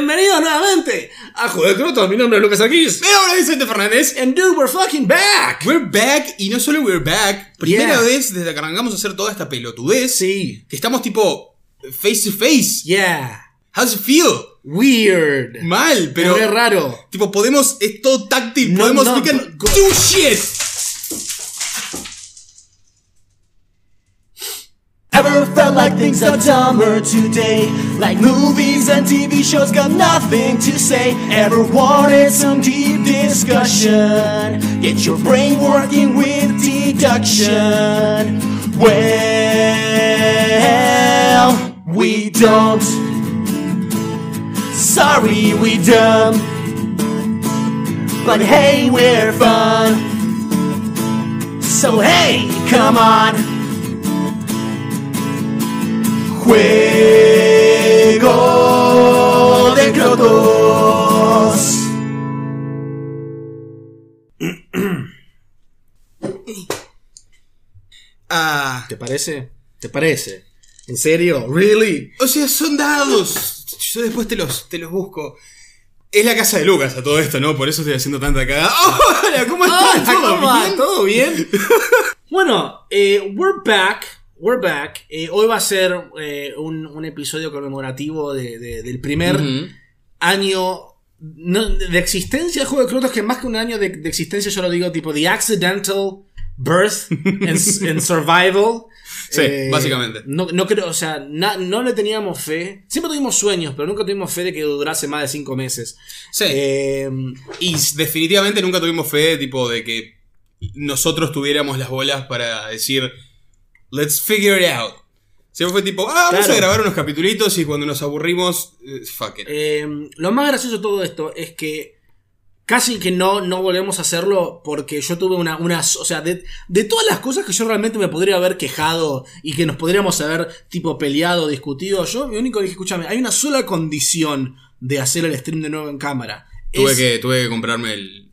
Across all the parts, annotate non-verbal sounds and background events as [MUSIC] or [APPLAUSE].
bienvenidos nuevamente a Juego de Crotos. Mi nombre es Lucas Aquis. Mi nombre es Vicente Fernández. And dude, we're fucking back. We're back, y no solo we're back, primera Yeah. vez desde que arrancamos a hacer toda esta pelotudez, Sí. que estamos tipo face to face. Yeah. How's it feel? Weird. Mal, pero Pero es raro. tipo podemos, es todo táctil, No, podemos, no, we can go- do shit. Things are dumber today? Like movies and TV shows got nothing to say? Ever wanted some deep discussion? Get your brain working with deduction. Well, we don't. Sorry, we don't. But hey, we're fun. So hey, come on. Juego de Crotos. Ah, ¿Te parece? ¿Te parece? ¿En serio? ¿Really? o sea, son dados. Yo después te los, te los busco. Es la casa de Lucas a todo esto, ¿no? Por eso estoy haciendo tanta cagada. [LAUGHS] Hola, ¿cómo estás? ¿Todo bien? ¿Todo bien? [LAUGHS] bueno, eh, we're back. We're back. Eh, hoy va a ser eh, un, un episodio conmemorativo de- de- del primer año no, de existencia del juego de Crotos, que más que un año de, de existencia, yo lo digo tipo The Accidental Birth and, [LAUGHS] and Survival. Eh, Sí, básicamente. No, no creo, o sea, na- no le teníamos fe. Siempre tuvimos sueños, pero nunca tuvimos fe de que durase más de cinco meses. Sí. Eh, Y definitivamente nunca tuvimos fe, tipo, de que nosotros tuviéramos las bolas para decir, let's figure it out. Siempre fue tipo, ah, vamos Claro. a grabar unos capitulitos y cuando nos aburrimos, eh, fuck it. Eh, lo más gracioso de todo esto es que casi que no, no volvemos a hacerlo porque yo tuve una, una o sea, de, de todas las cosas que yo realmente me podría haber quejado y que nos podríamos haber tipo peleado, discutido, yo mi único dije, escúchame, hay una sola condición de hacer el stream de nuevo en cámara. tuve, Es- que, tuve que comprarme el,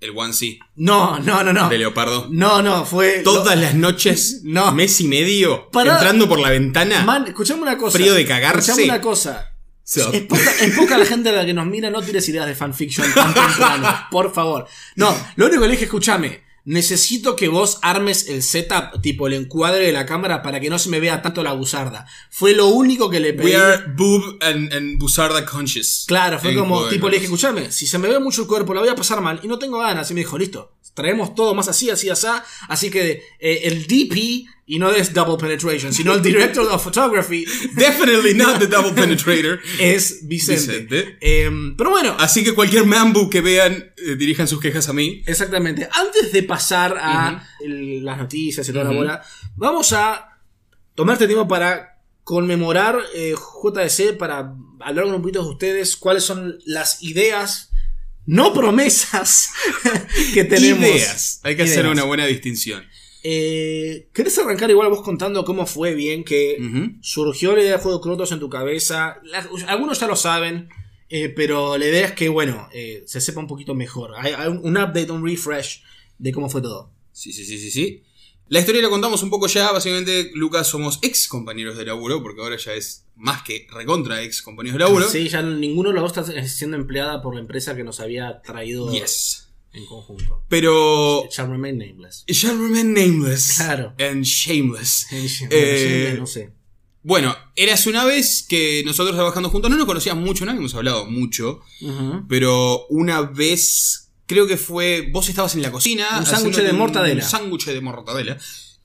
el, One C No, no, no, no. de Leopardo. No, no, fue... Todas las noches, [LAUGHS] No. mes y medio, Pará. entrando por la ventana. Man, escuchame una cosa. Frío de cagarse. Escuchame una cosa. So. Es poca, es poca la gente a la que nos mira, no tires ideas de fanfiction tan [LAUGHS] temprano, por favor. No, lo único que le dije, escúchame, necesito que vos armes el setup, tipo el encuadre de la cámara, para que no se me vea tanto la buzarda. Fue lo único que le pedí. We are boob and, and Busarda conscious. Claro, fue como, tipo, le dije, escúchame, si se me ve mucho el cuerpo, la voy a pasar mal y no tengo ganas. Y me dijo, listo, traemos todo más así, así, así. Así que eh, el DP, y no es Double Penetration, sino el Director of Photography, [LAUGHS] Definitely not the double penetrator. es Vicente. Vicente. Em, pero bueno, Así que cualquier mambu que vean, eh, dirijan sus quejas a mí. exactamente. Antes de pasar a el- las noticias y toda la bola, vamos a tomar este tiempo para conmemorar eh, JDC, para hablar con un poquito de ustedes cuáles son las ideas, no promesas, [LAUGHS] que tenemos. Ideas. Hay que hacer una buena distinción. Eh, ¿Querés arrancar igual vos contando cómo fue bien que surgió la idea de Juego de Crotos en tu cabeza? La- algunos ya lo saben, eh, pero la idea es que, bueno, eh, se sepa un poquito mejor. Hay, un update, un refresh de cómo fue todo. Sí, sí, sí, sí, sí. La historia la contamos un poco ya. Básicamente, Lucas somos ex compañeros de laburo, porque ahora ya es más que recontra ex compañeros de laburo. Sí, ya ninguno de los dos está siendo empleada por la empresa que nos había traído Yes. en conjunto. Pero. Shall remain nameless. Shall remain nameless. Claro. And shameless. [LAUGHS] Eh, Eh, no sé. Bueno, eras una vez que nosotros trabajando juntos no nos conocíamos mucho, no habíamos hablado mucho, pero una vez creo que fue. Vos estabas en la cocina. Un sándwich de mortadela. Un sándwich de mortadela.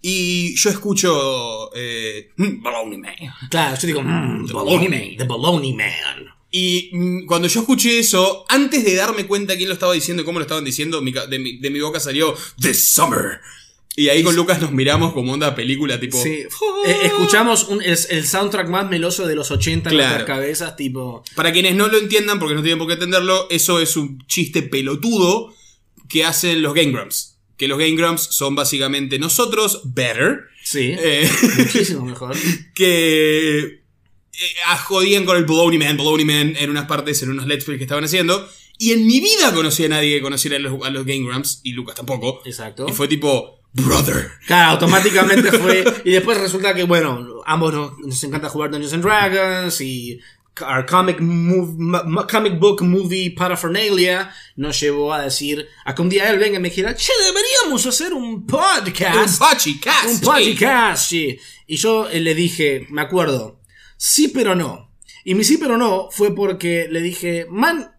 Y yo escucho. Eh, "Mm, Baloney Man. Claro, yo digo, mm, the Baloney Man, the Baloney Man. Y mm, cuando yo escuché eso, antes de darme cuenta quién lo estaba diciendo y cómo lo estaban diciendo, mi ca- de, mi, de mi boca salió This Summer. Y ahí con Lucas nos miramos como onda película, tipo. Sí. Eh, escuchamos un- el, el soundtrack más meloso de los 80 en Claro. nuestras cabezas, tipo. Para quienes no lo entiendan, porque no tienen por qué entenderlo, eso es un chiste pelotudo que hacen los Game Grumps. Que los Game Grumps son básicamente nosotros, better, Sí. eh, Muchísimo mejor. [LAUGHS] que eh, ah, jodían con el Baloney Man, Man en unas partes, en unos Let's Play que estaban haciendo. Y en mi vida conocí a nadie que conociera a los, a los Game Grumps, y Lucas tampoco. Exacto. Y fue tipo, brother. Claro, automáticamente [LAUGHS] fue. Y después resulta que, bueno, ambos nos, nos encanta jugar Dungeons and Dragons y our comic, mov- ma- ma- comic book movie paraphernalia nos llevó a decir, a que un día él venga y me dijera, che, deberíamos hacer un Un podcast. podcast. Un podcast, sí. Y yo eh, le dije, me acuerdo, sí pero no. Y mi sí pero no fue porque le dije, man,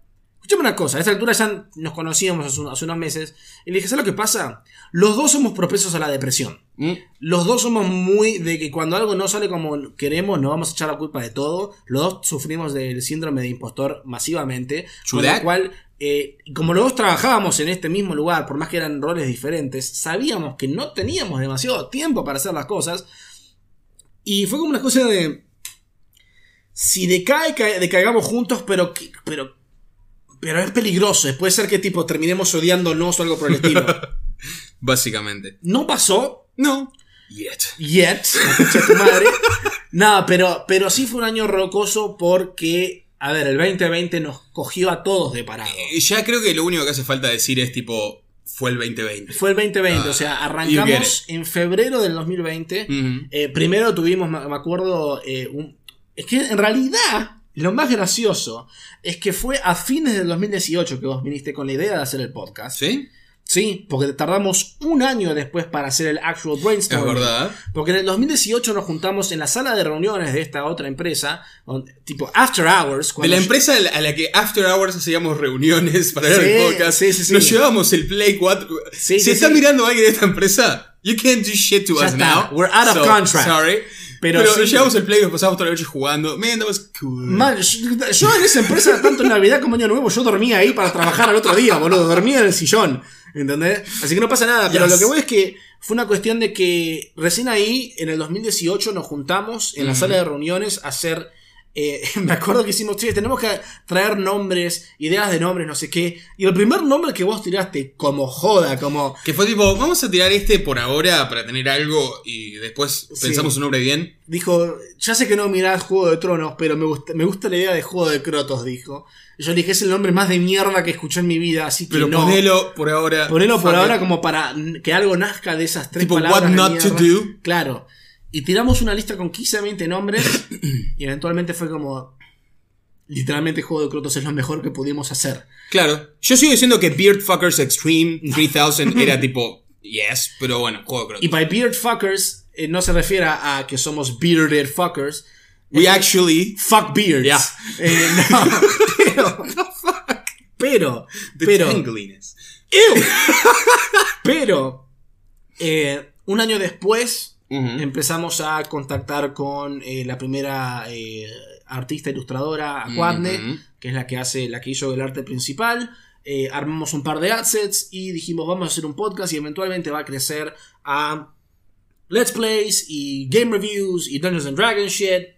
escúchame una cosa, a esta altura ya nos conocíamos hace, un- hace unos meses, y le dije, ¿sabes lo que pasa? Los dos somos propensos a la depresión. Mm. Los dos somos muy de que cuando algo no sale como queremos, nos vamos a echar la culpa de todo. Los dos sufrimos del síndrome de impostor masivamente. Con lo cual, eh, como los dos trabajábamos en este mismo lugar, por más que eran roles diferentes, sabíamos que no teníamos demasiado tiempo para hacer las cosas. Y fue como una cosa de. Si decae, cae- decaigamos juntos, pero. pero pero es peligroso. Puede ser que tipo terminemos odiándonos o algo por el estilo. [LAUGHS] Básicamente. No pasó. No. Yet. Yet. tu madre. [LAUGHS] Nada, pero, pero sí fue un año rocoso porque. A ver, el 2020 nos cogió a todos de parado. Eh, Ya creo que lo único que hace falta decir es tipo, fue el 2020. Fue el 2020, Ah, o sea, arrancamos en febrero del 2020. Ujú. Eh, primero tuvimos, me me acuerdo, eh, un- es que en realidad lo más gracioso es que fue a fines del 2018 que vos viniste con la idea de hacer el podcast. ¿Sí? Sí, porque tardamos un año después para hacer el actual Es brainstorming. verdad. Porque en el 2018 nos juntamos en la sala de reuniones de esta otra empresa, donde- tipo After Hours. De la yo- empresa a la- que After Hours hacíamos reuniones para ver el Sí, podcast. sí, sí, sí. Nos llevábamos el Play 4. Sí, si sí, está sí. mirando alguien de esta empresa, you can't do shit to Ya us está. now. We're out of So, contract. Sorry. Pero Pero, sí. llevamos el Play y pasamos toda la noche jugando. Man, that was cool. Man, yo, yo en esa empresa, tanto en Navidad como Año Nuevo, yo dormía ahí para trabajar al otro día, boludo. Dormía en el sillón. ¿Entendés? Así que no pasa nada. Pero Yes. lo que voy es que fue una cuestión de que recién ahí, en el 2018, nos juntamos en la sala de reuniones a hacer. Eh, [LAUGHS] me acuerdo que hicimos, che, tenemos que traer nombres, ideas de nombres, no sé qué. Y el primer nombre que vos tiraste, como joda, como. Que fue tipo, vamos a tirar este por ahora para tener algo y después Sí. pensamos un nombre bien. Dijo, ya sé que no mirás Juego de Tronos, pero me gusta, me gusta la idea de Juego de Crotos, dijo. Y yo le dije, es el nombre más de mierda que escuché en mi vida, así que Pero no. ponelo por ahora. Ponelo por ahora como para que algo nazca de esas tres Tipo, palabras. what not to do. Claro. Y tiramos una lista con 15 20 nombres. y eventualmente fue como. Literalmente Juego de Crotos es lo mejor que pudimos hacer. Claro. Yo sigo diciendo que Beard Fuckers Extreme 3000 era [LAUGHS] tipo, yes, pero bueno, juego de Y crotos. by beard fuckers eh, no se refiere a que somos bearded fuckers. We actually. Fuck beards. Yeah. Eh, no, [LAUGHS] pero. Pero. The Pero. [LAUGHS] Pero. eh, un año después. Empezamos a contactar con eh, la primera eh, artista ilustradora, Aquadne, que es la que hace, la que hizo el arte principal. Eh, armamos un par de assets y dijimos vamos a hacer un podcast y eventualmente va a crecer a Let's Plays y Game Reviews y Dungeons and Dragons shit.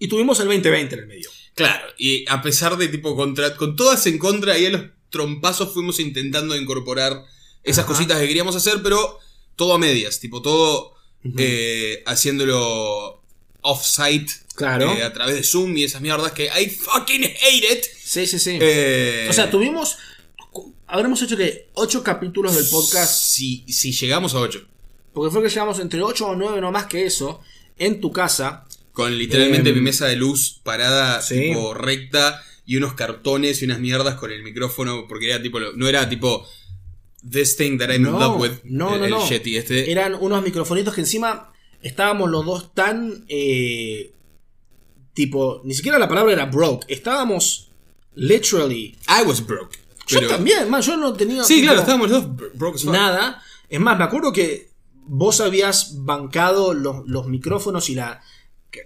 Y tuvimos el 2020 en el medio. Claro, y a pesar de tipo contra, con todas en contra y a los trompazos fuimos intentando incorporar esas Ajá. cositas que queríamos hacer, pero todo a medias, tipo todo eh, haciéndolo off-site Claro. eh, a través de Zoom y esas mierdas que I fucking hate it. Sí, sí, sí. Eh, o sea, tuvimos... Habremos hecho que 8 capítulos del podcast Si, si llegamos a 8. Porque fue que llegamos entre 8 o 9, no más que eso, en tu casa. Con literalmente Em, mi mesa de luz parada, sí. tipo recta, y unos cartones y unas mierdas con el micrófono, porque era tipo, no era tipo, this thing that I'm in No, love with, no, no, el no. Yeti este. Eran unos microfonitos que encima estábamos los dos tan... eh, tipo, ni siquiera la palabra era broke. Estábamos literally... I was broke. Yo pero- también, man, yo no tenía... Sí, claro, estábamos los dos bro- broke fuck. Nada. Es más, me acuerdo que vos habías bancado los, los micrófonos y la...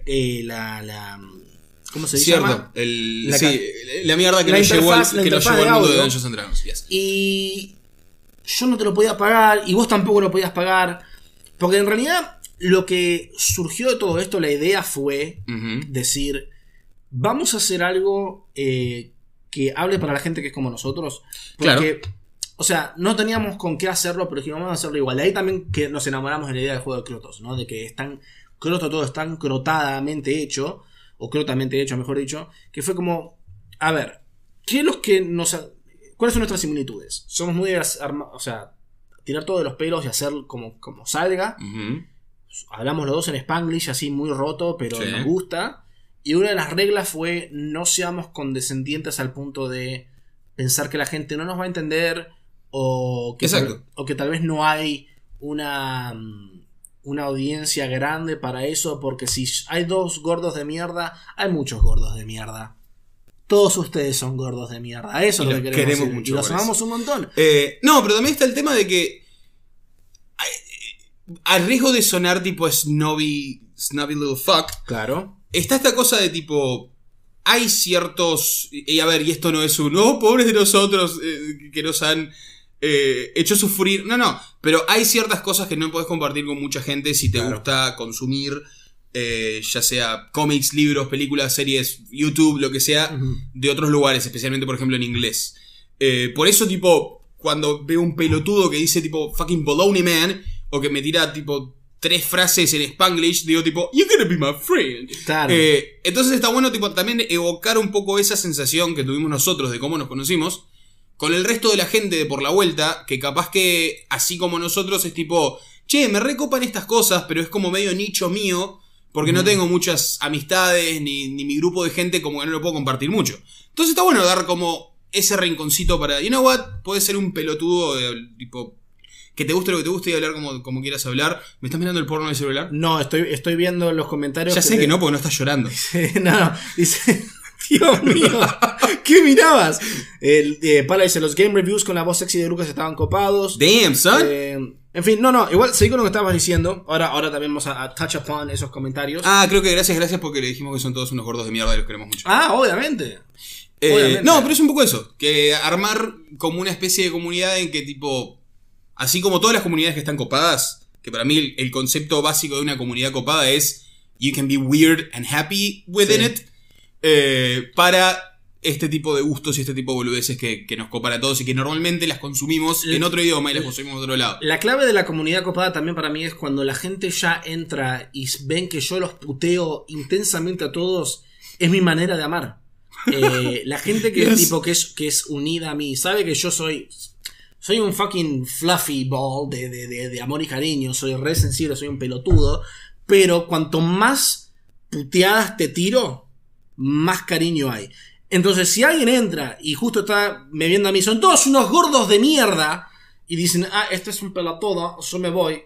eh, la, la ¿Cómo se Cierto, llama? el, La sí, ca- la mierda que la nos llevó al, que nos interfaz llevó de al mundo de. Dungeons and Dragons. yes. Y yo no te lo podía pagar y vos tampoco lo podías pagar. Porque en realidad lo que surgió de todo esto, la idea fue decir, vamos a hacer algo eh, que hable para la gente que es como nosotros. Porque, o sea, no teníamos con qué hacerlo, pero dijimos, vamos a hacerlo igual. De ahí también que nos enamoramos de la idea del juego de Crotos, ¿no? De que es tan croto todo, es tan crotadamente hecho, o crotamente hecho, mejor dicho, que fue como, a ver, ¿qué es lo que nos... ¿Cuáles son nuestras similitudes? Somos muy de o sea, tirar todo de los pelos y hacer como, como salga. Hablamos los dos en Spanglish, así muy roto, pero Sí. nos gusta. Y una de las reglas fue no seamos condescendientes al punto de pensar que la gente no nos va a entender o que, tal, o que tal vez no hay una, mm, una audiencia grande para eso, porque si hay dos gordos de mierda, hay muchos gordos de mierda. Todos ustedes son gordos de mierda. Eso Y es lo que queremos queremos mucho Y los amamos un montón. Eh, no, pero también está el tema de que. Al riesgo de sonar tipo snobby, snobby little fuck, Claro. está esta cosa de tipo. Hay ciertos. Y a ver, y esto no es un. Oh, pobres de nosotros eh, que nos han eh, hecho sufrir. No, no. Pero hay ciertas cosas que no puedes compartir con mucha gente si te Claro. gusta consumir. Eh, ya sea cómics, libros, películas, series, YouTube, lo que sea, de otros lugares, especialmente por ejemplo en inglés. Eh, por eso, tipo, cuando veo un pelotudo que dice tipo fucking baloney man, o que me tira tipo tres frases en spanglish, digo tipo, you're gonna be my friend. Claro. Eh, entonces está bueno tipo también evocar un poco esa sensación que tuvimos nosotros de cómo nos conocimos con el resto de la gente de por la vuelta, que capaz que así como nosotros es tipo, che, me recopan estas cosas, pero es como medio nicho mío, porque no tengo muchas amistades ni, ni mi grupo de gente como que no lo puedo compartir mucho. Entonces está bueno dar como ese rinconcito para, you know what, puede ser un pelotudo de, tipo que te guste lo que te guste y hablar como, como quieras hablar. ¿Me estás mirando el porno del celular? No, estoy, estoy viendo los comentarios. Ya sé que no, porque no estás llorando. [LAUGHS] no, no, dice. Dios mío, ¿qué mirabas? El, eh, Pala dice: Los game reviews con la voz sexy de Lucas estaban copados. Damn, son. Eh, en fin, no, no, igual seguí con lo que estabas diciendo. Ahora, ahora también vamos a, a touch upon esos comentarios. Ah, creo que gracias, gracias porque le dijimos que son todos unos gordos de mierda y los queremos mucho. Ah, obviamente. Eh, obviamente. no, pero es un poco eso. Que armar como una especie de comunidad en que tipo. Así como todas las comunidades que están copadas, que para mí el, el concepto básico de una comunidad copada es you can be weird and happy within Sí. it. Eh, para este tipo de gustos y este tipo de boludeces que, que nos copan a todos y que normalmente las consumimos en otro idioma y las consumimos en otro lado. La clave de la comunidad copada también para mí es cuando la gente ya entra y ven que yo los puteo intensamente a todos, es mi manera de amar. [LAUGHS] Eh, la gente que, Yes. tipo, que, es, que es unida a mí, sabe que yo soy. Soy un fucking fluffy ball de, de- de- de amor y cariño, soy re sensible, soy un pelotudo. Pero cuanto más puteadas te tiro, más cariño hay. Entonces, si alguien entra y justo está me viendo a mí, son todos unos gordos de mierda, y dicen, ah, este es un pelotudo, yo me voy.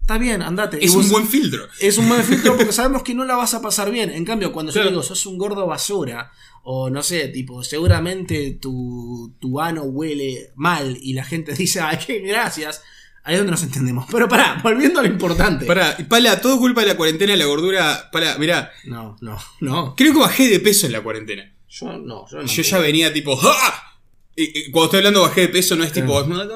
Está bien, andate. Es un buen filtro. es un buen [LAUGHS] filtro porque sabemos que no la vas a pasar bien. En cambio, cuando yo digo, sos un gordo basura, o no sé, tipo, seguramente tu, tu ano huele mal y la gente [LAUGHS] dice, ay, qué gracias, ahí es donde nos entendemos. Pero pará, volviendo a lo importante. Para, Pala, todo culpa de la cuarentena, la gordura. Pala, mirá, No, no, no. creo que bajé de peso en la cuarentena. Yo no, yo no. Yo ya venía tipo. ¡Ja! Y, y cuando estoy hablando bajé de peso, no es tipo. Claro.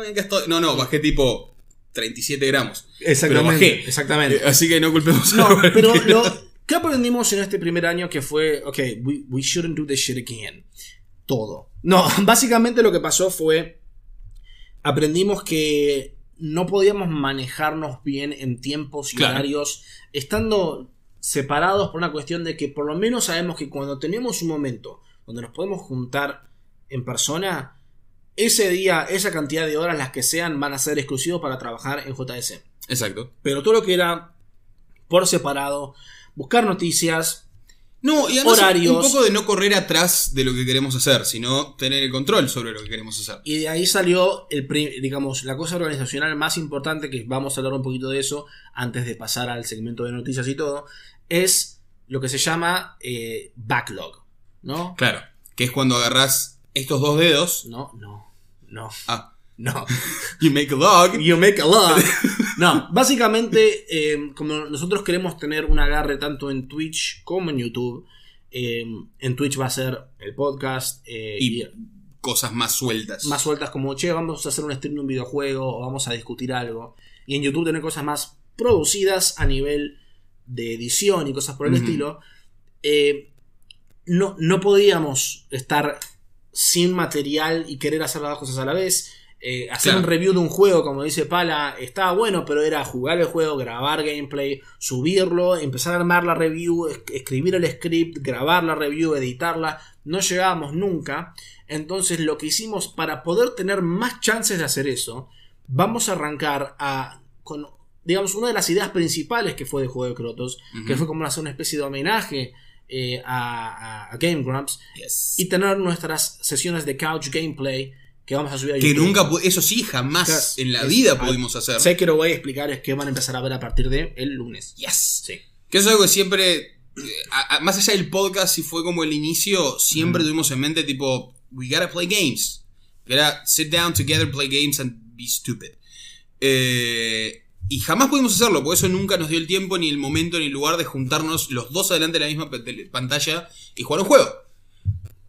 No, no, bajé tipo 37 gramos. Exactamente. Pero bajé. Exactamente. Eh, Así que no culpemos a la No, pero lo que aprendimos en este primer año que fue, ok, we, we shouldn't do this shit again. Todo. No, [LAUGHS] básicamente lo que pasó fue, aprendimos que no podíamos manejarnos bien en tiempos y Claro. horarios, estando separados por una cuestión de que por lo menos sabemos que cuando tenemos un momento donde nos podemos juntar en persona, ese día, esa cantidad de horas, las que sean, van a ser exclusivos para trabajar en JS. Exacto. Pero todo lo que era por separado, buscar noticias, No, y además Horarios. un poco de no correr atrás de lo que queremos hacer, sino tener el control sobre lo que queremos hacer. y de ahí salió el digamos la cosa organizacional más importante que vamos a hablar un poquito de eso antes de pasar al segmento de noticias y todo es lo que se llama eh, backlog, ¿no? Claro. Que es cuando agarrás estos dos dedos. No, no, no, Ah. No. [LAUGHS] You make a log. You make a lot. [LAUGHS] No, básicamente, eh, como nosotros queremos tener un agarre tanto en Twitch como en YouTube, eh, en Twitch va a ser el podcast eh, Y y cosas más sueltas. más sueltas como, che, vamos a hacer un stream de un videojuego o vamos a discutir algo. Y en YouTube tener cosas más producidas a nivel de edición y cosas por el estilo. Eh, no, no podíamos estar sin material y querer hacer las dos cosas a la vez. Eh, hacer Claro. un review de un juego, como dice Pala, estaba bueno, pero era jugar el juego, grabar gameplay, subirlo, empezar a armar la review, es- escribir el script, grabar la review, editarla. No llegábamos nunca. Entonces lo que hicimos para poder tener más chances de hacer eso, vamos a arrancar a, con, digamos, una de las ideas principales que fue de Juego de Crotos, que fue como hacer una especie de homenaje eh, a, a- a Game Grumps y tener nuestras sesiones de couch gameplay que vamos a subir a Que YouTube. nunca, pu- eso sí, jamás Claro, en la es- vida pudimos hacer. Sé que lo voy a explicar, es que van a empezar a ver a partir de el lunes. Yes. Sí. Que eso es algo que siempre, eh, a- a- más allá del podcast, si fue como el inicio, siempre tuvimos en mente tipo, we gotta play games. Que era sit down together, play games and be stupid. Eh, y jamás pudimos hacerlo, por eso nunca nos dio el tiempo, ni el momento, ni el lugar de juntarnos los dos adelante de la misma pantalla y jugar un juego.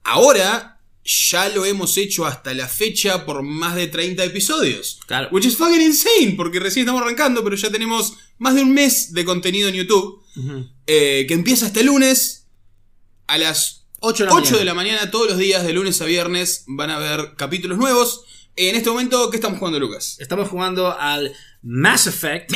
Ahora ya lo hemos hecho hasta la fecha por más de 30 episodios. Claro. Which is fucking insane, porque recién estamos arrancando, pero ya tenemos más de un mes de contenido en YouTube. eh, que empieza este lunes a las 8 de la 8 mañana. de la mañana, todos los días, de lunes a viernes, van a haber capítulos nuevos. En este momento, ¿qué estamos jugando, Lucas? Estamos jugando al Mass Effect.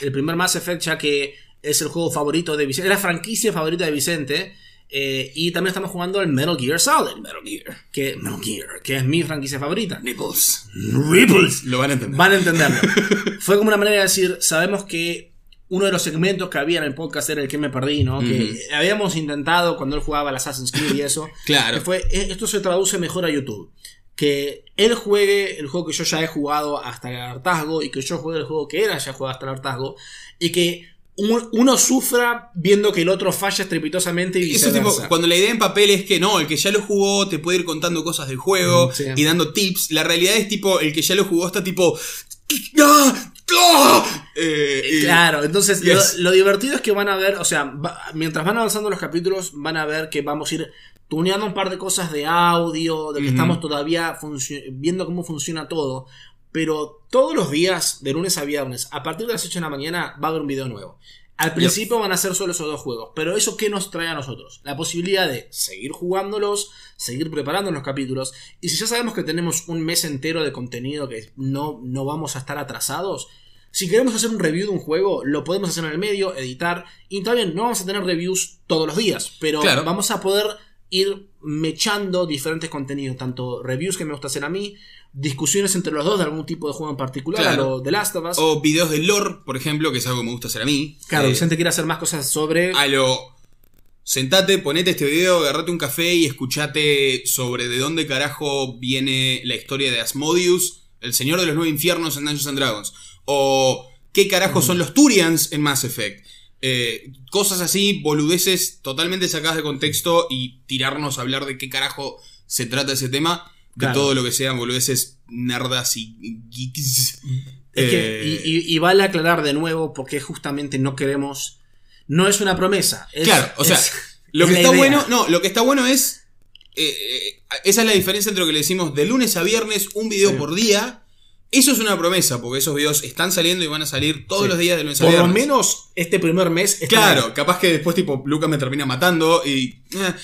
El primer Mass Effect, ya que es el juego favorito de Vicente. Es la franquicia favorita de Vicente. Eh, y también estamos jugando al Metal Gear Solid. Metal Gear. Que, Metal Gear, que es mi franquicia favorita. Nipples. Ripples. Lo van a entender. Van a entenderlo. [LAUGHS] Fue como una manera de decir, sabemos que uno de los segmentos que había en el podcast era el que me perdí, ¿no? Que habíamos intentado cuando él jugaba al Assassin's Creed y eso. [LAUGHS] Claro. que fue, "Eh, esto se traduce mejor a YouTube. Que él juegue el juego que yo ya he jugado hasta el hartazgo y que yo juegue el juego que él haya jugado hasta el hartazgo y que uno sufra viendo que el otro falla estrepitosamente y Eso tipo, cuando la idea en papel es que no, el que ya lo jugó te puede ir contando cosas del juego Mm, sí. y dando tips. La realidad es tipo, el que ya lo jugó está tipo. ¡Ah! ¡Ah! Eh, Claro, entonces Yes. lo, lo divertido es que van a ver, o sea, va- mientras van avanzando los capítulos, van a ver que vamos a ir tuneando un par de cosas de audio, de que estamos todavía viendo cómo funciona todo. Pero todos los días, de lunes a viernes, a partir de las 8 de la mañana, va a haber un video nuevo. Al principio van a ser solo esos dos juegos, pero eso qué nos trae a nosotros? La posibilidad de seguir jugándolos, seguir preparando los capítulos, y si ya sabemos que tenemos un mes entero de contenido que no, no vamos a estar atrasados, si queremos hacer un review de un juego, lo podemos hacer en el medio, editar, y bien, no vamos a tener reviews todos los días, pero Claro. vamos a poder ir mechando diferentes contenidos, tanto reviews que me gusta hacer a mí, discusiones entre los dos de algún tipo de juego en particular, Claro. lo de Last of Us. O videos de lore, por ejemplo, que es algo que me gusta hacer a mí. claro, Eh, Vicente quiere hacer más cosas sobre... a lo. Sentate, ponete este video, agarrate un café y escuchate sobre de dónde carajo viene la historia de Asmodeus, el señor de los nueve infiernos en Dungeons and Dragons. O qué carajo son los Turians en Mass Effect. Eh, cosas así, boludeces totalmente sacadas de contexto y tirarnos a hablar de qué carajo se trata ese tema. De Claro. todo lo que sean boludeces nerdas y geeks. Es que, Eh, y, y- y vale aclarar de nuevo porque justamente no queremos. No es una promesa. es- Claro, o sea, es- Lo que está idea. bueno, no, lo que está bueno es. eh, eh, esa es la diferencia entre lo que le decimos de lunes a viernes, un video Sí. por día. Eso es una promesa, porque esos videos están saliendo y van a salir todos Sí. los días de lunes a Por lo menos este primer mes. Claro, capaz que después, tipo, Lucas me termina matando y. eh,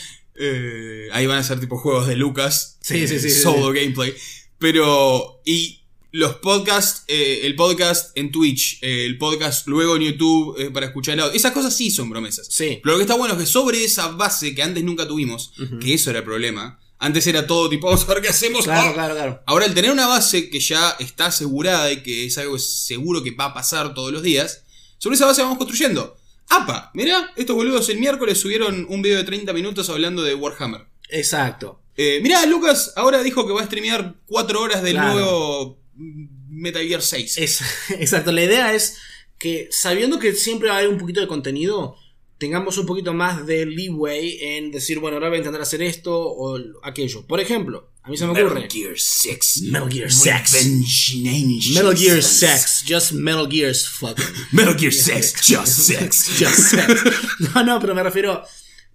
eh, ahí van a ser tipo juegos de Lucas. Sí, sí, sí, sí, Solo gameplay. Pero. Y los podcasts, eh, el podcast en Twitch, eh, el podcast luego en YouTube eh, para escuchar el audio. Esas cosas sí son promesas. Sí. Pero lo que está bueno es que sobre esa base que antes nunca tuvimos, que eso era el problema. Antes era todo tipo, vamos a ver qué hacemos. Claro, ¡Ah! claro, claro. Ahora, el tener una base que ya está asegurada y que es algo seguro que va a pasar todos los días, sobre esa base vamos construyendo. ¡Apa! Mirá, estos boludos el miércoles subieron un video de 30 minutos hablando de Warhammer. Exacto. Eh, mirá, Lucas ahora dijo que va a streamear 4 horas del Claro. nuevo Metal Gear 6. Es- [LAUGHS] exacto. La idea es que sabiendo que siempre va a haber un poquito de contenido, tengamos un poquito más de leeway en decir, bueno, ahora voy a intentar hacer esto o aquello. Por ejemplo, a mí se me ocurre. Gear 6. Metal Gear 6. Metal Gear Sex, just Metal Gear's fucking. [LAUGHS] Metal Gear 6, [LAUGHS] just sex. Just sex. [LAUGHS] No, no, pero me refiero.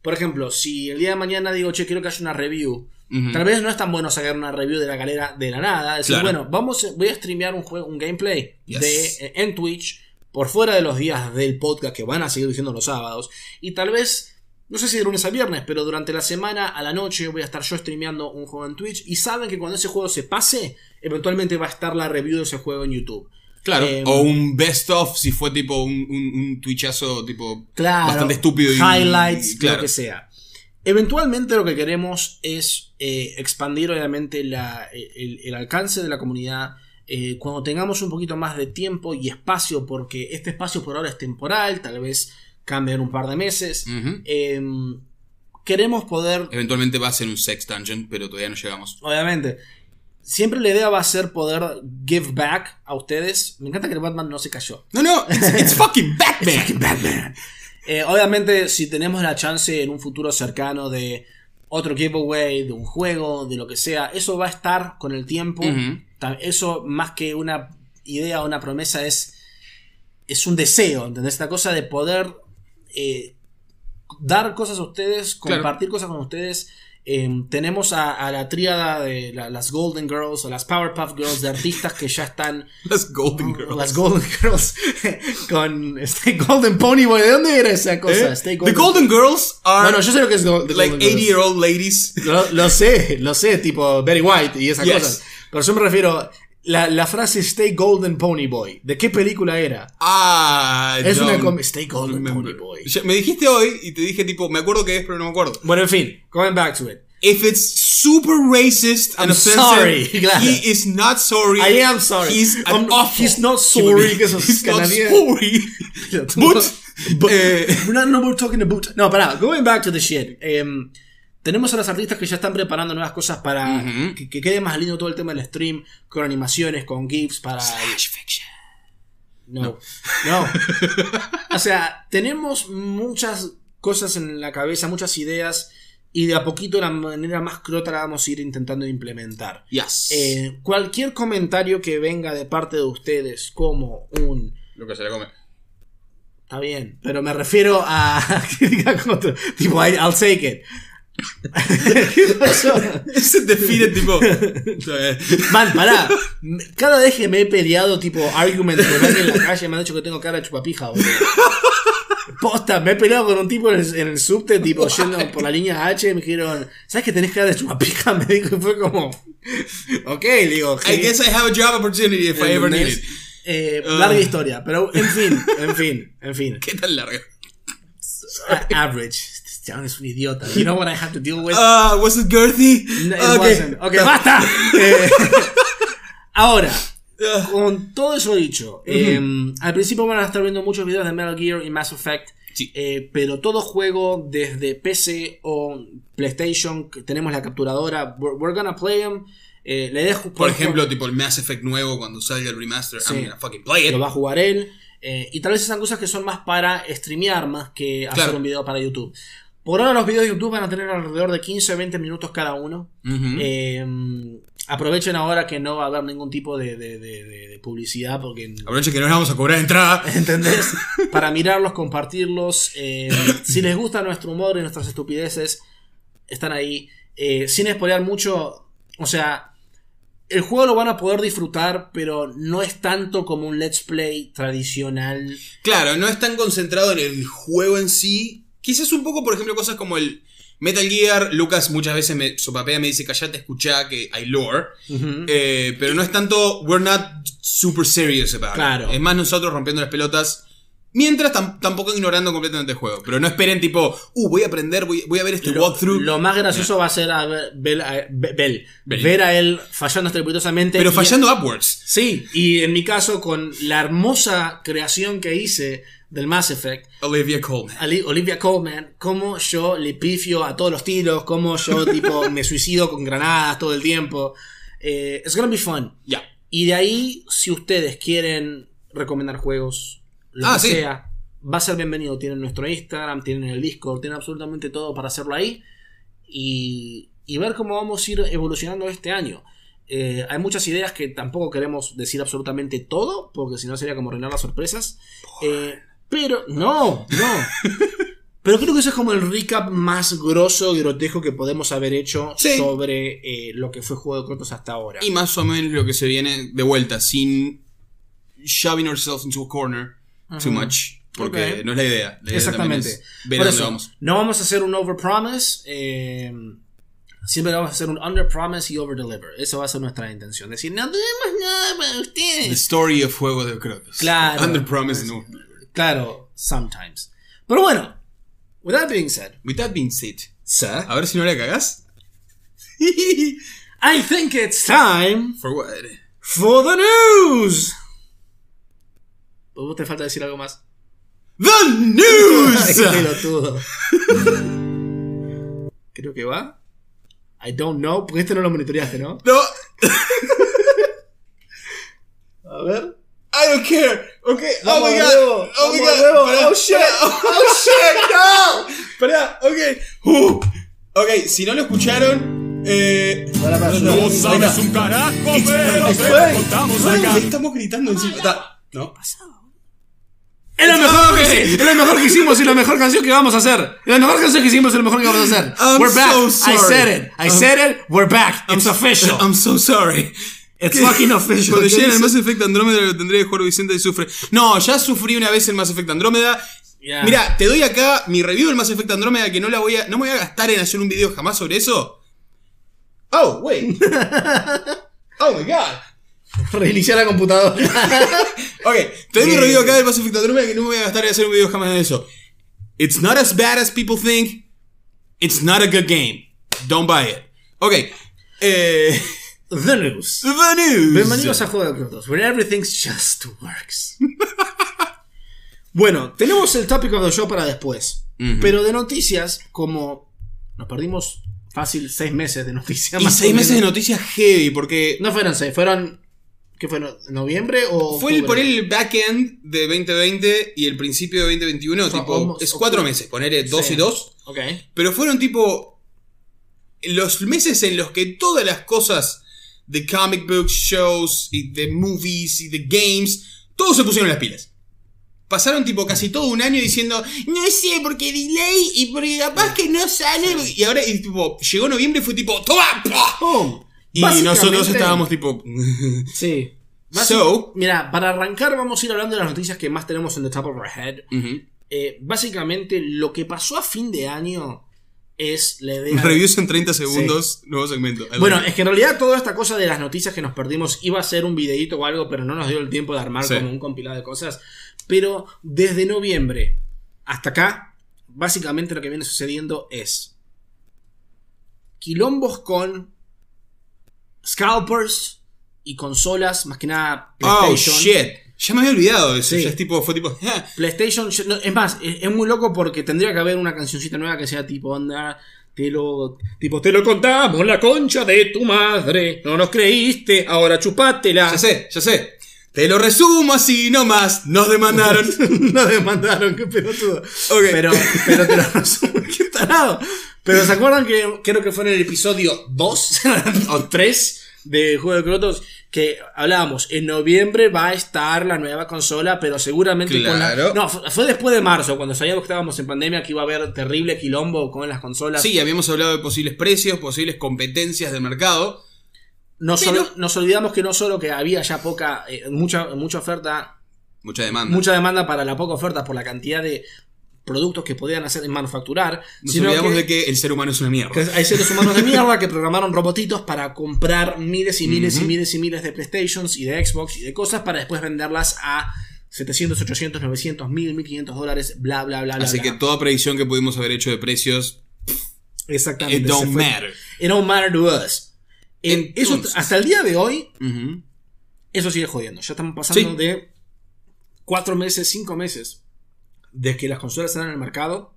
Por ejemplo, si el día de mañana digo, che, quiero que haya una review. Tal vez no es tan bueno sacar una review de la galera de la nada. Decir, Claro. bueno, vamos, a- voy a streamear un juego, un gameplay Yes. de, eh, en Twitch, por fuera de los días del podcast que van a seguir diciendo los sábados. Y tal vez, no sé si de lunes a viernes, pero durante la semana, a la noche, voy a estar yo streameando un juego en Twitch. Y saben que cuando ese juego se pase, eventualmente va a estar la review de ese juego en YouTube. Claro, Eh, o un best of si fue tipo un, un, un twitchazo tipo Claro, bastante estúpido y highlights, y- claro. lo que sea. Eventualmente lo que queremos es eh, expandir obviamente la- el, el alcance de la comunidad. Eh, cuando tengamos un poquito más de tiempo y espacio, porque este espacio por ahora es temporal, tal vez cambie en un par de meses. Eh, queremos poder Eventualmente va a ser un sex dungeon, pero todavía no llegamos. Obviamente. Siempre la idea va a ser poder give back a ustedes. Me encanta que el Batman no se cayó. No, no, it's, it's fucking [LAUGHS] Batman. Fucking Batman. Eh, obviamente, si tenemos la chance en un futuro cercano de otro giveaway, de un juego, de lo que sea, eso va a estar con el tiempo. Eso, más que una idea o una promesa, es, es un deseo. ¿Entendés? Esta cosa de poder eh, dar cosas a ustedes, Claro. compartir cosas con ustedes. Eh, tenemos a, a la tríada de la- las Golden Girls o las Powerpuff Girls de artistas que ya están [LAUGHS] Las Golden Girls. las Golden Girls [LAUGHS] con este Golden Pony Boy. ¿De dónde era esa cosa? ¿Eh? Stay The Golden Girls are Bueno, yo sé lo que es go- The like Golden 80 Girls. year old ladies. Lo, lo sé, lo sé, tipo Betty White y esas Yes. cosas. Pero yo me refiero. La, la frase Stay Golden Pony Boy. ¿De qué película era? Ah, Es una don't com- Stay Golden remember. Pony Boy. Me dijiste hoy y te dije tipo, me acuerdo que es, pero no me acuerdo. Bueno, en fin, going back to it. If it's super racist and I'm offensive, sorry, claro. he is not sorry. I am sorry. He's an awful he's not sorry sos He's not sorry. [LAUGHS] But, But- eh, We're not, no, we're talking about. No, pará, going back to the shit. Em, tenemos a los artistas que ya están preparando nuevas cosas para que, que quede más lindo todo el tema del stream, con animaciones, con GIFs, para. Slash fiction. No. No. [LAUGHS] o sea, tenemos muchas cosas en la cabeza, muchas ideas, y de a poquito la manera más crota la vamos a ir intentando implementar. Yes. Eh, cualquier comentario que venga de parte de ustedes, como un. Lo que se le come. Está bien, pero me refiero a. [LAUGHS] Tipo, I'll take it. ¿Qué [LAUGHS] pasó? Ese define tipo. [LAUGHS] Bien. Man, pará. Cada vez que me he peleado, tipo, arguments con alguien en la calle, me han dicho que tengo cara de chupapija, boludo. Posta, me he peleado con un tipo en el, en el subte, tipo, yendo por la línea H, y me dijeron, ¿sabes que tenés cara de chupapija? [LAUGHS] Me dijo, y fue como, ok, le digo, I guess I have a job opportunity if I ever need it. Eh, Ah. larga historia, pero en fin, en fin, en fin. ¿Qué tan larga? A- average. Es un idiota. You know what I have to deal with? Ah, was it girthy? No, it Ah, ok. wasn't. Ok, basta. [LAUGHS] Eh, ahora, Ah, con todo eso dicho, eh, al principio van a estar viendo muchos videos de Metal Gear y Mass Effect. Sí. eh, pero todo juego desde PC o PlayStation, tenemos la capturadora, we're, we're gonna play them. Eh, le dejo, Por ejemplo, tipo el Mass Effect nuevo cuando salga el remaster. Sí. I'm gonna fucking play it. lo va a jugar él. eh, y tal vez sean cosas que son más para streamear más que hacer un video para YouTube. Por ahora los videos de YouTube van a tener alrededor de 15 o 20 minutos cada uno. Eh, aprovechen ahora que no va a haber ningún tipo de, de- de- de- de publicidad porque... [LAUGHS] Aprovecha que no les vamos a cobrar entrada. ¿Entendés? [LAUGHS] Para mirarlos, compartirlos. eh, si les gusta nuestro humor y nuestras estupideces, están ahí. Eh, sin spoilear mucho, o sea, el juego lo van a poder disfrutar, pero no es tanto como un let's play tradicional. Claro, no es tan concentrado en el juego en sí. Quizás un poco, por ejemplo, cosas como el Metal Gear. Lucas muchas veces me sopapea, me dice, callate, escuchá que hay lore. Eh, pero no es tanto, we're not super serious about it. Claro. Es más nosotros rompiendo las pelotas. Mientras tam- tampoco ignorando completamente el juego. Pero no esperen tipo, uh, voy a aprender, voy, voy a ver este Lo, walkthrough. lo más gracioso va a ser a ver, a- ver- ver- a él fallando estrepitosamente. pero y- fallando upwards. Sí, y en mi caso, con la hermosa creación que hice del Mass Effect, Olivia Colman. Olivia Colman, cómo yo le pifio a todos los tiros, cómo yo [LAUGHS] tipo me suicido con granadas todo el tiempo. Eh, it's gonna be fun. Ya. Y de ahí, si ustedes quieren recomendar juegos, lo Ah, que sí. sea, va a ser bienvenido. Tienen nuestro Instagram, tienen el Discord, tienen absolutamente todo para hacerlo ahí. Y, y ver cómo vamos a ir evolucionando este año. Eh, hay muchas ideas que tampoco queremos decir absolutamente todo, porque si no sería como arruinar las sorpresas. Eh, pero, no, no. Pero creo que eso es como el recap más grosso y grotesco que podemos haber hecho Sí. sobre eh, lo que fue Juego de Crotos hasta ahora. Y más o menos lo que se viene de vuelta, sin shoving ourselves into a corner too much. Porque no es la idea. La idea Exactamente. también es ver Por a dónde eso, vamos. no vamos a hacer un overpromise. Eh, siempre vamos a hacer un underpromise y overdeliver. Eso va a ser nuestra intención. Decir, no tenemos nada para The ustedes. story of Juego de Crotos. Claro. Under promise no. Claro, sometimes. Pero bueno, with that being said, With that being said, sir, a ver si no la cagás. [LAUGHS] I think it's time For what? for the news. ¿Vos te falta decir algo más? The [LAUGHS] Ay, news! qué pelotudo. [LAUGHS] Creo que va. I don't know, porque este no lo monitoreaste, ¿no? No, A ver. I don't care. Ok, oh Vamos, my god. huevo, Oh my god. huevo. Pará, Oh, shit. [LAUGHS] Oh shit, no! Pará, ok. Uh. Ok, si no lo escucharon. Eh. Para, para, no, no sabes un carajo, pero contamos estamos gritando encima. ¿No? Es lo mejor que es lo mejor que hicimos y la mejor canción que vamos a hacer. Es la mejor canción que hicimos y lo mejor que vamos a hacer. I'm we're back. so I sorry. said it. I I'm- said it. We're back. It's official. I'm so sorry. It's fucking official. Cuando ¿Qué lleguen al dice? Mass Effect Andrómeda lo tendré que jugar Vicente y sufre. No, ya sufrí una vez el Mass Effect Andrómeda. Mira, te doy acá mi review del Mass Effect Andrómeda que no la voy a. No me voy a gastar en hacer un video jamás sobre eso. Oh, wait. [LAUGHS] oh my god. Reiniciar la computadora. [LAUGHS] Ok, te doy mi review acá del Mass Effect Andrómeda que no me voy a gastar en hacer un video jamás de eso. It's not as bad as people think. It's not a good game. Don't buy it. Ok. Eh, [LAUGHS] The news. the news. Bienvenidos a Juego de Crotos, where everything just works. bueno, tenemos el topic of the show para después. Pero de noticias, como nos perdimos fácil seis meses de noticias. Y más seis meses de noticias heavy, porque No fueron seis, fueron. ¿Qué fueron? ¿Noviembre o.? fue el, poner el backend de 2020 y el principio de 2021, sea, tipo, almost es cuatro meses, poner dos Sí. y dos. Ok. Pero fueron tipo los meses en los que todas las cosas de comic books, shows, y de movies y de games, todos se pusieron las pilas. Pasaron tipo casi todo un año diciendo, no sé, porque delay y porque capaz que no sale. Y ahora, y, tipo, llegó noviembre y fue tipo, ¡toma! ¡Pum! Y nosotros estábamos tipo. [LAUGHS] Sí. So- Mira, para arrancar, vamos a ir hablando de las noticias que más tenemos en the top of our head. Eh, básicamente, lo que pasó a fin de año es la idea. de- Reviews en 30 segundos, nuevo segmento. Bueno, es que en realidad toda esta cosa de las noticias que nos perdimos iba a ser un videito o algo, pero no nos dio el tiempo de armar Sí. como un compilado de cosas. Pero desde noviembre hasta acá, básicamente lo que viene sucediendo es quilombos con scalpers y consolas, más que nada Oh, PlayStation. shit. Ya me había olvidado de eso. Sí. Ya es tipo, fue tipo. [LAUGHS] PlayStation, yo- no, es más, es, es muy loco porque tendría que haber una cancioncita nueva que sea tipo onda. Te lo, tipo, te lo contamos, la concha de tu madre. No nos creíste, ahora chupátela. Ya sé, ya sé. Te lo resumo así nomás. Nos demandaron. [LAUGHS] no demandaron, qué pelotudo. Ok. Pero, pero te lo resumo, qué tarado. Pero ¿se acuerdan que creo que fue en el episodio 2 [LAUGHS] o 3 de Juego de Crotos? Que hablábamos, en noviembre va a estar la nueva consola, pero seguramente con Claro. la. No, fue después de marzo, cuando sabíamos que estábamos en pandemia, que iba a haber terrible quilombo con las consolas. Sí, habíamos hablado de posibles precios, posibles competencias del mercado. Nos, Pero- ol- nos olvidamos que no solo que había ya poca, eh, mucha, mucha oferta, Mucha demanda. mucha demanda para la poca oferta por la cantidad de productos que podían hacer manufacturar, Nos sino olvidamos que, de que el ser humano es una mierda. que hay seres [LAUGHS] humanos de mierda que programaron robotitos para comprar miles y miles y miles y miles de PlayStations y de Xbox y de cosas para después venderlas a 700, 800, 900, 1000, 1500 dólares, bla, bla, bla, bla. Así bla. que toda predicción que pudimos haber hecho de precios, Exactamente. it don't matter. It don't matter to us. En- eso, hasta el día de hoy. Eso sigue jodiendo. Ya estamos pasando Sí. de cuatro meses, cinco meses de que las consolas están en el mercado.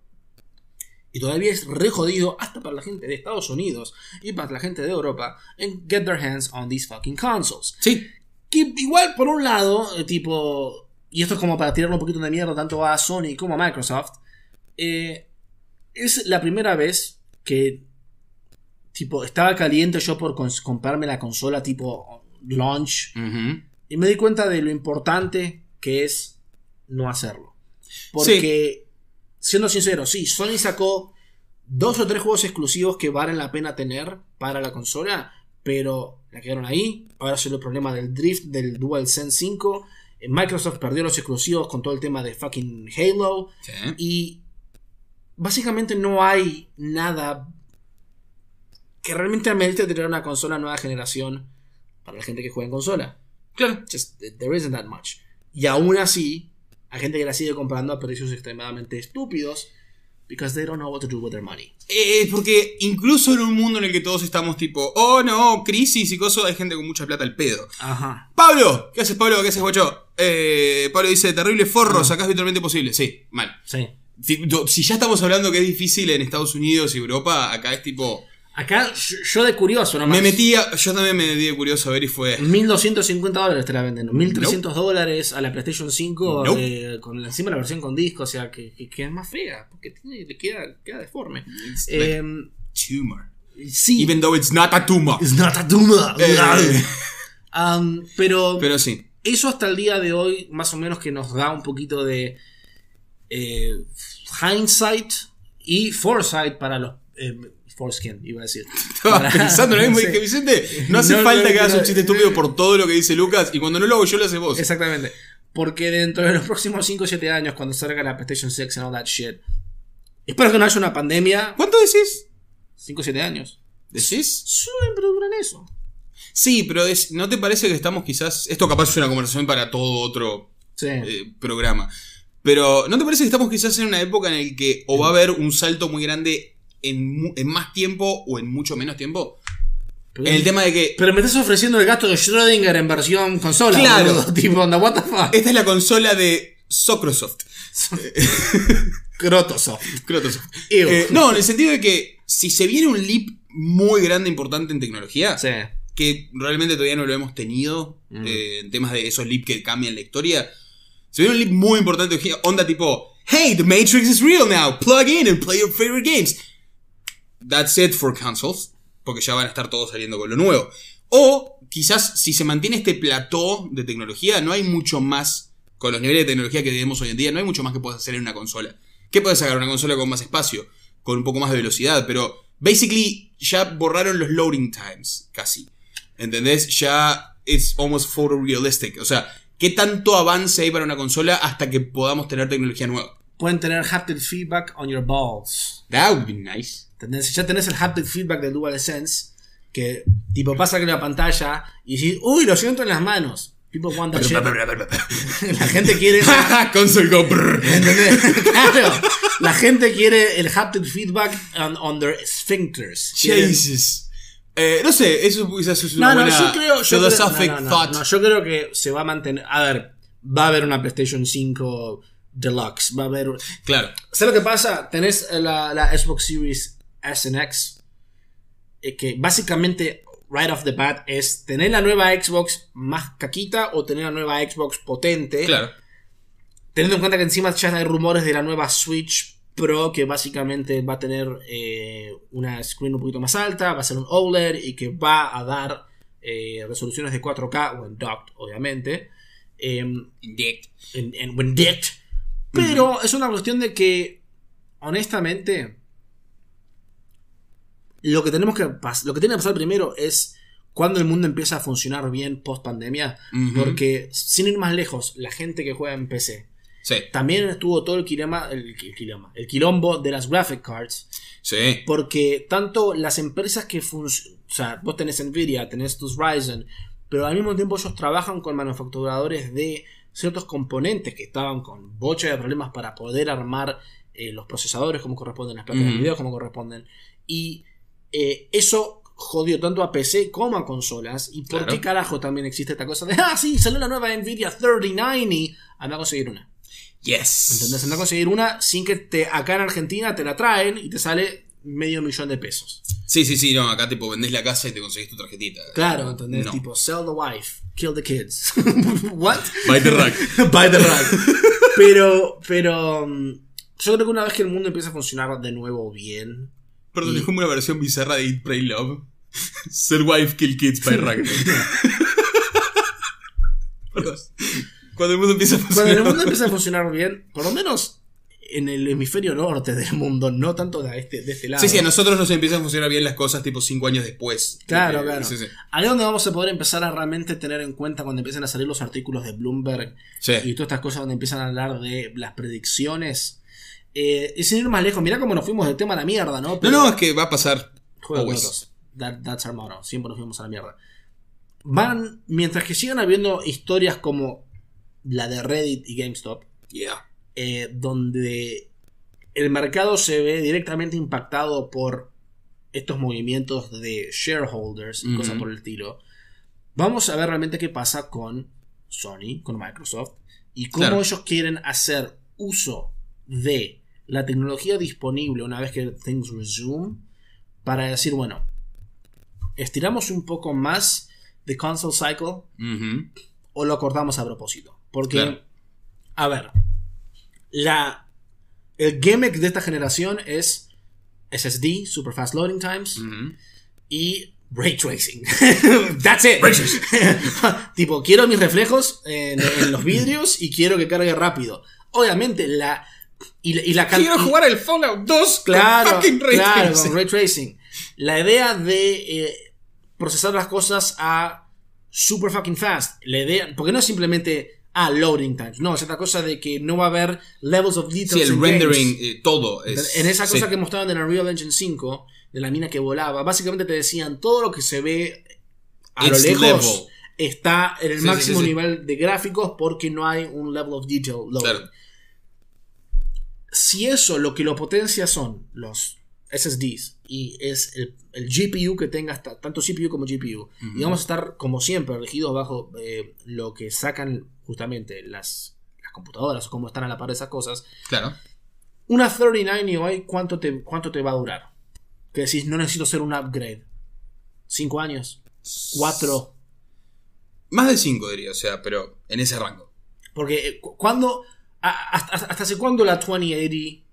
Y todavía es re jodido hasta para la gente de Estados Unidos y para la gente de Europa en get their hands on these fucking consoles. Sí. Que igual, por un lado, eh, tipo. Y esto es como para tirarle un poquito de mierda tanto a Sony como a Microsoft. eh, es la primera vez que. Tipo, estaba caliente yo por comprarme la consola tipo launch. Y me di cuenta de lo importante que es no hacerlo. Porque, siendo sincero, sí, Sony sacó dos o tres juegos exclusivos que valen la pena tener para la consola, pero la quedaron ahí. Ahora se el problema del drift del DualSense 5. Eh, Microsoft perdió los exclusivos con todo el tema de fucking Halo. Sí. Y básicamente no hay nada que realmente amerite tener una consola nueva generación para la gente que juega en consola. Claro. Just, there isn't that much. Y aún así, hay gente que la sigue comprando a precios extremadamente estúpidos because they don't know what to do with their money. Eh, porque incluso en un mundo en el que todos estamos tipo, oh no, crisis y cosas, hay gente con mucha plata al pedo. Ajá. Pablo, ¿qué haces Pablo? ¿Qué haces guacho? Eh, Pablo dice, terrible forro, sacás virtualmente posible. Sí, mal. Sí. Si ya estamos hablando que es difícil en Estados Unidos y Europa, acá es tipo. Acá, yo, de curioso nomás. Me metía, yo también me metí de curioso a ver y fue. 1250 dólares te la venden. 1300 dólares a la PlayStation 5 Nope. eh, con encima la versión con disco. O sea, que, que- que es más fea. Porque tiene, le queda, queda deforme. It's like Eh, tumor. sí. Even though it's not a tumor. It's not a tumor. [LAUGHS] Eh, Um, pero, pero sí. eso hasta el día de hoy, más o menos que nos da un poquito de eh, hindsight y foresight para los. Eh, foreskin, iba a decir. [LAUGHS] Estaba Para- pensando lo mismo y [LAUGHS] sí. dije, Vicente, no hace No, falta no, que hagas no, un chiste no. estúpido por todo lo que dice Lucas y cuando no lo hago yo lo haces vos. Exactamente. Porque dentro de los próximos 5 o 7 años, cuando salga la PlayStation 6 and all that shit, espero que no haya una pandemia. ¿Cuánto decís? 5 o 7 años. ¿Decís? Siempre duran eso. Sí, pero es- ¿no te parece que estamos quizás... Esto capaz es una conversación para todo otro Sí. eh, programa. Pero ¿no te parece que estamos quizás en una época en la que o va a haber un salto muy grande en, más tiempo o en mucho menos tiempo? pero, En el tema de que pero me estás ofreciendo el gasto de Schrödinger en versión consola. Claro. boludo. [LAUGHS] Tipo, onda, what the fuck. esta es la consola de Socrosoft. [LAUGHS] Crotosoft. Crotosoft. Eh, no, en el sentido de que si se viene un leap muy grande, importante en tecnología, Sí. que realmente todavía no lo hemos tenido, Mm. eh, en temas de esos leap que cambian la historia, se viene un leap muy importante, onda tipo, hey, the Matrix is real now, plug in and play your favorite games. That's it for consoles, porque ya van a estar todos saliendo con lo nuevo. O quizás si se mantiene este plató de tecnología, no hay mucho más, con los niveles de tecnología que tenemos hoy en día, no hay mucho más que puedas hacer en una consola. ¿Qué puedes sacar? Una consola con más espacio, con un poco más de velocidad, pero basically ya borraron los loading times, casi. ¿Entendés? Ya es almost photorealistic. O sea, ¿qué tanto avance hay para una consola hasta que podamos tener tecnología nueva? Pueden tener haptic feedback on your balls. That would be nice. ¿Entendés? Ya tenés el haptic feedback del DualSense. Que tipo pasa que la pantalla y decís, uy, lo siento en las manos. People want that shit. [LAUGHS] La gente quiere [LAUGHS] Console go brrr. ¿Entendés? [LAUGHS] claro. La gente quiere el haptic feedback on, on their sphincters. Jesus. Eh, no sé, eso quizás es No, una no, buena yo creo. Yo creo, no, no, no, no, yo creo que se va a mantener. A ver, va a haber una PlayStation 5 Deluxe. Va a haber. Claro. ¿Sabes lo que pasa? Tenés la, la Xbox Series S and X. eh, que básicamente, right off the bat, es tener la nueva Xbox más caquita o tener la nueva Xbox potente. Claro. Teniendo en cuenta que encima ya hay rumores de la nueva Switch Pro que básicamente va a tener eh, una screen un poquito más alta, va a ser un OLED y que va a dar eh, resoluciones de 4K o en docked, obviamente. em, Indeed. en, en Pero es una cuestión de que, honestamente, lo que tenemos que lo que tiene que pasar primero es cuando el mundo empieza a funcionar bien post pandemia. Porque, sin ir más lejos, la gente que juega en PC Sí, también estuvo todo el quilema, el, quilema, el quilombo de las graphic cards. sí. Porque tanto las empresas que funcionan, o sea, vos tenés Nvidia, tenés tus Ryzen, pero al mismo tiempo ellos trabajan con manufacturadores de ciertos componentes que estaban con bocha de problemas para poder armar eh, los procesadores como corresponden, las placas de video como corresponden. Y eh, eso jodió tanto a PC como a consolas. ¿Y por Claro. qué carajo también existe esta cosa de, [LAUGHS] ah, sí, salió la nueva Nvidia 3090 y anda a conseguir una? Yes. ¿Entendés? Anda a conseguir una sin que te, acá en Argentina te la traen y te sale medio millón de pesos. Sí, sí, sí, no, acá tipo vendés la casa y te conseguís tu tarjetita. Claro, ¿entendés? No. Tipo, sell the wife, kill the kids. [LAUGHS] What? Buy the rack. [LAUGHS] Buy the rack. Pero, pero. mm, Yo creo que una vez que el mundo empieza a funcionar de nuevo bien. Perdón, Y- es como una versión bizarra de Eat, Pray, Love. Sell wife, kill kids, by rack. Perdón. Cuando el mundo empieza a Cuando funcionar. el mundo empieza a funcionar bien, por lo menos en el hemisferio norte del mundo, no tanto de este, de este lado. Sí, sí, a nosotros nos empiezan a funcionar bien las cosas tipo 5 años después. Claro, Eh, claro. Sí, sí. Ahí es donde vamos a poder empezar a realmente tener en cuenta cuando empiecen a salir los artículos de Bloomberg Sí. y todas estas cosas donde empiezan a hablar de las predicciones. Eh, y sin ir más lejos, mirá cómo nos fuimos del tema a la mierda, ¿no? No, Pero- no, es que va a pasar. Juego. That- that's our motto. Siempre nos fuimos a la mierda. Van, mientras que sigan habiendo historias como la de Reddit y GameStop, Yeah. Eh, donde el mercado se ve directamente impactado por estos movimientos de shareholders y cosas por el estilo. Vamos a ver realmente qué pasa con Sony, con Microsoft, y cómo Claro. ellos quieren hacer uso de la tecnología disponible una vez que things resume para decir, bueno, estiramos un poco más de console cycle o lo acordamos a propósito. Porque, Claro. a ver, la, el gimmick de esta generación es SSD, Super Fast Loading Times, y Ray Tracing. [LAUGHS] That's it. [LAUGHS] tipo, quiero mis reflejos en, en los vidrios y quiero que cargue rápido. Obviamente, la. Y, la- y la can- Quiero jugar el Fallout 2 Claro, con fucking ray claro, tracing. con ray tracing. La idea de eh, procesar las cosas a super fucking fast. La idea, porque no es simplemente ah, loading times. No, es esta cosa de que no va a haber levels of detail. Sí, el rendering, eh, todo. Es, en esa cosa sí. que mostraron en Unreal Engine 5, de la mina que volaba, básicamente te decían todo lo que se ve a lo lejos level. está en el Sí, máximo sí, nivel de gráficos porque no hay un level of detail loading. Claro. Si eso lo que lo potencia son los SSDs y es el, el GPU que tenga hasta- tanto CPU como GPU y vamos a estar como siempre regidos bajo eh, lo que sacan justamente las, las computadoras o cómo están a la par de esas cosas Claro. una 39 hoy ¿cuánto te, cuánto te va a durar? que decís no necesito hacer un upgrade 5 años 4 Más de 5 diría, o sea, pero en ese rango. Porque eh, cu- cuando. a- Hasta, hasta- hace cuándo la 2080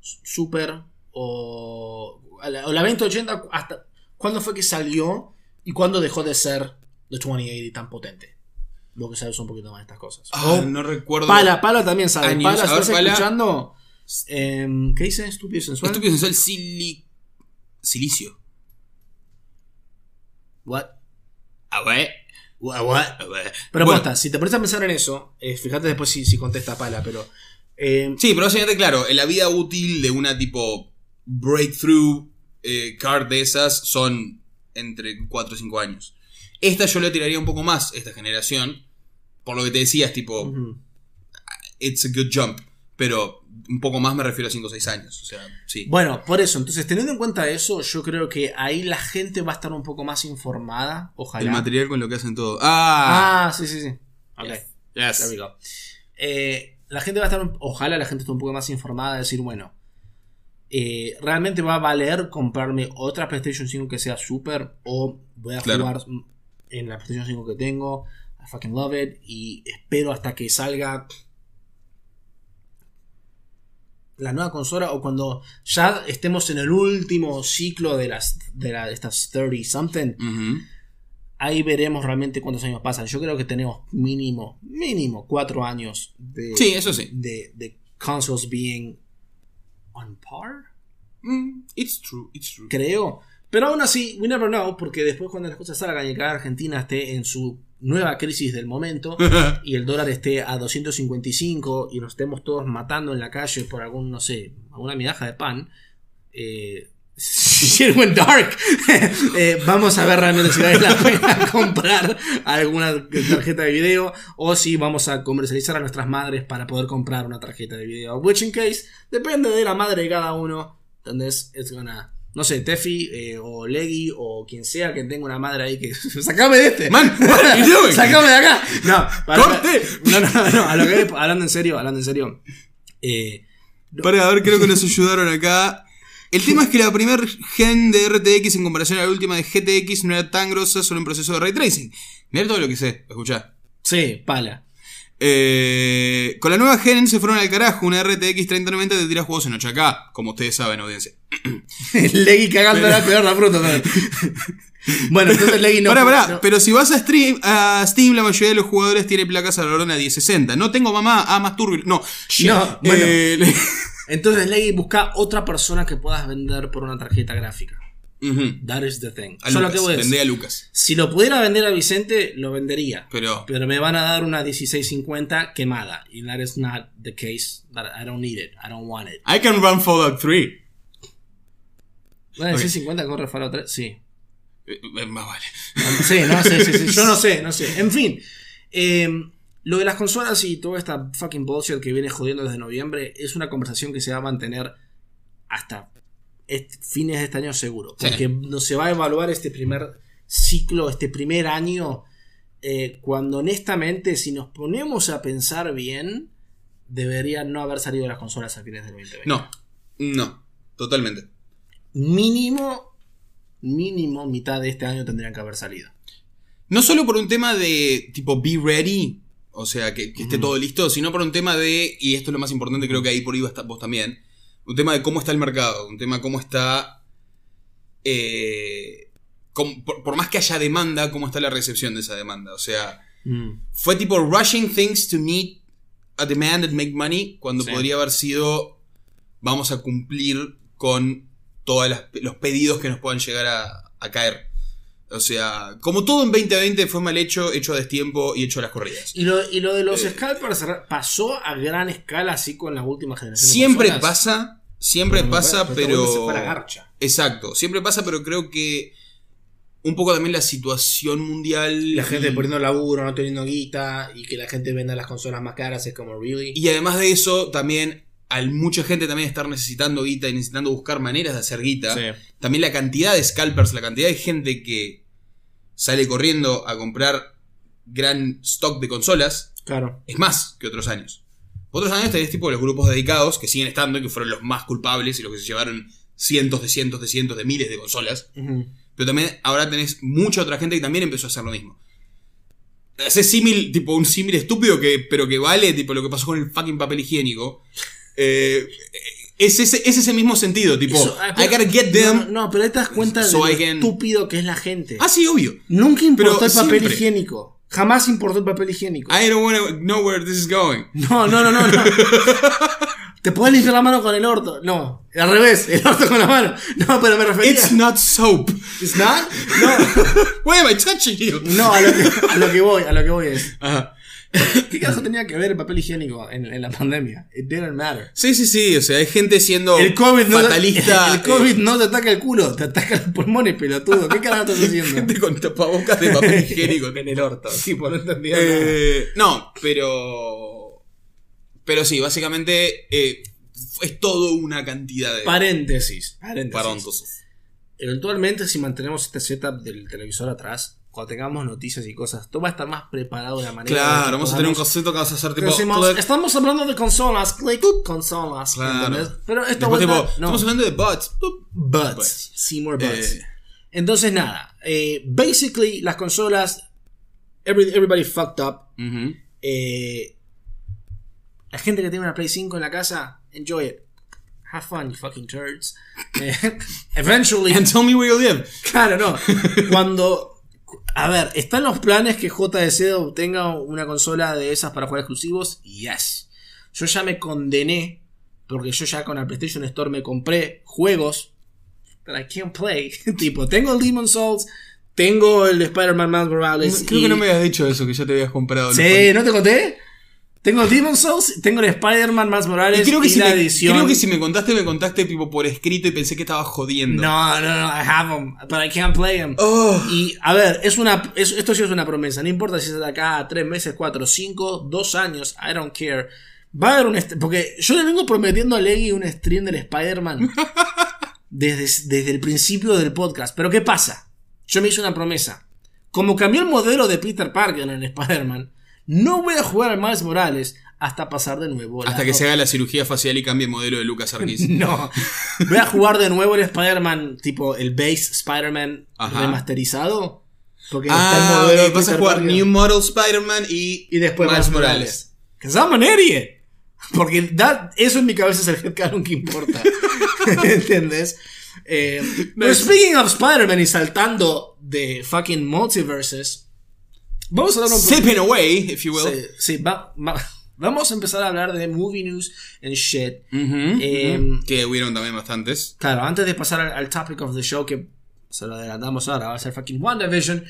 Super o, o la, o la 2080 hasta cuándo fue que salió y cuándo dejó de ser la 2080 tan potente. Vos que sabes un poquito más de estas cosas. Ah, no recuerdo. Pala, Pala también sabe. Años. Pala, ¿estás Pala. escuchando? Em, ¿Qué dice? Estúpido y sensual. Estúpido sensual sili... silicio. What? A ver. What? what? A ver. Pero Bueno, posta, si te pones a pensar en eso, eh, fíjate después si, si contesta Pala, pero. em, Sí, pero básicamente, claro, en la vida útil de una tipo breakthrough eh, card de esas son entre 4 o 5 años. Esta yo le tiraría un poco más, esta generación. Por lo que te decías, tipo, it's a good jump. Pero un poco más me refiero a 5 o 6 años. O sea, sí. Bueno, por eso, entonces teniendo en cuenta eso, yo creo que ahí la gente va a estar un poco más informada, ojalá. El material con lo que hacen todo. Ah, Ah, sí, sí, sí. Ok, Yes. there we go. Eh, la gente va a estar, un- ojalá la gente esté un poco más informada, de decir, bueno, eh, realmente va a valer comprarme otra PlayStation 5 que sea super o voy a Claro. jugar en la PlayStation 5 que tengo, I fucking love it y espero hasta que salga la nueva consola o cuando ya estemos en el último ciclo de las de, la- estas 30 something ahí veremos realmente cuántos años pasan yo creo que tenemos mínimo mínimo cuatro años de Sí, eso sí. de, de consoles being on par Mm, it's true, it's true. creo pero aún así we never know porque después cuando las cosas salgan y cada Argentina esté en su nueva crisis del momento [LAUGHS] y el dólar esté a 255 y nos estemos todos matando en la calle por algún, no sé, alguna migaja de pan, eh, [LAUGHS] shit went dark. [LAUGHS] Eh, vamos a ver realmente si vale la pena comprar alguna tarjeta de video o si vamos a comercializar a nuestras madres para poder comprar una tarjeta de video. Which in case, depende de la madre de cada uno. Entonces, it's gonna. No sé, Tefi eh, o Leggy o quien sea que tenga una madre ahí que. [LAUGHS] ¡Sacame de este! Man? [LAUGHS] ¡Sacame de acá! No, para- ¡Corte! No, no, no, a lo que- hablando en serio, hablando en serio. Eh, Para, a ver, creo que nos ayudaron acá. El tema es que la primer gen de RTX en comparación a la última de GTX no era tan grosa solo en proceso de ray tracing. Mira todo lo que sé, escuchá. sí, pala. Eh, con la nueva gen se fueron al carajo. Una RTX 3090 te tira juegos en 8K, como ustedes saben, audiencia. [LAUGHS] Leggy cagando la peor la fruta. también. [LAUGHS] bueno, entonces Leggy no. pará, pará, no- pero si vas a, stream, a Steam, la mayoría de los jugadores tiene placas a la orden a 1060. No tengo mamá, ah, más turbio. No. No, bueno. Eh, [LAUGHS] Entonces Leggy busca otra persona que puedas vender por una tarjeta gráfica. That is the thing. A Yo lo Lucas, que voy a Lucas. Si lo pudiera vender a Vicente, lo vendería. Pero, Pero me van a dar una 1650 quemada. Y that is not the case. That I don't need it. I don't want it. I can run Fallout 3. Una Ok. 1650 corre Fallout 3. Sí. Eh, eh, Más vale. Sí, no sé, sí, sí, Yo no sé, no sé. En fin. eh, lo de las consolas y toda esta fucking bullshit que viene jodiendo desde noviembre es una conversación que se va a mantener hasta fines de este año seguro. Sí. Porque no se va a evaluar este primer ciclo, este primer año, eh, cuando honestamente si nos ponemos a pensar bien, deberían no haber salido las consolas a fines del 2020. No, no, totalmente. Mínimo, mínimo mitad de este año tendrían que haber salido. No solo por un tema de tipo be ready, o sea, que, que esté Mm. todo listo, sino por un tema de, y esto es lo más importante, creo que ahí por ahí vos también, un tema de cómo está el mercado, un tema de cómo está, eh, cómo- por, por más que haya demanda, cómo está la recepción de esa demanda. O sea, fue tipo rushing things to meet a demand and make money, cuando Sí. podría haber sido, vamos a cumplir con todos los pedidos que nos puedan llegar a, a caer. O sea, como todo en 2020 fue mal hecho, hecho a destiempo y hecho a las corridas. Y lo, y lo de los Eh. scalpers pasó a gran escala así con la última generación. de Siempre consolas. pasa, siempre Pero- pasa, pero pero... se fue a la garcha. Exacto, siempre pasa, pero creo que un poco también la situación mundial. La gente y, poniendo laburo, no teniendo guita, y que la gente venda las consolas más caras, es como, really? y además de eso, también al mucha gente también estar necesitando guita y necesitando buscar maneras de hacer guita. Sí. También la cantidad de scalpers, la cantidad de gente que sale corriendo a comprar gran stock de consolas Claro. es más que otros años. Otros años tenés tipo los grupos dedicados que siguen estando y que fueron los más culpables y los que se llevaron cientos de cientos de cientos de miles de consolas. Pero también ahora tenés mucha otra gente que también empezó a hacer lo mismo. Ese símil, tipo un símil estúpido, que, pero que vale, tipo lo que pasó con el fucking papel higiénico. Eh, es, ese, es ese mismo sentido, tipo, Eso, ah, I pero- gotta get them. No, no, pero ahí te das cuenta so de lo can- estúpido que es la gente. Ah, sí, obvio. Nunca importó pero el papel siempre. higiénico. Jamás importó el papel higiénico. I don't wanna know where this is going. [LAUGHS] No, no, no, no. no. [LAUGHS] Te puedes limpiar la mano con el orto. No, al revés, el orto con la mano. No, pero me refería. It's not soap. It's not? No, [LAUGHS] Why am I touching you? no a, lo que, a lo que voy, a lo que voy es. Ajá. [LAUGHS] ¿Qué carajo tenía que ver el papel higiénico en, en la pandemia? It didn't matter. Sí, sí, sí. O sea, hay gente siendo El COVID, no, fatalista. [LAUGHS] el COVID no te ataca el culo, te ataca los pulmones, pelotudo. ¿Qué carajo estás eh, haciendo? gente con tapabocas de papel [LAUGHS] higiénico en el orto. Tipo, no entendía nada. Eh, no, pero. Pero sí, básicamente eh, es todo una cantidad de. Paréntesis. Paréntesis. paréntesis. Eventualmente, si mantenemos este setup del televisor atrás, cuando tengamos noticias y cosas, todo va a estar más preparado de la manera. Claro, vamos a tener un concepto que vamos a hacer tipo. Decimos, estamos hablando de consolas, click, consolas. Claro. Pero esta Después, vuelta, tipo, no. estamos hablando de bots. Boop. Butts. Butts. Seymour Butts. Eh. Entonces, nada. eh, basically, las consolas. every- everybody fucked up. Eh, la gente que tiene una Play 5 en la casa, enjoy it. Have fun, you fucking turds. [LAUGHS] Eventually. And tell me where you live. Claro, no. [LAUGHS] Cuando. A ver, ¿están los planes que JDC obtenga una consola de esas para jugar exclusivos? Yes. Yo ya me condené. Porque yo ya con la PlayStation Store me compré juegos. That I can't play. [LAUGHS] tipo, tengo el Demon Souls. Tengo el de Spider-Man Miles Morales. Creo y- que no me habías dicho eso, que ya te habías comprado. Sí, ¿no te conté? Tengo Demon Souls, tengo el Spider-Man Miles Morales Y creo que, y si la me, edición. creo que si me contaste, me contaste tipo por escrito y pensé que estabas jodiendo. No, no, no, I have them, but I can't play them. Oh. Y, a ver, es una, es- esto sí es una promesa. No importa si es de acá tres meses, cuatro, cinco, dos años, I don't care. Va a haber un. Porque yo le vengo prometiendo a Leggy un stream del Spider-Man [LAUGHS] desde, desde el principio del podcast. Pero ¿qué pasa? Yo me hice una promesa. Como cambió el modelo de Peter Parker en el Spider-Man, no voy a jugar al Miles Morales hasta pasar de nuevo. Hasta que se haga la cirugía facial y cambie el modelo de Lucas Arquís. [LAUGHS] No. Voy a jugar de nuevo el Spider-Man, tipo el base Spider-Man remasterizado. Porque Ah, de ok, vas a jugar Parker. New Model Spider-Man y, y después Miles Miles Morales. An idiot. Porque that- eso en mi cabeza es el headcanon que importa. [LAUGHS] ¿Entiendes? Eh, pero speaking of Spider-Man y saltando de fucking multiverses, vamos a hablar un. Sipping away, if you will. Sí, sí, va- va- vamos a empezar a hablar de movie news and shit. Ujú, Eh, ujú. que hubieron también bastantes. Claro, antes de pasar al, al topic of the show, que se lo adelantamos ahora, va a ser fucking WandaVision.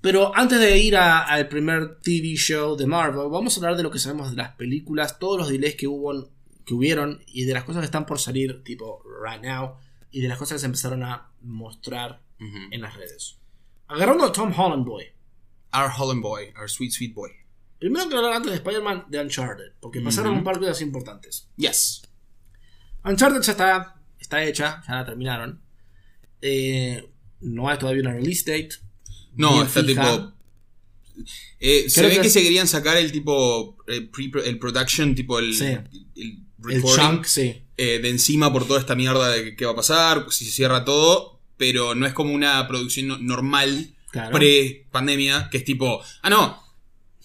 Pero antes de ir a- al primer TV show de Marvel, vamos a hablar de lo que sabemos de las películas, todos los delays que hubo, que hubieron y de las cosas que están por salir, tipo right now, y de las cosas que se empezaron a mostrar Ujú. en las redes. Agarrando a Tom Holland Boy. Our Holland Boy, our sweet, sweet boy. Primero que hablar antes de Spider-Man de Uncharted, porque pasaron un par de cosas importantes. Yes. Uncharted ya está, está hecha, ya la terminaron. Eh, no hay todavía una release date. No, está fija. tipo. Eh, se ve que, que- se querían sacar el tipo. El, pre- el production, tipo el. Sí. El, chunk, sí. eh, de encima por toda esta mierda de qué va a pasar, si se cierra todo. Pero no es como una producción no- normal Claro. pre-pandemia, que es tipo. Ah, no.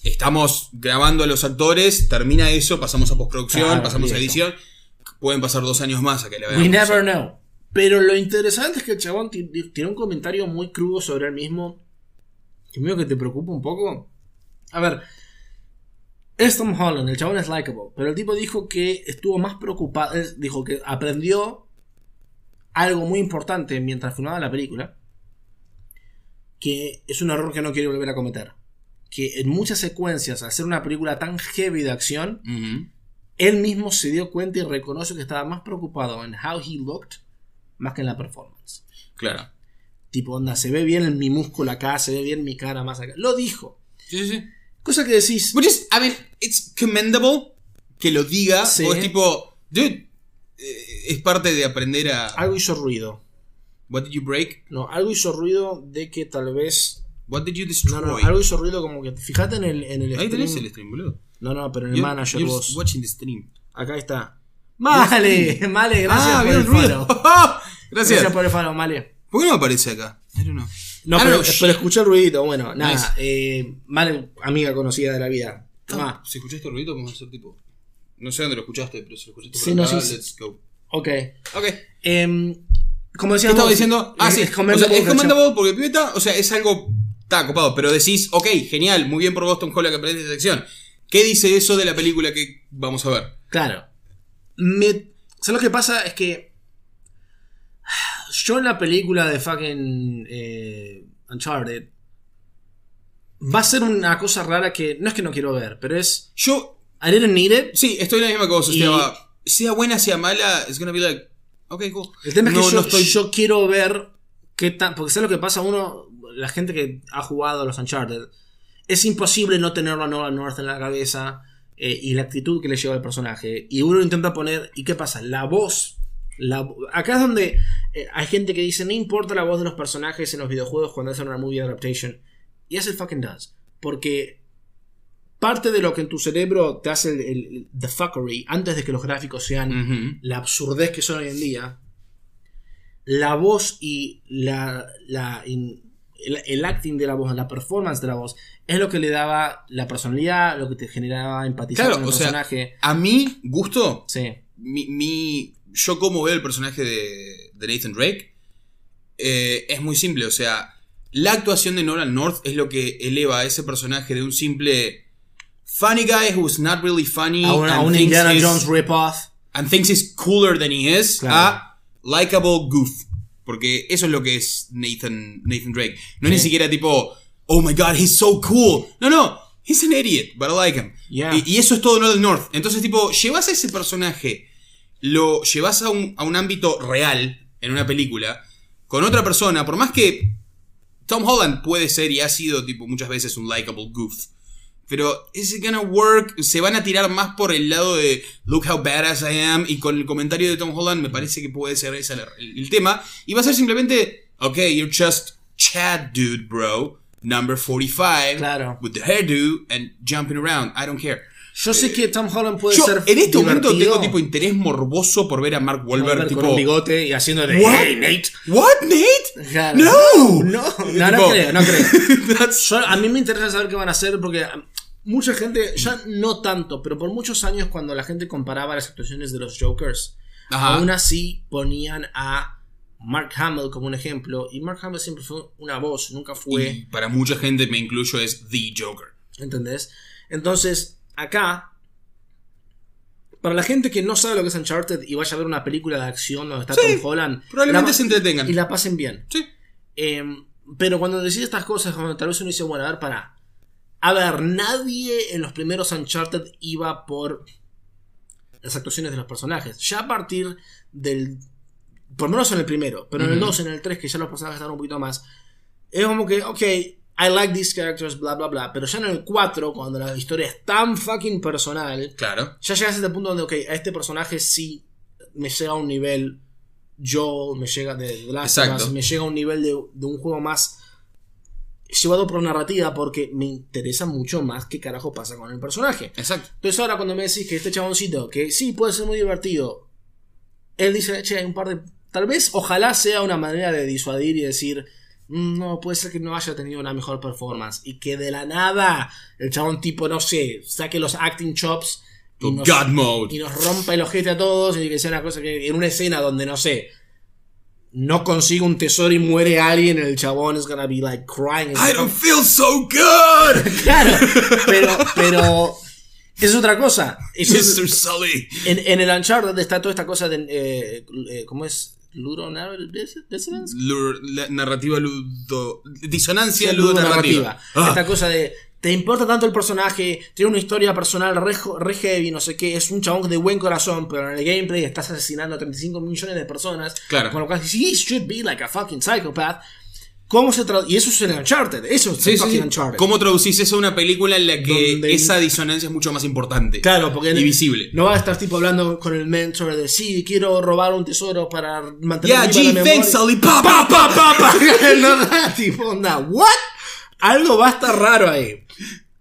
Estamos grabando a los actores, termina eso, pasamos a postproducción, Claro, pasamos a edición. Pueden pasar dos años más a que le veamos. We never know. Pero lo interesante es que el chabón ti- ti- tiene un comentario muy crudo sobre él mismo. Que medio que te preocupa un poco. A ver. Es Tom Holland, el chabón es likable. Pero el tipo dijo que estuvo más preocupado. Dijo que aprendió algo muy importante mientras filmaba la película. Que es un error que no quiere volver a cometer. Que en muchas secuencias, al ser una película tan heavy de acción, él mismo se dio cuenta y reconoció que estaba más preocupado en how he looked más que en la performance. Claro. Tipo, onda, se ve bien mi músculo acá, se ve bien mi cara más acá. Lo dijo. Sí, sí, sí. Cosa que decís. Which is, I mean, it's commendable que lo diga. Sí. O es tipo, dude, eh, es parte de aprender a. Algo hizo ruido. What did you break? No, algo hizo ruido de que tal vez. What did you No, destroy? no, algo hizo ruido como que. Fíjate en el, en el Ahí stream. tenés el stream, boludo. No, no, pero en el You're- manager you're vos. watching the stream. Acá está. Male, Male, gracias ah, por el ruido. faro. [LAUGHS] Gracias. Gracias por el faro, Male. ¿Por qué no aparece acá? I don't know. No, I don't pero, know shit. pero escuché el ruidito. Bueno, nada. Nice. Eh, Male, amiga conocida de la vida. Ah, Ah, si escuchaste ruido, vamos a hacer tipo. No sé dónde lo escuchaste, pero si lo escuchaste por Sí, no, sí, sí. let's go. ok. Ok. Em, como ¿Qué decíamos. estaba diciendo? Ah, es- sí. Es o sea, es porque pibeta, o sea, es algo. Está copado, pero decís, ok, genial, muy bien por Boston Holland que aprendiste sección. ¿Qué dice eso de la película que vamos a ver? Claro. Me, ¿Sabes lo que pasa? Es que. Yo en la película de fucking. eh, Uncharted. Va a ser una cosa rara que. No es que no quiero ver, pero es. Yo, I didn't need it. sí, estoy en la misma cosa. Y-. Sea buena, sea mala, it's gonna be like, ok, cool. El tema es que No, yo, no estoy- yo quiero ver qué tan. Porque ¿sabes lo que pasa? Uno. La gente que ha jugado a los Uncharted. Es imposible no tenerlo a Nolan North en la cabeza. eh, y la actitud que le lleva al personaje. Y uno intenta poner. ¿Y qué pasa? La voz. La, acá es donde eh, hay gente que dice: No importa la voz de los personajes en los videojuegos cuando hacen una movie adaptation. Y es el fucking does. Porque parte de lo que en tu cerebro te hace el, the fuckery antes de que los gráficos sean la absurdez que son hoy en día, la voz y la, la- in- el, el acting de la voz, la performance de la voz, es lo que le daba la personalidad, lo que te generaba empatizar Claro, con el o sea, personaje. A mí, gusto, Sí, mi, mi- yo como veo el personaje de, de Nathan Drake eh, es muy simple, o sea, la actuación de Nolan North es lo que eleva a ese personaje de un simple funny guy who's not really funny a un, a Indiana Jones rip-off. and thinks he's cooler than he is Claro. a likable goof, porque eso es lo que es Nathan, Nathan Drake. No es ni siquiera tipo, oh my god, he's so cool. No, no, he's an idiot, but I like him. Yeah. Y, y eso es todo Nolan North. Entonces, tipo, llevas a ese personaje, lo llevas a un, a un ámbito real en una película con otra persona, por más que Tom Holland puede ser y ha sido, tipo, muchas veces un likable goof. Pero is it gonna work? Se van a tirar más por el lado de look how badass I am. Y con el comentario de Tom Holland me parece que puede ser ese el, el- tema. Y va a ser simplemente, ok, you're just Chad dude, bro. Number 45. Claro. With the hairdo and jumping around. I don't care. Yo sé que Tom Holland puede Yo ser en este momento divertido, tengo tipo interés morboso por ver a Mark Wahlberg tipo. con un bigote y haciendo de What? "Hey, Nate. What, Nate? Claro. No. No, no, no Tipo, creo, no creo. [LAUGHS] Yo- a mí me interesa saber qué van a hacer porque mucha gente, ya no tanto, pero por muchos años cuando la gente comparaba las actuaciones de los Jokers, Ajá. aún así ponían a Mark Hamill como un ejemplo y Mark Hamill siempre fue una voz, nunca fue, Y para mucha gente, me incluyo, es The Joker. ¿entendés? Entonces, acá, para la gente que no sabe lo que es Uncharted y vaya a ver una película de acción donde está Sí, Tom Holland, probablemente se entretengan. y la pasen bien. Sí. Em, pero cuando decís estas cosas, cuando tal vez uno dice, bueno, a ver, para. A ver, nadie en los primeros Uncharted iba por las actuaciones de los personajes. Ya a partir del. Por lo menos en el primero, pero en el Ujú. 2, en el 3, que ya los personajes están un poquito más. Es como que, ok, I like these characters, bla, bla, bla. Pero ya en el 4, cuando la historia es tan fucking personal, Claro. ya llegas a este punto donde, ok, a este personaje sí me llega a un nivel. Joel, me llega de Last. Us, me llega a un nivel de, de un juego más llevado por narrativa porque me interesa mucho más qué carajo pasa con el personaje. Exacto. Entonces ahora cuando me decís que este chaboncito, que sí puede ser muy divertido, él dice, che, hay un par de... Tal vez, ojalá sea una manera de disuadir y decir, "Mm, no, puede ser que no haya tenido una mejor performance. Y que de la nada el chabón tipo, no sé, saque los acting chops y nos, God mode. y nos rompa el ojete a todos y que sea una cosa que en una escena donde, no sé, no consigue un tesoro y muere alguien, el chabón es gonna be like crying. I don't feel so good. [LAUGHS] Claro, pero, pero es otra cosa. Es- Mr. Sully. en, en el Uncharted está toda esta cosa de. eh, eh, ¿Cómo es? Ludo narrativa ludo. Disonancia Sí, ludonarrativa. Ah, Esta cosa de. Te importa tanto el personaje, tiene una historia personal re, heavy, no sé qué, es un chabón de buen corazón, pero en el gameplay estás asesinando a 35 millones de personas. Claro. Con lo cual, he should be like a fucking psychopath. ¿Cómo se? Y eso es en Uncharted, eso es sí, sí. Uncharted. ¿Cómo traducís eso a una película en la que Donde- esa disonancia es mucho más importante? Claro, porque Y visible. no va a estar tipo hablando con el mentor de sí, quiero robar un tesoro para mantener Yeah, viva gee, la memoria". thanks, Sully. Pa, pa, pa, pa, pa. [LAUGHS] no [LAUGHS] tipo onda, ¿what? Algo va a estar raro ahí.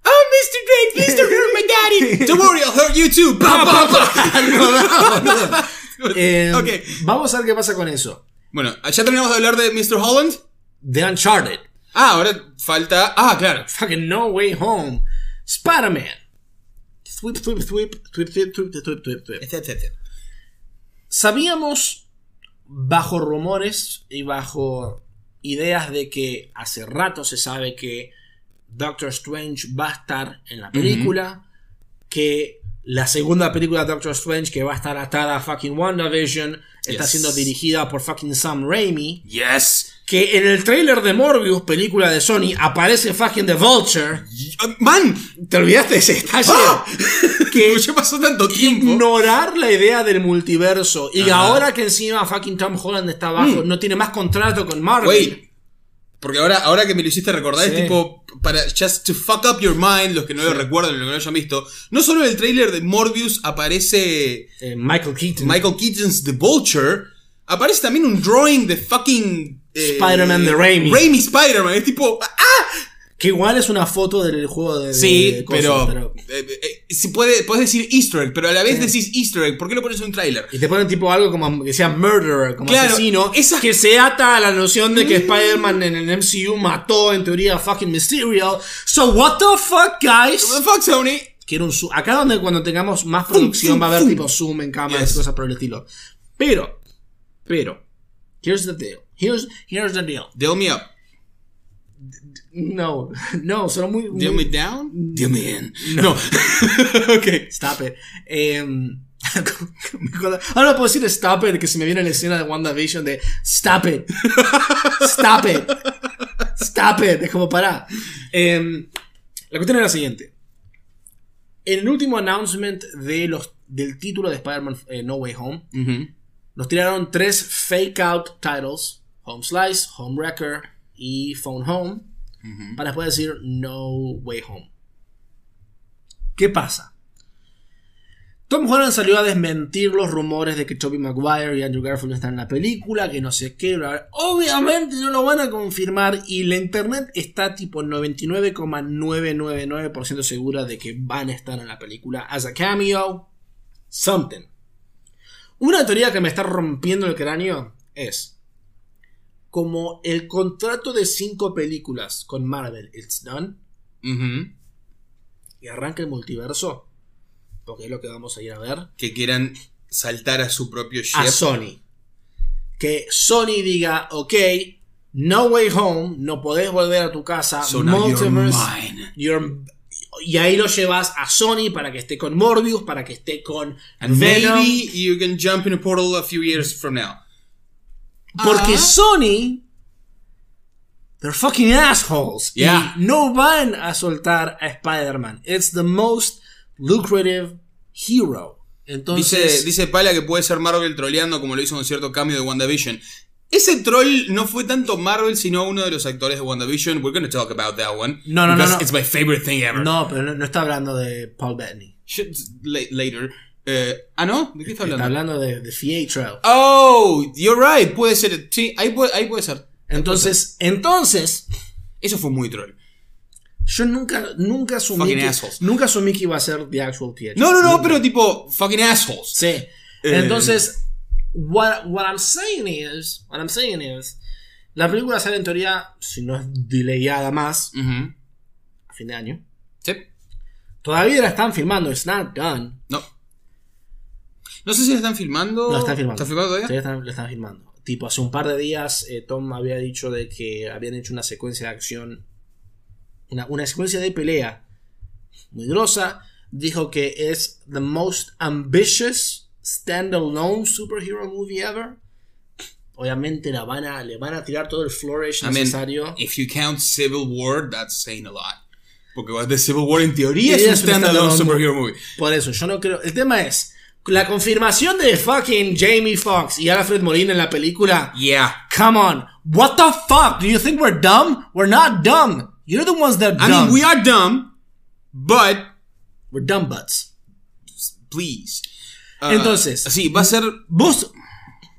Oh, Mr. Drake, please don't hurt my daddy. Don't worry, I'll hurt you too. Pa, pa, pa. [LAUGHS] no no. [LAUGHS] Eh, Ok. Vamos a ver qué pasa con eso. Bueno, ¿ya terminamos de hablar de Mr. Holland? The Uncharted. Ah, ahora falta. Ah, claro. Fucking No Way Home. Spider-Man. Thwip, thwip, thwip, thwip, thwip, thwip, thwip, thwip. Etcétera. Sabíamos, bajo rumores y bajo ideas de que hace rato se sabe que Doctor Strange va a estar en la película, que la segunda película de Doctor Strange que va a estar atada a fucking WandaVision está Yes. siendo dirigida por fucking Sam Raimi, Yes. Que en el trailer de Morbius, película de Sony, aparece fucking The Vulture. Man, ¿Te olvidaste de ese detalle? ¡Ah! [LAUGHS] que ya pasó tanto tiempo. ignorar la idea del multiverso. Y Ajá. ahora que encima fucking Tom Holland está abajo, no tiene más contrato con Marvel. Wait. Porque ahora, ahora que me lo hiciste recordar, Sí. es tipo, para just to fuck up your mind, los que no lo recuerdan, los que no lo hayan visto, no solo en el trailer de Morbius aparece Eh, Michael Keaton. Michael Keaton's The Vulture, aparece también un drawing de fucking... eh, Spider-Man de Raimi. Raimi Spider-Man, es tipo... ¡Ah! Que igual es una foto del juego de. Sí, de cosas, pero... eh, eh, si puede, puedes decir easter egg, pero a la vez decís easter egg, ¿por qué lo pones en un trailer? Y te ponen tipo algo como que sea murderer, como Claro, asesino. esa- Que se ata a la noción de que Spider-Man en el MCU mató en teoría a fucking Mysterio. So what the fuck, guys? What the fuck, Sony? Quiero un zoom. Acá donde cuando tengamos más producción fum, va a haber fum. tipo zoom en cámaras Yes. y cosas por el estilo. Pero, pero, here's the deal. Here's, here's the deal. Deal me up. No, no, son muy. Deal muy- me down? Deal me in. No. [LAUGHS] ok. Stop it. Em, [LAUGHS] Ahora no puedo decir stop it, que se me viene la escena de WandaVision de stop it. Stop it. Stop it. Es como para. la cuestión es la siguiente. En el último announcement de los, del título de Spider-Man eh, No Way Home, Ujú. Nos tiraron tres fake out titles: Home Slice, Home Wrecker y Phone Home. Para después decir No Way Home. ¿Qué pasa? Tom Holland salió a desmentir los rumores de que Tobey Maguire y Andrew Garfield no están en la película, que no sé qué, obviamente no lo van a confirmar y la internet está tipo 99,999% segura de que van a estar en la película as a cameo, something. Una teoría que me está rompiendo el cráneo es como el contrato de cinco películas con Marvel, it's done, y arranca el multiverso, porque es lo que vamos a ir a ver, Que quieran saltar a su propio ship. a Sony. Que Sony diga, ok, No Way Home, no podés volver a tu casa, So now you're Multiverse, mine. you're- y ahí lo llevas a Sony para que esté con Morbius, para que esté con And Venom, maybe you can jump in a portal a few years from now. porque Ah. Sony, they're fucking assholes, Yeah. y no van a soltar a Spider-Man. It's the most lucrative hero. Entonces, Dice, dice Pala que puede ser Marvel troleando como lo hizo en cierto cambio de WandaVision. Ese troll no fue tanto Marvel, sino uno de los actores de WandaVision. We're gonna talk about that one. No, no, no, no. It's my favorite thing ever. no, pero no, no está hablando de Paul Bettany. Later. Eh, ah, ¿no? ¿De qué está hablando? Está hablando de, de Fietro. Oh, you're right. Puede ser. Sí, ahí puede, ahí puede ser. Entonces, entonces, Eso fue muy troll. Yo nunca, nunca asumí Fucking que, assholes. nunca asumí que iba a ser The Actual PH. No, no, no, Nunca. pero tipo, fucking assholes. Sí. Entonces, what, what I'm saying is, what I'm saying is, la película sale en teoría, si no es delayada más, a fin de año. Sí. Todavía la están filmando, it's not done. No. No sé si la están filmando. No, la están filmando. ¿Está filmando todavía? Están, la están filmando. Tipo, hace un par de días eh, Tom había dicho de que habían hecho una secuencia de acción, una, una secuencia de pelea muy grosa. Dijo que es the most ambitious standalone superhero movie ever. Obviamente la van a, le van a tirar todo el flourish I mean, if you count Civil War, that's saying a lot. Porque The Civil War en teoría es un standalone superhero movie. Por eso, yo no creo. El tema es. La confirmación de fucking Jamie Foxx y Alfred Molina en la película. Yeah. Come on. What the fuck? Do you think we're dumb? We're not dumb. You're the ones that I dumb. mean, we are dumb, but We're dumb butts. please. Uh, Entonces. Sí, va a ser. Vos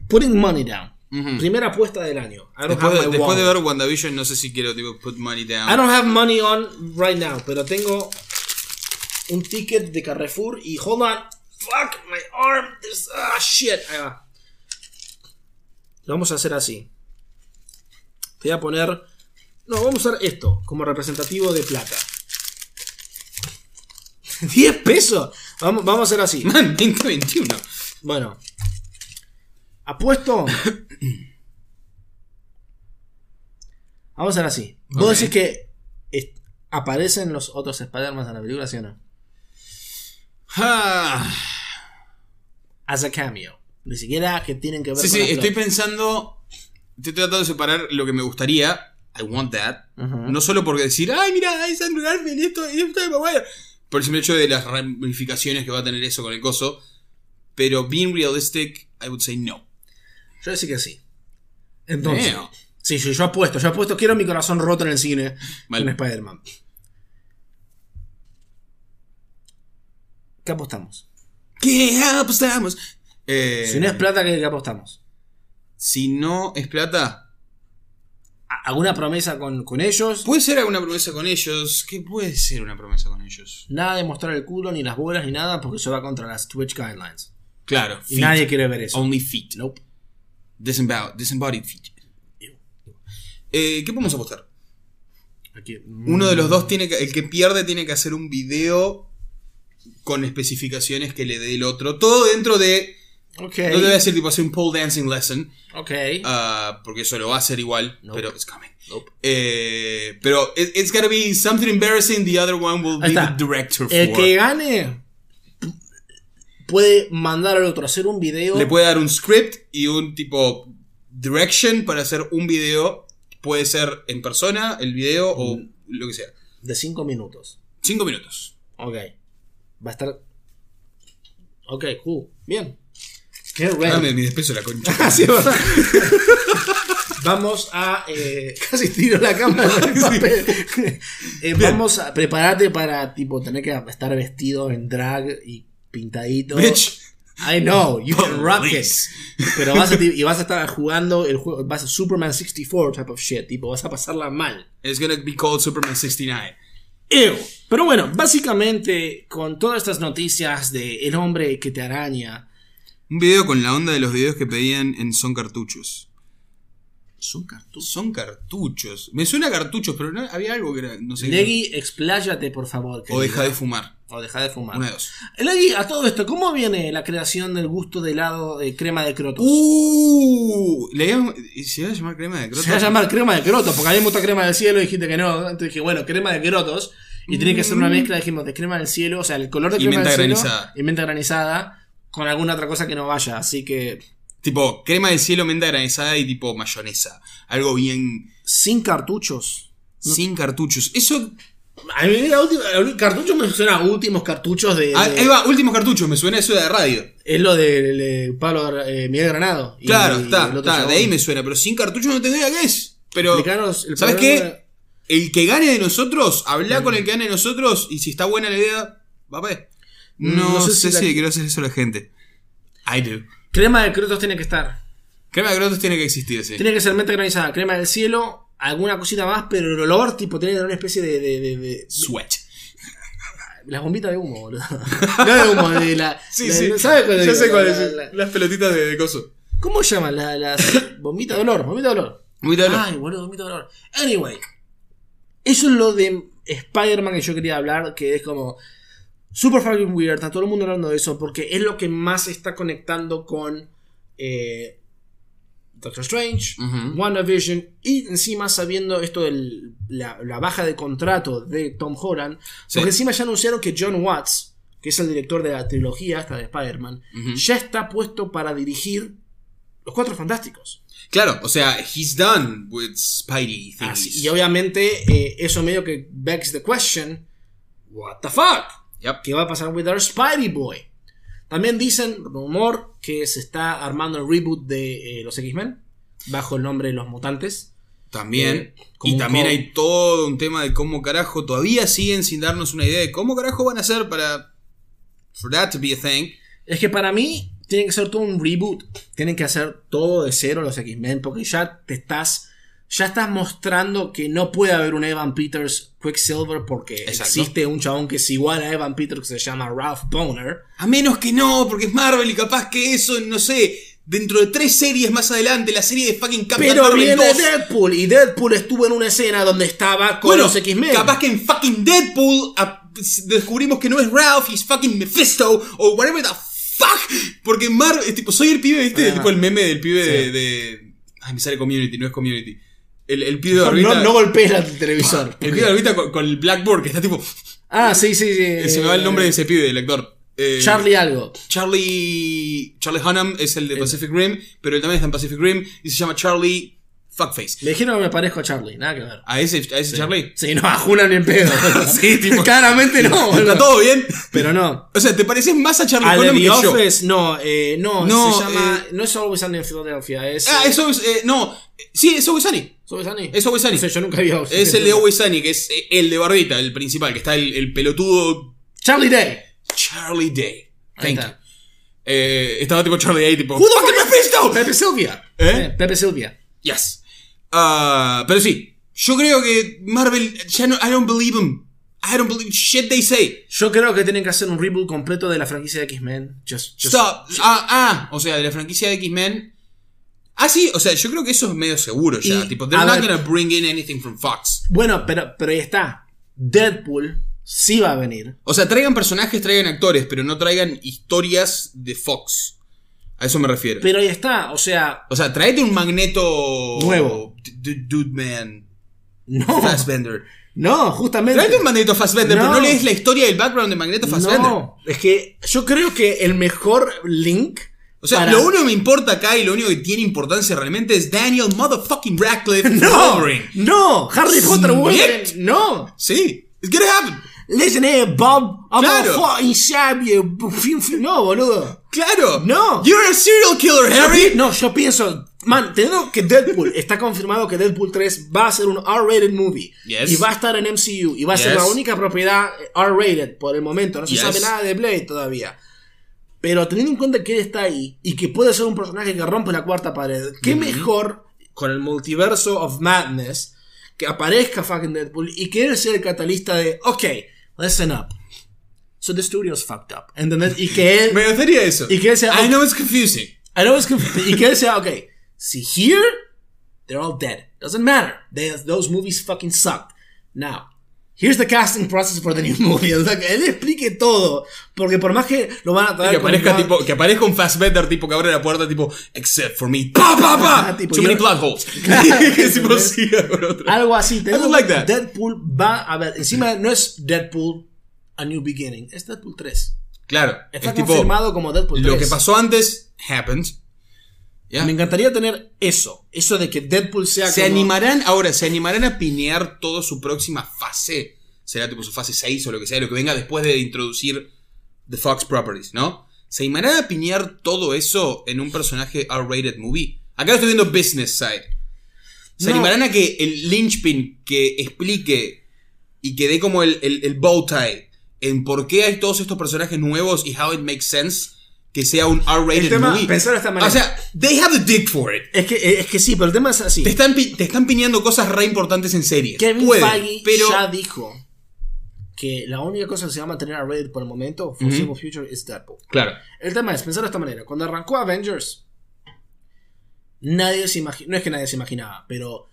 putting money down. Primera apuesta del año. I don't Después, have de, después de ver WandaVision, no sé si quiero tipo, put money down. I don't have money on right now, pero tengo un ticket de Carrefour y hold on. Fuck my arm. There's, ah shit. Ahí va. Lo vamos a hacer así. Te voy a poner. No, vamos a usar esto como representativo de plata. [LAUGHS] 10 pesos. Vamos, vamos a hacer así. [LAUGHS] Man, 2021. Bueno. Apuesto. Vamos a hacer así. Vos decís que es- aparecen los otros Spider-Man en la película, ¿sí o no? Ah. As a cameo. Ni siquiera que tienen que ver Sí, con sí, la estoy pensando. Estoy tratando de separar lo que me gustaría. I want that. No solo porque decir, ay, mira, es Andrew Garfield, esto, y esto de Maguire. Por el simple hecho de las ramificaciones que va a tener eso con el coso. Pero being realistic, I would say no. Yo decía que sí. Entonces. Damn. Sí, yo, yo apuesto, yo apuesto, quiero mi corazón roto en el cine Vale. con Spider-Man. ¿Qué apostamos? ¿Qué apostamos? Eh, Si no es plata, ¿qué, qué apostamos? si no es plata, ¿A- ¿Alguna promesa con, con ellos? puede ser alguna promesa con ellos. ¿Qué puede ser una promesa con ellos? Nada de mostrar el culo, ni las bolas, ni nada, porque eso va contra las Twitch guidelines. Claro, Y feet. nadie quiere ver eso. Only feet. Nope. Disembodied feet. Eh, ¿Qué podemos apostar? Aquí. Uno de los dos tiene que. El que pierde tiene que hacer un video con especificaciones que le dé el otro. Todo dentro de. No te voy a decir tipo hacer un pole dancing lesson. Ok. ah, porque eso lo va a hacer igual. Nope. Pero it's coming. Nope. Eh, pero it- it's gotta be something embarrassing. The other one will be the director El for. que gane puede mandar al otro a hacer un video. Le puede dar un script y un tipo direction para hacer un video. Puede ser en persona, el video o Mm. lo que sea. de 5 minutos. Cinco minutos. Ok. Va a estar. Ok, cool. Bien. Qué ready. Dame mi despeso la concha. Ah, [LAUGHS] sí, es verdad. Vamos a. eh, [LAUGHS] casi tiro la cámara con el [LAUGHS] papel. Eh, vamos a prepararte para tipo tener que estar vestido en drag y pintadito. Bitch. I know, you can rock it. Pero vas a, y vas a estar jugando el juego, vas a Superman 64 type of shit, tipo, vas a pasarla mal. It's gonna be called Superman 69. Ew. Pero bueno, básicamente con todas estas noticias de el hombre que te araña, Un video con la onda de los videos que pedían en Son Cartuchos. son cartuchos. Son cartuchos. Me suena a cartuchos, pero no, había algo que era. No sé. Legui, expláyate por favor. o deja de fumar. O deja de fumar. Una de dos. Legui, a todo esto, ¿cómo viene la creación del gusto de helado de crema de crotos? Uh, le iba- ¿Se iba a llamar crema de crotos? Se va a llamar crema de crotos, porque a mí me gusta crema del cielo y dijiste que no. Entonces dije, bueno, crema de crotos. Y tiene que ser una mezcla, dijimos, de crema del cielo, o sea, el color de Mm. Y crema menta del cielo granizada. y menta granizada con alguna otra cosa que no vaya. Así que, Tipo, crema del cielo, menta granizada y tipo mayonesa. Algo bien sin cartuchos. sin cartuchos. Eso. A mí la última, cartucho me suena a últimos cartuchos de. Ah, de- ahí va, últimos cartuchos, me suena eso de radio. es lo de, de Pablo eh, Miguel Granado. Y- Claro, está, de ahí me suena, pero sin cartuchos no tengo idea qué es. Pero, el ¿sabes qué? El que gane de nosotros, habla con el que gane de nosotros y si está buena la idea, va a ver. No, no sé sé, si la- si le quiero hacer eso a la gente. I do. Crema de crotos tiene que estar. Crema de crotos tiene que existir, sí. Tiene que ser menta granizada, crema del cielo alguna cosita más, pero el olor, tipo, tiene que tener una especie de. de, de- de- Sweat. las bombitas de humo, boludo. [LAUGHS] No de humo, de la. Sí, la- sí. ¿Sabes cuál Ya digo? sé cuál La- es. la- Las pelotitas de, de coso. ¿Cómo llaman? La- las bombitas de olor, bombita de olor. Muy de Ay, boludo, bombita de olor. Anyway, eso es lo de Spider-Man que yo quería hablar, que es como super fucking weird. Está todo el mundo hablando de eso porque es lo que más está conectando con eh, Doctor Strange, Ujú. WandaVision y encima sabiendo esto de la, la baja de contrato de Tom Holland. Sí. Porque encima ya anunciaron que John Watts, que es el director de la trilogía esta de Spider-Man, ya está puesto para dirigir Los Cuatro Fantásticos. Claro, o sea, he's done with Spidey things. Así- y obviamente eh, eso medio que begs the question, what the fuck? Yep. ¿Qué va a pasar with our Spidey Boy? También dicen, rumor, que se está armando el reboot de eh, los X-Men, bajo el nombre de los mutantes. También. Eh, y también hay todo un tema de cómo carajo todavía siguen sin darnos una idea de cómo carajo van a hacer para. For that to be a thing. Es que para mí tiene que ser todo un reboot. Tienen que hacer todo de cero los X-Men, porque ya te estás... Ya estás mostrando que no puede haber un Evan Peters Quicksilver porque Exacto. existe un chabón que es igual a Evan Peters que se llama Ralph Boner. A menos que no, porque es Marvel y capaz que eso, no sé, dentro de tres series más adelante, la serie de fucking Captain Pero Marvel viene 2. Deadpool y Deadpool estuvo en una escena donde estaba con Bueno, los X-Men. capaz que en fucking Deadpool a- descubrimos que no es Ralph y es fucking Mephisto o whatever the fuck. Porque Marvel, tipo, soy el pibe, ¿viste? Ah. tipo el meme del pibe Sí. de, de- Ay, me sale community, no es community. El, el pibe de no, barbita. no, no golpees el televisor. el pibe de barbita con, con el Blackboard que está tipo. Ah, sí, sí, sí. se me va el nombre de ese pibe, del actor. Eh, Charlie algo. Charlie. Charlie Hunnam es el de Pacific Rim, pero él también está en Pacific Rim y se llama Charlie Fuckface. Me dijeron que me parezco a Charlie, nada que ver. ¿A ese, a ese Charlie? Sí, no, a Junan ni en pedo. [LAUGHS] Sí, tipo- Claramente no. ¿Está todo bien? Pero no. O sea, ¿te pareces más a Charlie Hunnam que yo? Office, no, eh, no, No, se llama. eh, no es Always Sunny en Philadelphia, es. Ah, eso es. eh, no, sí, es Always Sunny. ¿Es Always Sunny? Es Always Sunny. No sé, yo nunca Always Es el de Always Sunny, que es eh, el de Barbita, el principal, que está el, el pelotudo Charlie Day. Charlie Day. Ahí Thank está. you. Eh, estaba tipo Charlie Day, tipo. Who the "Fucking fuck is Mephisto!" Pepe Silvia. ¿Eh? Pepe Silvia. Yes. Ah, pero sí, yo creo que Marvel ya no. I don't believe them. I don't believe shit they say. Yo creo que tienen que hacer un reboot completo de la franquicia de X-Men. Just, just- Stop. Ah, ah, o sea, de la franquicia de X-Men. Ah, sí, o sea, yo creo que eso es medio seguro ya. Y, tipo, they're not ver- gonna bring in anything from Fox. Bueno, pero, pero ahí está. Deadpool sí va a venir. O sea, traigan personajes, traigan actores, pero no traigan historias de Fox. A eso me refiero. Pero ahí está. O sea, o sea, tráete un magneto. Nuevo. Dude Man. no. Fassbender. No, justamente. Tráete un Magneto Fassbender, No. pero no lees la historia del background de Magneto Fassbender. No, es que yo creo que el mejor link. O sea, para- lo único que me importa acá y lo único que tiene importancia realmente es Daniel motherfucking Radcliffe [LAUGHS] No, Wolverine. no, Harry Potter. Wolverine, no. Sí, it's gonna happen. Listen here, Bob, I'm Claro. a fucking fin. No, boludo. Claro. No. You're a serial killer, Harry. No, yo pienso, man, teniendo que Deadpool [LAUGHS] está confirmado que Deadpool 3 va a ser un R-rated movie Yes. y va a estar en MCU y va a ser Yes. la única propiedad R-rated por el momento. No se Yes. sabe nada de Blade todavía. Pero teniendo en cuenta que él está ahí y que puede ser un personaje que rompe la cuarta pared, qué mejor con el multiverso of madness que aparezca fucking Deadpool y que él sea el catalista de, ok, listen up. So the studio's fucked up. ¿Entendés? Y que [LAUGHS] él. Me gustaría eso. Y que él sea- I know it's confusing. I know it's conf- y que él sea, ok, si here, they're all dead. Doesn't matter. They, those movies fucking sucked. Now, here's the casting process for the new [LAUGHS] movie. O sea, que él explique todo. Porque por más que lo van a Y traer que con aparezca, una- tipo, que aparezca un Fassbender tipo que abre la puerta tipo except for me. Pa pa pa. Ah, tipo, Too many plot holes. [LAUGHS] [LAUGHS] Tipo con. Algo así. I would like that. Deadpool va a ver. Encima no es Deadpool A New Beginning. Es Deadpool 3. Claro. Está es tipo confirmado como Deadpool 3. lo que pasó antes happened. Me encantaría tener eso. Eso de que Deadpool sea Se como- animarán, ahora, se animarán a pinear toda su próxima fase. Será tipo su fase 6 o lo que sea, lo que venga después de introducir The Fox Properties, ¿no? ¿Se animarán a pinear todo eso en un personaje R-rated movie? Acá estoy viendo Business Side. ¿Se No. animarán a que el linchpin que explique y que dé como el, el, el bow tie en por qué hay todos estos personajes nuevos y how it makes sense que sea un R-rated movie. pensar de esta manera. O sea, they have the dick for it. Es que, es que sí, pero el tema es así. Te están, te están piñando cosas re importantes en series. Kevin Puede, Feige pero ya dijo que la única cosa que se va a mantener a Reddit por el momento, foreseeable future, es Deadpool. Claro. El tema es, pensar de esta manera, cuando arrancó Avengers, nadie se imaginaba, no es que nadie se imaginaba, pero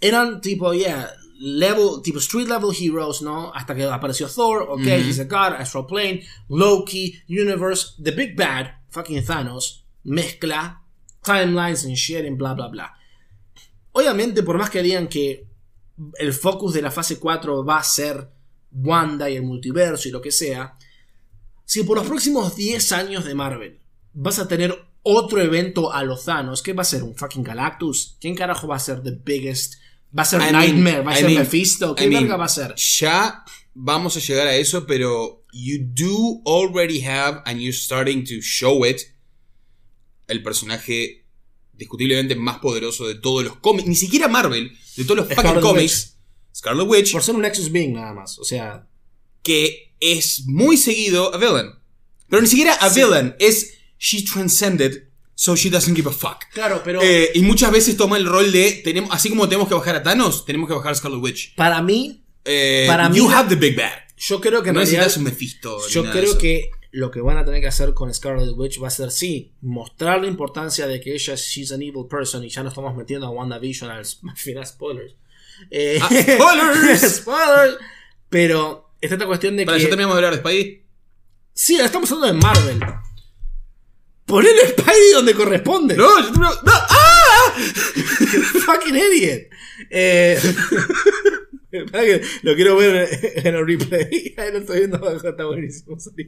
eran tipo, yeah, level, tipo street level heroes, ¿no? Hasta que apareció Thor, ok, he's a god, Astral Plane, Loki, Universe, The Big Bad, fucking Thanos, mezcla, timelines and shit and bla bla bla. Obviamente, por más que digan que el focus de la fase 4 va a ser Wanda y el multiverso y lo que sea, si por los próximos 10 años de Marvel vas a tener otro evento a los Thanos, ¿qué va a ser? ¿Un fucking Galactus? ¿Quién carajo va a ser the biggest? ¿Va a ser I mean- Nightmare? ¿Va a I ser mean- Mephisto? ¿Qué I mean, verga va a ser? Ya vamos a llegar a eso, pero you do already have, and you're starting to show it, el personaje discutiblemente más poderoso de todos los cómics, ni siquiera Marvel, de todos los fucking cómics, Scarlet Witch, Por ser un Nexus Being nada más. O sea, que es muy seguido a villain. Pero ni siquiera a villain, es she transcended, so she doesn't give a fuck. claro, pero Eh, y muchas veces toma el rol de, tenemos, así como tenemos que bajar a Thanos, tenemos que bajar a Scarlet Witch. para mí, Eh, Para mí you la- have the big bad. yo creo que No realidad, necesitas un Mephisto. yo creo que lo que van a tener que hacer con Scarlet Witch va a ser, sí, mostrar la importancia de que ella she's an evil person y ya nos estamos metiendo a WandaVision al, [LAUGHS] al final, spoilers. Eh, Ah, [LAUGHS] spoilers. spoilers. Pero está esta cuestión de Para, que... ya terminamos de hablar de Spidey. Sí, estamos hablando de Marvel. Poner el Spidey donde corresponde. No, yo termino. ¡No! ¡Ah! [LAUGHS] Fucking idiot. Eh, [LAUGHS] lo quiero ver en el replay. [LAUGHS] Ahí lo estoy viendo abajo, está buenísimo. Sorry.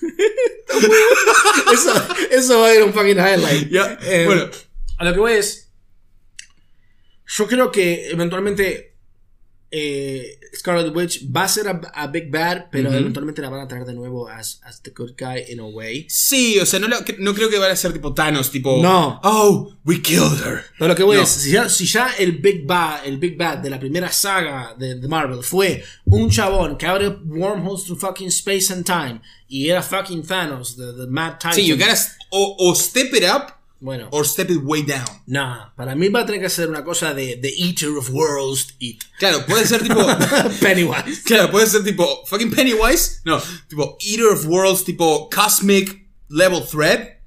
Está muy bueno. Eso, eso va a ir un fucking highlight. Eh, bueno. A lo que voy es. Yo creo que eventualmente eh, Scarlet Witch va a ser a, a Big Bad, pero Ujú. eventualmente la van a traer de nuevo as, as the good guy in a way. Sí, o sea, no, la- no creo que vaya a ser tipo Thanos, tipo. No. Oh, we killed her. Pero lo que voy No. es, si ya, si ya el Big Bad, el Big Bad de la primera saga de, de Marvel fue un chabón que abre wormholes through fucking space and time y era fucking Thanos, the, the Mad Titan. Sí, you gotta. O, o step it up Bueno, or step it way down. nah, para mí va a tener que ser una cosa de The Eater of Worlds Eat. Claro, puede ser tipo. [LAUGHS] Pennywise. claro, puede ser tipo. Fucking Pennywise. No, tipo Eater of Worlds, tipo Cosmic Level Threat.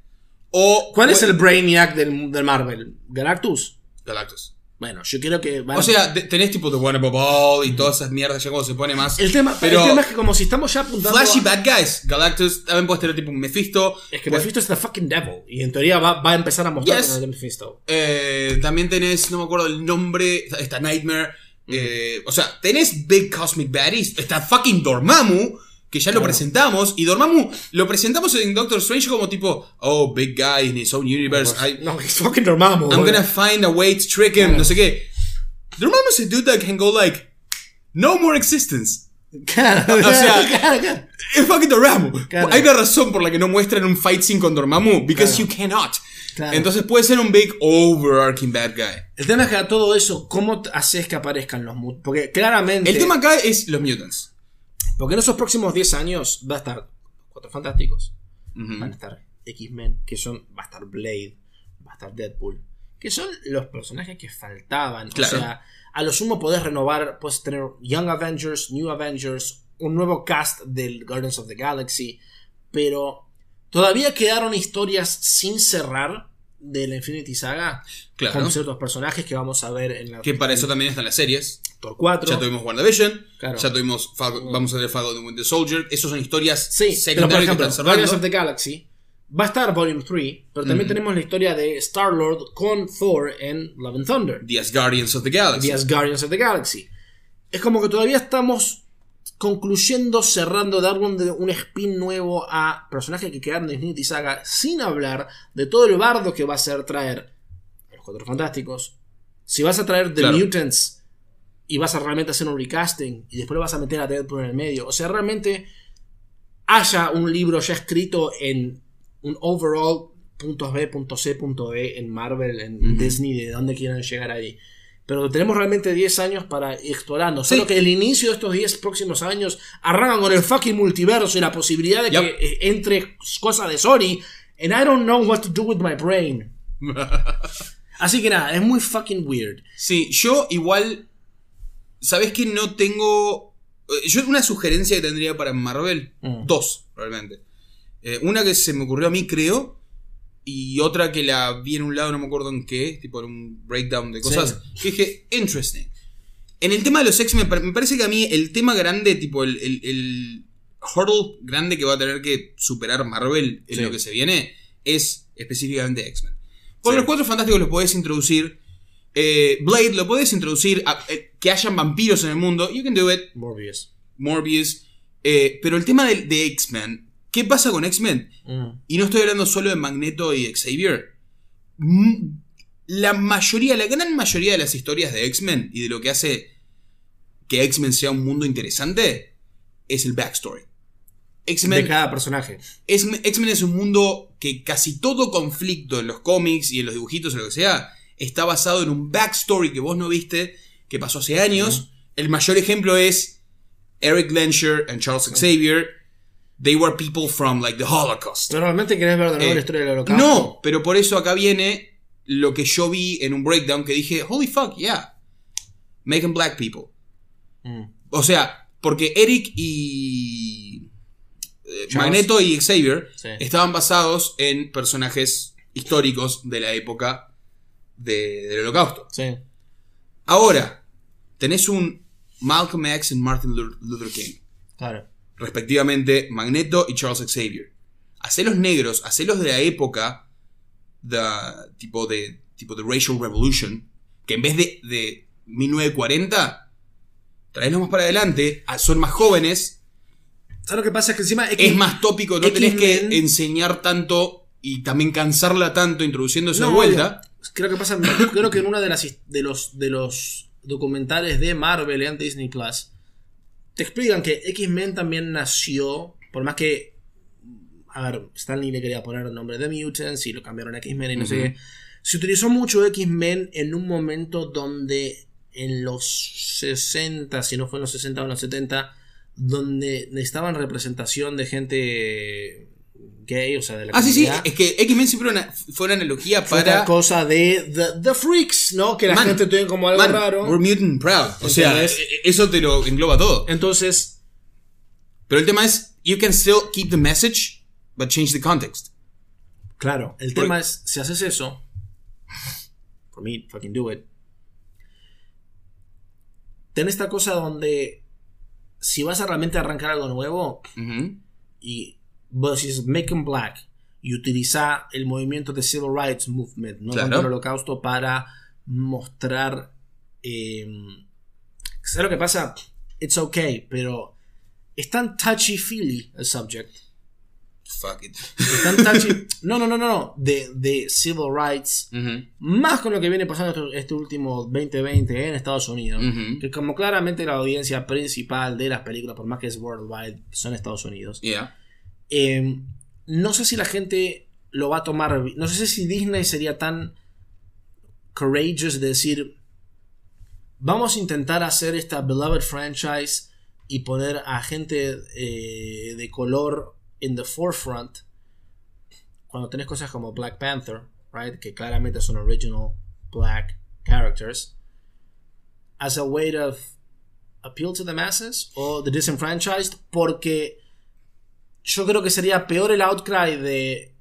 O. ¿Cuál es el Brainiac del, del Marvel? ¿Galactus? Galactus. Bueno, yo creo que van O sea, te- tenés tipo The One Above All y todas esas mierdas ya cuando se pone más. el tema, pero el tema es que como si estamos ya apuntando Flashy a- Bad Guys. Galactus también puede tener tipo un Mephisto. Es que Pues- Mephisto es the fucking devil y en teoría va, va a empezar a mostrar Yes. como el de Mephisto. Eh, también tenés, no me acuerdo el nombre, está Nightmare. eh, o sea, tenés Big Cosmic Baddies. Está fucking Dormammu, que ya lo presentamos. Y Dormammu lo presentamos en Doctor Strange como tipo, oh, big guy in his own universe. I, No, es [LAUGHS] fucking Dormammu. I'm gonna find a way to trick him. Claro. No sé qué. Dormammu es a dude that can go like, no more existence. Claro, O sea, claro, claro. Es fucking Dormammu. Hay una razón por la que no muestran un fight scene con Dormammu. Because you cannot. Claro. Entonces puede ser un big overarching bad guy. El tema es que a todo eso, ¿cómo haces que aparezcan los mut? Porque claramente. El tema acá es los mutants. Porque en esos próximos 10 años va a estar Cuatro Fantásticos, van a estar X-Men, que son. Va a estar Blade, va a estar Deadpool, que son los personajes que faltaban. Claro. O sea, a lo sumo podés renovar, puedes tener Young Avengers, New Avengers, un nuevo cast del Guardians of the Galaxy, pero todavía quedaron historias sin cerrar de la Infinity Saga Claro. con ciertos personajes que vamos a ver en la Que para eso también están las series. Thor 4. Ya tuvimos WandaVision. Claro. Ya tuvimos vamos a ver Falcon and Winter Soldier. Esas son historias Sí, pero por ejemplo, Guardians of the Galaxy va a estar Volume 3, pero también tenemos la historia de Star-Lord con Thor en Love and Thunder, The Guardians of the Galaxy. The Guardians of the Galaxy. Es como que todavía estamos concluyendo, cerrando, dar un, un spin nuevo a personajes que quedaron de Infinity Saga, sin hablar de todo el bardo que va a ser traer a los Cuatro Fantásticos. Si vas a traer The Claro. Mutants y vas a realmente hacer un recasting y después vas a meter a Deadpool en el medio. O sea, realmente haya un libro ya escrito en un overall puntos B, punto C, punto E en Marvel, en Disney, de dónde quieran llegar ahí. Pero tenemos realmente 10 años para ir explorando. Solo Sí. que el inicio de estos 10 próximos años arrancan con el fucking multiverso y la posibilidad de Yep. que eh, entre cosas de Sony. And I don't know what to do with my brain. [LAUGHS] Así que nada, es muy fucking weird. Sí, yo igual. ¿Sabés que no tengo. eh, Yo una sugerencia que tendría para Marvel. Mm. Dos, realmente. Eh, una que se me ocurrió a mí, creo. Y otra que la vi en un lado, no me acuerdo en qué. Tipo en un breakdown de cosas. Que dije, interesting. En el tema de los X-Men, me parece que a mí el tema grande, tipo el, el, el hurdle grande que va a tener que superar Marvel en Sí. lo que se viene, es específicamente X-Men. Sí. los cuatro fantásticos los podés introducir. eh, Blade lo podés introducir. a- eh, que hayan vampiros en el mundo. You can do it. Morbius. Morbius. eh, pero el tema de, de X-Men. ¿Qué pasa con X-Men? Mm. Y no estoy hablando solo de Magneto y Xavier. Mm, La mayoría, la gran mayoría de las historias de X-Men y de lo que hace que X-Men sea un mundo interesante es el backstory. De X-Men cada personaje. X-Men es un mundo que casi todo conflicto en los cómics y en los dibujitos o lo que sea está basado en un backstory que vos no viste, que pasó hace años. El mayor ejemplo es Eric Lensher and Charles Xavier. They were people from like the Holocaust. ¿Pero realmente querés ver de nuevo Eh, la historia del holocausto? No, pero por eso acá viene lo que yo vi en un breakdown que dije, holy fuck, yeah. Making black people. Mm. O sea, porque Eric y eh, Charles. Magneto y Xavier Sí. estaban basados en personajes históricos de la época de- del holocausto. Sí. Ahora, tenés un Malcolm X y Martin Lu- Luther King. Claro. Respectivamente Magneto y Charles Xavier. Hacelos negros, hacelos de la época de, tipo de tipo de Racial Revolution, que en vez de, de 1940, traerlos más para adelante, ah, son más jóvenes, ¿Sabes lo que pasa? Es que encima es más tópico, no tenés que enseñar tanto y también cansarla tanto introduciendo esa No, vuelta. Creo que pasa. creo que en una de las de los de los documentales de Marvel en Disney Plus te explican que X-Men también nació. Por más que. A ver, Stanley le quería poner el nombre de Mutants y lo cambiaron a X-Men y no sé qué. Se utilizó mucho X-Men en un momento donde en los 60, si no fue en los 60 o en los 70, donde necesitaban representación de gente gay, o sea, de la Ah, sí, sí, es que X-Men siempre fue una, fue una analogía Fue para... cosa de the, the freaks, ¿no? Que la Man, gente tiene como algo Man, raro. We're mutant proud. O sea, e- e- eso te lo engloba todo. Entonces, Pero el tema es, you can still keep the message, but change the context. claro, el Porque- tema es, si haces eso, for me, fucking do it. Ten esta cosa donde, si vas a realmente arrancar algo nuevo, y vos decís make them black, y utiliza el movimiento de Civil Rights Movement, ¿no? Claro. Contra el holocausto para mostrar... Eh, ¿Sabes lo que pasa? It's okay, pero es tan touchy-feely el subject. Fuck it. Es tan touchy... [LAUGHS] no, no, no, no, no. De, de civil rights. Más con lo que viene pasando este, último 2020 en Estados Unidos. Que como claramente la audiencia principal de las películas, por más que es worldwide, son Estados Unidos. Yeah. Eh, no sé si la gente lo va a tomar. No sé si Disney sería tan courageous de decir. Vamos a intentar hacer esta beloved franchise y poner a gente eh, de color in the forefront. Cuando tenés cosas como Black Panther, right? Que claramente son original black characters. As a way of appeal to the masses o the disenfranchised. Porque yo creo que sería peor el outcry de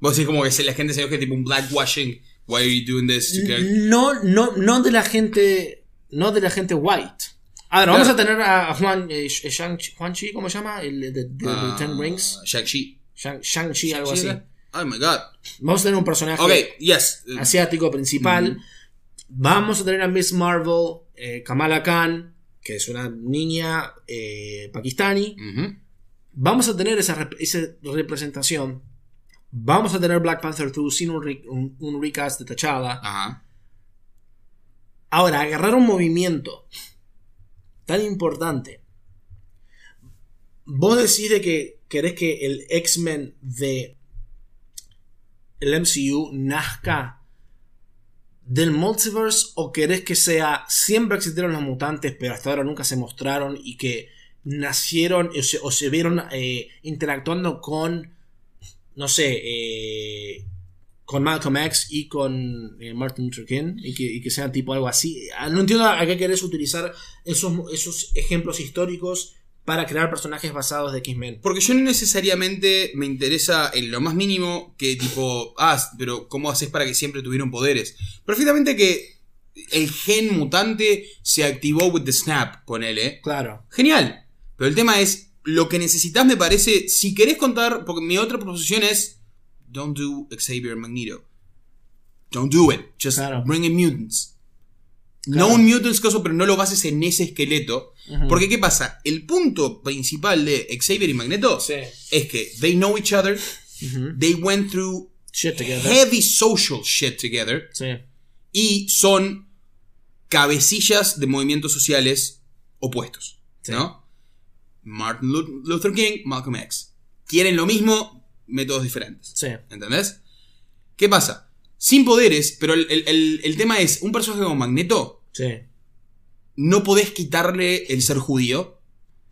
Vos decís como que la gente se que tipo un blackwashing. Why are you doing this? No no no de la gente no de la gente white a ver Claro. vamos a tener a Juan eh, Shang Juan Chi cómo se llama el de, Ah, Ten Rings Shang-Chi. Shang, Shang-Chi algo así. Oh my god. vamos a tener un personaje yes. asiático principal vamos a tener a Miss Marvel eh, Kamala Khan que es una niña eh, pakistani Ujú. Vamos a tener esa, rep- esa representación. Vamos a tener Black Panther 2 sin un, re- un- un recast de T'Challa. Ajá. Ahora, agarrar un movimiento tan importante. Vos decís de que querés que el X-Men de el MCU nazca del multiverse o querés que sea siempre existieron los mutantes pero hasta ahora nunca se mostraron y que nacieron o se, o se vieron eh, interactuando con no sé eh, con Malcolm X y con eh, Martin Luther King y que, y que sea tipo algo así Ah, no entiendo a qué querés utilizar esos, esos ejemplos históricos para crear personajes basados de X-Men Porque yo no necesariamente me interesa en lo más mínimo que tipo, ah, pero ¿cómo haces para que siempre tuvieron poderes? Perfectamente que el gen mutante se activó with the snap, ponele. claro Genial. Pero el tema es, lo que necesitas me parece, si querés contar, porque mi otra proposición es, don't do Xavier Magneto. Don't do it. Just Claro. bring in mutants. Claro. No un mutants coso, pero no lo bases en ese esqueleto. Porque ¿qué pasa? El punto principal de Xavier y Magneto Sí. es que they know each other, they went through Shit together. heavy social shit together Sí. y son cabecillas de movimientos sociales opuestos, Sí. ¿no? Martin Lu- Luther King, Malcolm X. Quieren lo mismo, métodos diferentes. Sí. ¿Entendés? ¿Qué pasa? Sin poderes, pero el, el- el- tema es, un personaje como Magneto, Sí. no podés quitarle el ser judío,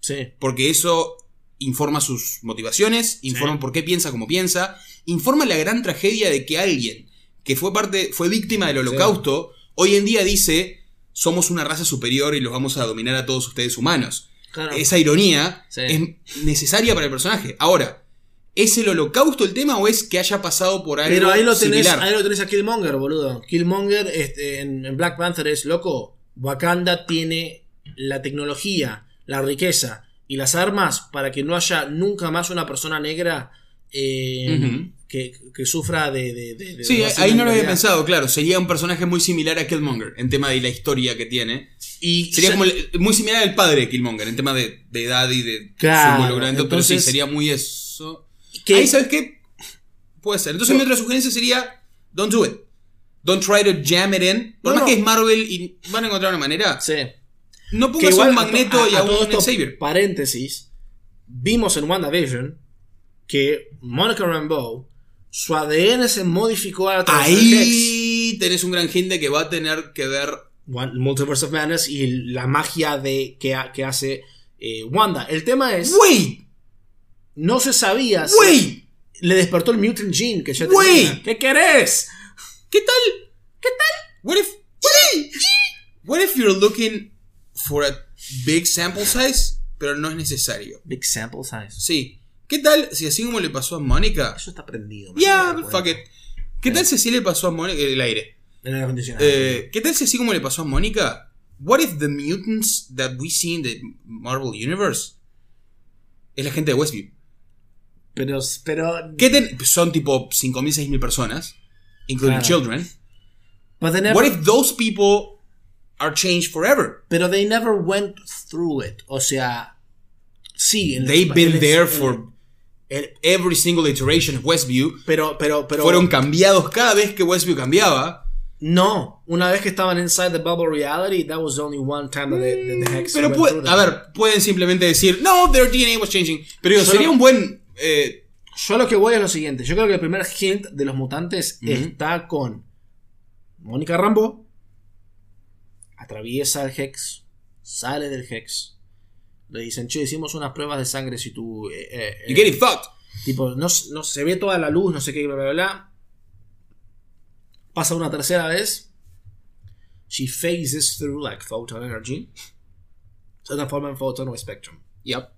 Sí. porque eso informa sus motivaciones, informa por qué piensa como piensa, informa la gran tragedia de que alguien que fue parte, fue víctima del holocausto, hoy en día dice, somos una raza superior y los vamos a dominar a todos ustedes humanos. Claro. Esa ironía Sí. es necesaria para el personaje. Ahora, ¿es el holocausto el tema o es que haya pasado por algo Pero ahí lo tenés, similar? ahí lo tenés a Killmonger, boludo. Killmonger este, en, en Black Panther es loco. Wakanda tiene la tecnología, la riqueza y las armas para que no haya nunca más una persona negra eh. Que, que sufra de. de- de- de Sí, ahí no lo había pensado, claro. Sería un personaje muy similar a Killmonger en tema de la historia que tiene. Y Sería como el- muy similar al padre de Killmonger en tema de, de edad y de Claro, su involucramiento, pero sí, sería muy eso. que- Ahí, ¿sabes qué? Puede ser. Entonces, mi otra sugerencia sería: Don't do it. Don't try to jam it in. Por No, más no. que es Marvel y van a encontrar una manera, Sí. no pongas a igual un Magneto a- y a, a todo un Xavier. Paréntesis. Vimos en WandaVision que Monica Rambeau, su ADN se modificó a través del Hex. Ahí tenés un gran hint de que va a tener que ver. One- Multiverse of Madness y la magia de que, ha- que hace eh, Wanda. El tema es, ¡Wait! no se sabía si ¡Wait! le despertó el mutant gene que ya tenía. ¿Qué querés? ¿Qué tal? ¿Qué tal? What if What if you're looking for a big sample size, pero no es necesario? Big sample size. Sí. ¿Qué tal si así como le pasó a Mónica? Eso está prendido. me Yeah, fuck it. ¿Qué tal si así le pasó a Mónica el aire? El acondicionado. Eh, ¿Qué tal si así como le pasó a Mónica? What if the mutants that we see in the Marvel Universe es la gente de Westview? pero, pero, ¿Qué ten- son tipo 5.000, 6.000 personas, including Claro. children? but they never- What if those people are changed forever? pero they never went through it. O sea, sí. en They've en been there for every single iteration of Westview. Pero, pero, pero. Fueron cambiados cada vez que Westview cambiaba. No, una vez que estaban inside the bubble reality, that was only one time that the, that the hex Pero puede- through a ver, pueden simplemente decir, no, their DNA was changing. Pero sería un buen. eh, Yo lo que voy es lo siguiente. Yo creo que el primer hint de los mutantes está con Mónica Rambo. Atraviesa el Hex. Sale del Hex. Le dicen, che, hicimos unas pruebas de sangre si tú... eh, eh, you get it fucked. Tipo, no, no se ve toda la luz, no sé qué, bla, bla, bla. Pasa una tercera vez. She phases through like photon energy. Se transforma en photon o spectrum. Yep.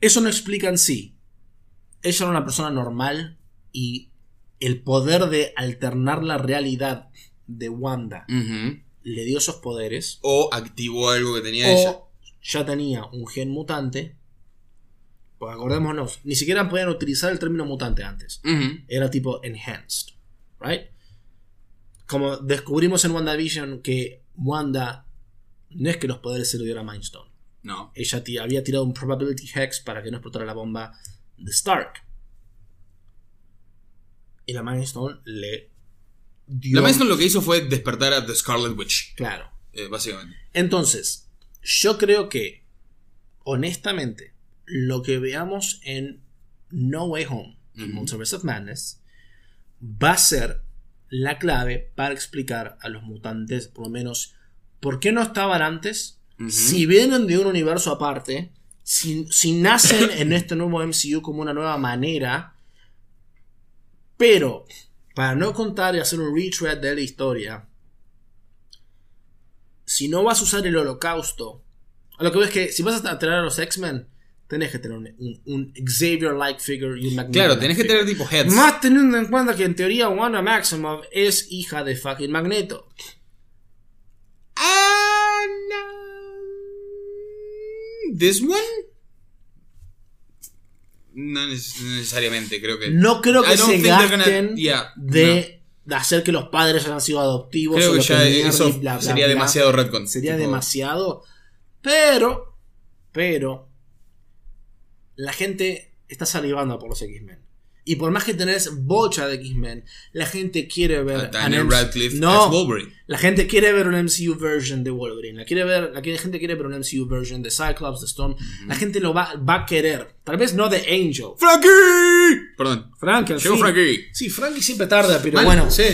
Eso no explica en sí. Ella era una persona normal y el poder de alternar la realidad de Wanda le dio esos poderes. O activó algo que tenía ella. Ya tenía un gen mutante. Pues acordémonos, ni siquiera podían utilizar el término mutante antes. Era tipo enhanced. Right? Como descubrimos en WandaVision que Wanda no es que los poderes se lo diera a Mindstone. No. ella había tirado un probability hex para que no explotara la bomba de Stark. Y la Mind Stone le dio. La Maestro lo que hizo fue despertar a The Scarlet Witch. Claro. eh, básicamente. Entonces, yo creo que, honestamente, lo que veamos en No Way Home, Ujú. Multiverse of Madness, va a ser la clave para explicar a los mutantes, por lo menos, por qué no estaban antes, si vienen de un universo aparte, si, si nacen en este nuevo MCU como una nueva manera, pero para no contar y hacer un retread de la historia, si no vas a usar el holocausto, a lo que ves que si vas a traer a los X-Men, tenés que tener un, un- un Xavier-like figure y un Magneto. Claro, tenés que tener tipo heads. Más teniendo en cuenta que en teoría Wanda Maximoff es hija de fucking Magneto. Ah, no. This one? No neces- no necesariamente, creo que. No creo que se gasten yeah, de hacer que los padres hayan sido adoptivos. Creo que ya eso y bla, bla, sería bla. demasiado retcon. Sería Tipo, demasiado. Pero, pero, la gente está salivando por los X-Men. Y por más que tenés bocha de X-Men, la gente quiere ver A Daniel Radcliffe No, as Wolverine. la gente quiere ver un MCU version de Wolverine. La, quiere ver, la gente quiere ver un MCU version de Cyclops, de Storm. La gente lo va, va a querer. Tal vez no de Angel. ¡Frankie! Perdón. Frank, al Llegó fin. Frankie. Sí, Frankie siempre tarda, pero bueno. sí.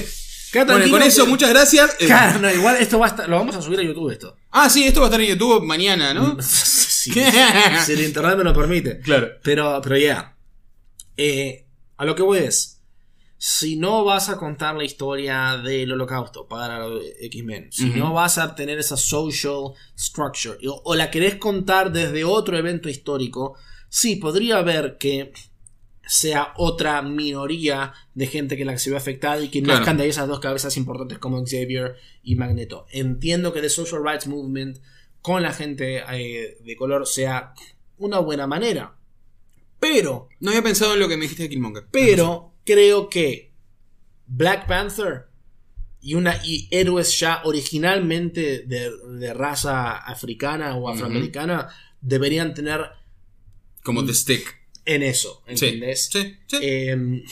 Bueno, con eso, que- muchas gracias. Eh, Claro, no, igual esto va a estar, lo vamos a subir a YouTube esto. Ah, sí, esto va a estar en YouTube mañana, ¿no? [LAUGHS] Sí, [LAUGHS] si el internet me lo permite. Claro. Pero, pero ya. Eh, a lo que voy es. Si no vas a contar la historia del holocausto para X-Men, si no vas a tener esa social structure, o, o la querés contar desde otro evento histórico, sí, podría haber que sea otra minoría de gente que la que se ve afectada y que Claro. de esas dos cabezas importantes como Xavier y Magneto. Entiendo que The Social Rights Movement con la gente eh, de color sea una buena manera. Pero, No había pensado en lo que me dijiste de Killmonger. pero creo que Black Panther y una y héroes ya originalmente de, de raza africana o afroamericana deberían tener Como The Stick. en eso, Sí. ¿entendés? Sí, sí. Em,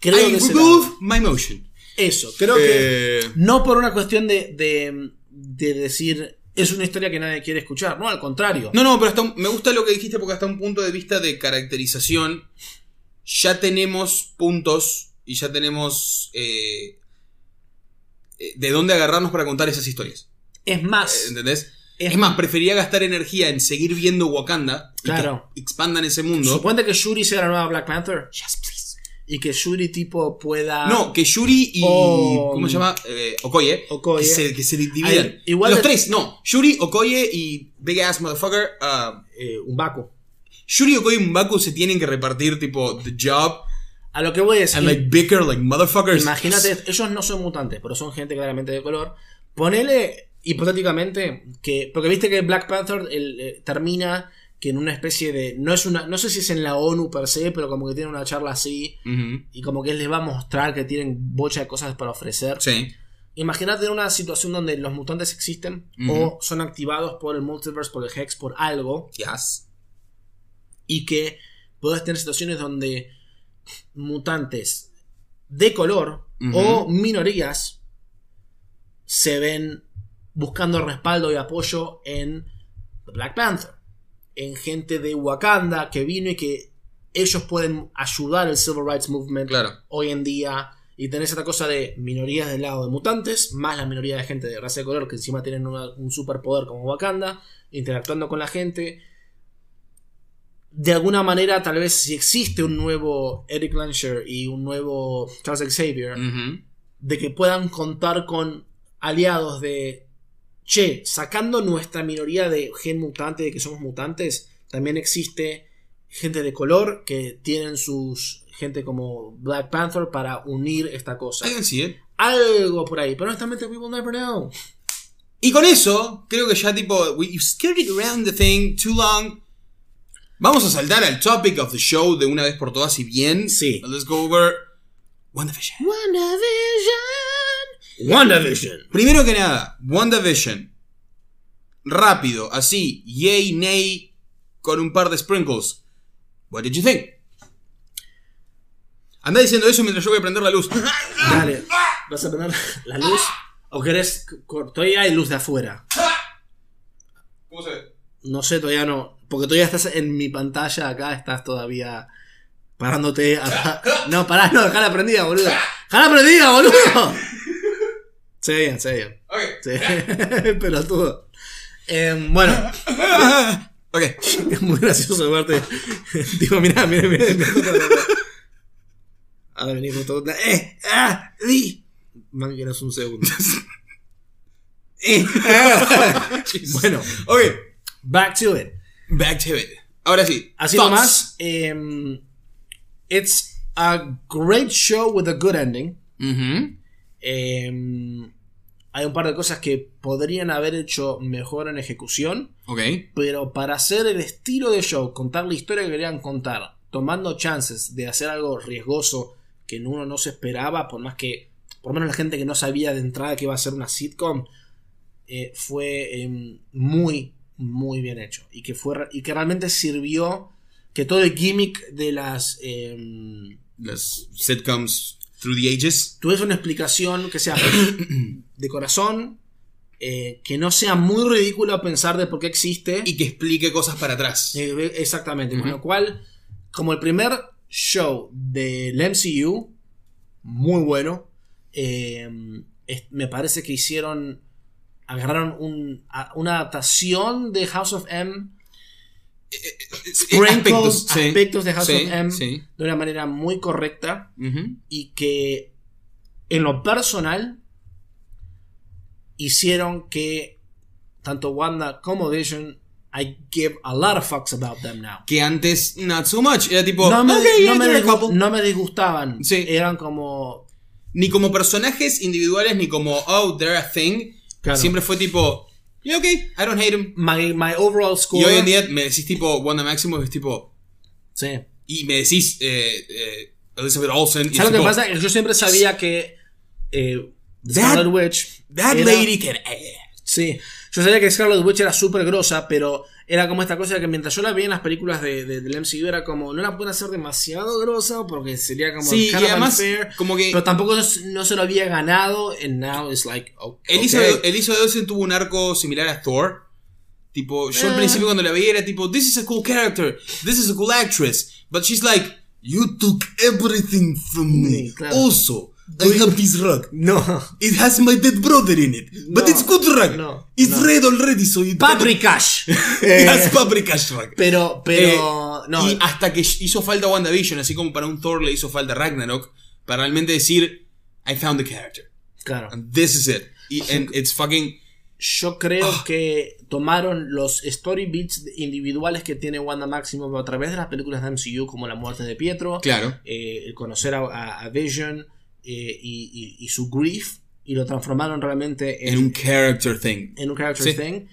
creo I que remove my motion. eso, creo que Eh, no por una cuestión de, de, de decir es una historia que nadie quiere escuchar, no, al contrario. No, no, pero hasta un- me gusta lo que dijiste porque hasta un punto de vista de caracterización ya tenemos puntos y ya tenemos eh, eh, de dónde agarrarnos para contar esas historias. Es más, ¿Entendés? Es- Es, más, prefería gastar energía en seguir viendo Wakanda y Claro. que expandan ese mundo. suponte que Shuri sea la nueva Black Panther Yes, please. Y que Shuri tipo pueda... No, que Yuri y. O- ¿Cómo se llama? Eh, Okoye. Okoye. Que se, que se dividan. Ay, igual Los de- tres, no. Yuri, Okoye y Big Ass Motherfucker. ah, eh, un Baku. Yuri, Okoye y Mbaku se tienen que repartir, tipo, the job. A lo que voy a decir... And like bicker like motherfuckers. Imagínate, ellos no son mutantes, pero son gente claramente de color. Ponele hipotéticamente que. Porque viste que Black Panther el, eh, termina que en una especie de. No es una. No sé si es en la ONU per se, pero como que tienen una charla así. Y como que él les va a mostrar que tienen bocha de cosas para ofrecer. Sí. Imagínate en una situación donde los mutantes existen o son activados por el multiverse, por el Hex, por algo. Yes. y que puedas tener situaciones donde mutantes de color o minorías se ven buscando respaldo y apoyo en Black Panther, en gente de Wakanda que vino y que ellos pueden ayudar al Civil Rights Movement Claro. hoy en día y tenés esta cosa de minorías del lado de mutantes, más la minoría de gente de raza de color que encima tienen una- un superpoder como Wakanda, interactuando con la gente. De alguna manera, tal vez si existe un nuevo Eric Lansher y un nuevo Charles Xavier, de que puedan contar con aliados de, che, sacando nuestra minoría de gen mutante, de que somos mutantes, también existe gente de color que tienen sus gente como Black Panther para unir esta cosa. It. Algo por ahí, pero honestamente we will never know. Y con eso, creo que ya tipo, we you skirted around the thing too long. Vamos a saltar al topic of the show de una vez por todas y bien. Sí. Let's go over WandaVision. WandaVision. WandaVision. Primero que nada, WandaVision. Rápido, así, yay, nay, con un par de sprinkles. What did you think? Anda diciendo eso mientras yo voy a prender la luz. Dale, ¿vas a poner la luz? ¿O querés? Todavía hay luz de afuera. ¿Cómo se ve? No sé, todavía no. Porque todavía estás en mi pantalla acá, estás todavía parándote a... [LAUGHS] No, pará, no, dejala prendida, boludo. Dejala prendida, boludo. Se ve bien, se ve bien. Ok. Sí. [LAUGHS] Pelotudo. Em, bueno, [LAUGHS] Ok. es muy gracioso verte. [LAUGHS] Tipo, mirá, mirá, mirá. mirá. Ahora venimos todo. ¡Eh! ¡Ah! ¡Di! Man, que no es un segundo. ¡Eh! ah. bueno, Ok. back to it. Back to it. Ahora sí. Así thoughts. nomás. em, it's a great show with a good ending. Ujú. Em, hay un par de cosas que podrían haber hecho mejor en ejecución. Ok. Pero para hacer el estilo de show, contar la historia que querían contar, tomando chances de hacer algo riesgoso que uno no se esperaba, por más que, por lo menos la gente que no sabía de entrada que iba a ser una sitcom, eh, fue em, muy, muy bien hecho. Y que, fue, y que realmente sirvió que todo el gimmick de las... em, Las sitcoms through the ages. tuviese una explicación que sea [CLEARS THROAT] de corazón, eh, que no sea muy ridícula pensar de por qué existe. Y que explique cosas para atrás. Eh, exactamente, con lo cual, como el primer show del MCU, muy bueno, eh, es- me parece que hicieron, agarraron un- a- una adaptación de House of M, sprinkles aspectos, de House Sí, of M sí. de una manera muy correcta y que en lo personal hicieron que tanto Wanda como Vision I give a lot of fucks about them now. Que antes, not so much. Era tipo. no, me, disgustaban. Sí. Eran como. Ni como personajes individuales, ni como, oh, they're a thing. Claro. Siempre fue tipo, yeah, ok, I don't hate him. My, my overall score. Y hoy en día me decís tipo Wanda Maximoff, es tipo. Sí. Y me decís eh, eh, Elizabeth Olsen. ¿Sabes lo es que pasa? Yo siempre sabía que. Eh, Scarlet Witch. That era- lady can. Sí. Yo sabía que Scarlet Witch era súper grosa, pero era como esta cosa de que mientras yo la veía en las películas de, de- del MCU era como, no la pueden hacer demasiado grosa porque sería como Sí, y además, unfair, como que. pero tampoco no, se lo había ganado, and now it's like, okay. Elizabeth, Elizabeth Olsen tuvo un arco similar a Thor. Tipo, yo al Eh. principio cuando la veía era tipo, this is a cool character, this is a cool actress. But she's like, you took everything from me. Sí, claro. Also, I have this rug. No. It has my dead brother in it. But No, it's good rug. no, it's no. red already, so it Paprikash. [LAUGHS] It has paprika rug. pero, pero, Eh, no. Y hasta que hizo falta WandaVision, así como para un Thor le hizo falta Ragnarok, para realmente decir, I found the character. claro. And this is it. Y, and it's fucking... Yo creo Ah. que tomaron los story beats individuales que tiene Wanda Maximoff a través de las películas de MCU, como la muerte de Pietro, Claro. eh, el conocer a, a- a Vision eh, y, y- y su grief, y lo transformaron realmente en, En un character thing. en un character Sí. thing.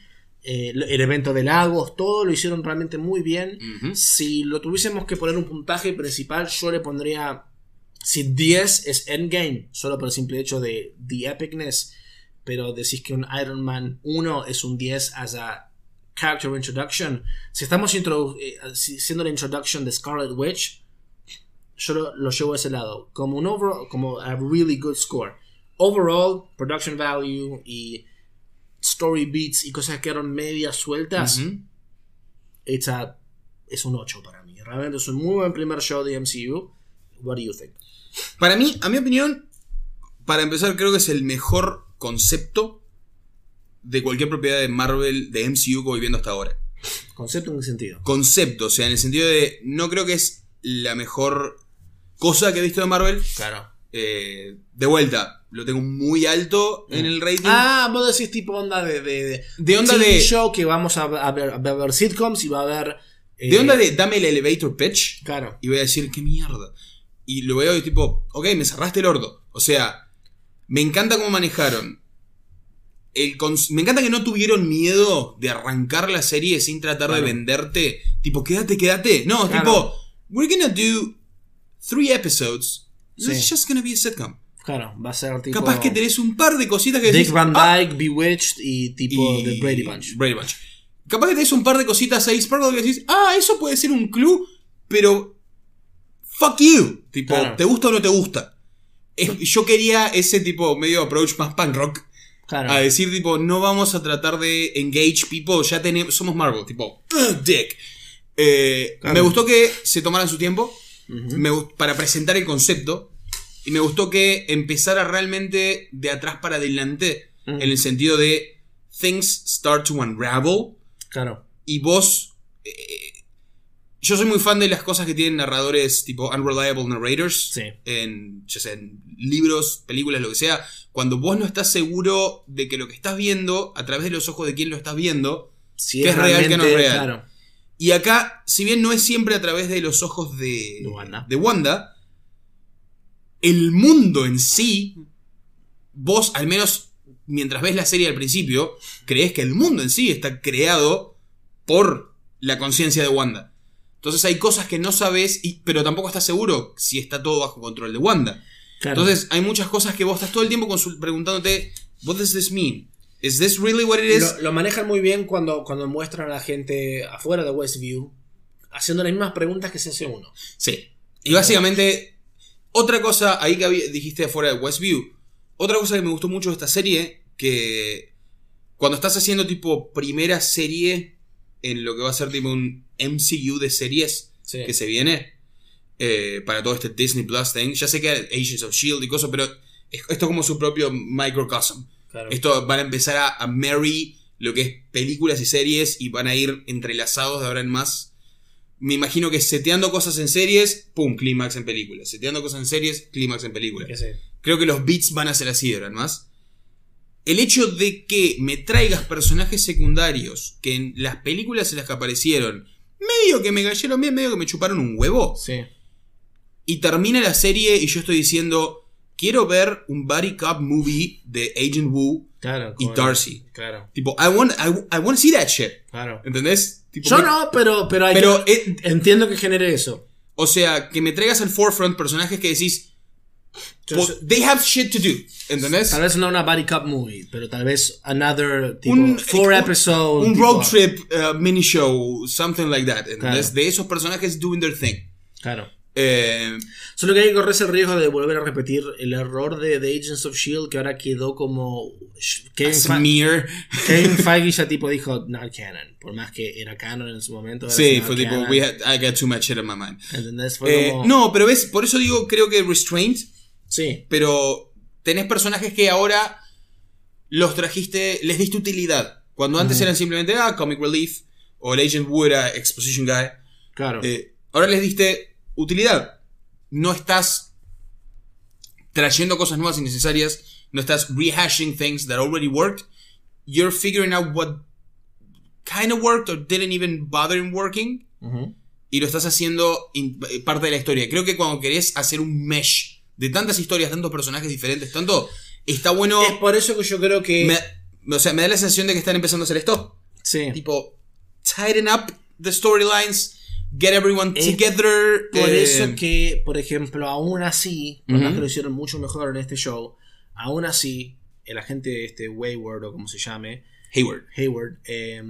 Eh, el evento de Lagos, todo lo hicieron realmente muy bien. Si lo tuviésemos que poner un puntaje principal, yo le pondría. Si 10 es Endgame, solo por el simple hecho de The Epicness, pero decís que un Iron Man 1 es un 10 as a character introduction. Si estamos eh, siendo la introduction de Scarlet Witch, yo lo, lo llevo a ese lado. Como un overall, como a really good score. Overall, production value y story beats y cosas que quedaron medias sueltas, it's a- es un 8 para mí. Realmente es un muy buen primer show de MCU. What do you think? Para mí, a mi opinión, para empezar, creo que es el mejor concepto de cualquier propiedad de Marvel, de MCU que voy viendo hasta ahora. ¿Concepto en qué sentido? Concepto, o sea, en el sentido de, no creo que es la mejor cosa que he visto de Marvel. Claro. Eh, de vuelta, lo tengo muy alto en el rating. Ah, vos decís tipo onda de. De, de, De onda de- show que vamos a, a ver, a ver sitcoms y va a haber. eh, de onda de dame el elevator pitch Claro. y voy a decir, qué mierda. Y lo veo y tipo, ok, me cerraste el orto. O sea, me encanta cómo manejaron. El me encanta que no tuvieron miedo de arrancar la serie sin tratar Claro. de venderte. Tipo, quédate, quédate. No, Claro. tipo, we're gonna do three episodes. Sí. It's just gonna be a sitcom. Claro, va a ser tipo. Capaz que tenés un par de cositas que Dick decís, Van "Ah", Dyke, Bewitched y tipo y- The Brady Bunch. Brady Bunch. Capaz que tenés un par de cositas ahí, Sparkle, que decís, ah, eso puede ser un clue, pero. Fuck you. Tipo, Claro. ¿te gusta o no te gusta? Yo quería ese tipo medio approach más punk rock. Claro. A decir, tipo, no vamos a tratar de engage people, ya tenemos. Somos Marvel, tipo, "Ugh, dick. Eh, Claro. Me gustó que se tomaran su tiempo. Me para presentar el concepto. Y me gustó que empezara realmente de atrás para adelante. En el sentido de things start to unravel. Claro. Y vos. eh, yo soy muy fan de las cosas que tienen narradores tipo unreliable narrators. Sí. En, ya sea en libros, películas, lo que sea. Cuando vos no estás seguro de que lo que estás viendo, a través de los ojos de quien lo estás viendo, Si Que es real, que no es real. Claro. Y acá, si bien no es siempre a través de los ojos de, De Wanda. de Wanda, el mundo en sí, vos, al menos mientras ves la serie al principio, crees que el mundo en sí está creado por la conciencia de Wanda. Entonces hay cosas que no sabes, y- pero tampoco estás seguro si está todo bajo control de Wanda. Claro. Entonces hay muchas cosas que vos estás todo el tiempo preguntándote, what does this mean? Is this really what it is? Lo, lo manejan muy bien cuando, cuando muestran a la gente afuera de Westview haciendo las mismas preguntas que se hace uno. Sí. Y básicamente, otra cosa, ahí que dijiste afuera de Westview, otra cosa que me gustó mucho de esta serie, que cuando estás haciendo tipo primera serie en lo que va a ser tipo un MCU de series Sí. que se viene, eh, para todo este Disney Plus thing, ya sé que Agents of Shield y cosas, pero es- esto es como su propio microcosm. Claro. Esto van a empezar a, a marry lo que es películas y series y van a ir entrelazados de ahora en más. Me imagino que seteando cosas en series, pum, clímax en películas. Seteando cosas en series, clímax en películas. Creo que los beats van a ser así de ahora en más. El hecho de que me traigas personajes secundarios que en las películas en las que aparecieron, medio que me cayeron bien, medio que me chuparon un huevo, Sí. y termina la serie y yo estoy diciendo, quiero ver un buddy cop movie de Agent Wu Claro. y Darcy. Claro. Tipo, I want, I, I want to see that shit. Claro. ¿Entendés? Tipo, Yo que- no, pero, pero, hay Pero, que- eh, entiendo que genere eso. O sea, que me traigas al forefront personajes que decís, well, sé- they have shit to do. ¿Entendés? Tal vez no una body cup movie, pero tal vez another tipo Un- four un- episode. Un tipo- road trip uh, mini show, something like that. ¿Entendés? Claro. De esos personajes doing their thing. Claro. Eh, Solo que hay que correrse el riesgo de volver a repetir el error de, de Agents of Shield que ahora quedó como. Kevin, Fe- smear. Kevin [LAUGHS] Feige ya tipo dijo not canon. Por más que era canon en su momento. Sí, fue tipo, canon. we had- I got too much shit in my mind. ¿Entendés? Fue Eh, como. No, pero ves, por eso digo, creo que restraint Sí. pero tenés personajes que ahora los trajiste, les diste utilidad. Cuando antes eran simplemente, ah, comic relief, o el Agent era exposition guy, Claro. eh, ahora les diste utilidad. No estás trayendo cosas nuevas innecesarias, no estás rehashing things that already worked. You're figuring out what kind of worked or didn't even bother in working y lo estás haciendo eh, parte de la historia. Creo que cuando querés hacer un mesh de tantas historias, tantos personajes diferentes, tanto, está bueno. Es por eso que yo creo que. Me, o sea, me da la sensación de que están empezando a hacer esto. sí. Tipo, tighten up the storylines, get everyone Es together. Por eh, eso que, por ejemplo, aún así, por más que lo hicieron mucho mejor en este show, aún así, el agente este Wayward o como se llame, Hayward. Hayward, eh,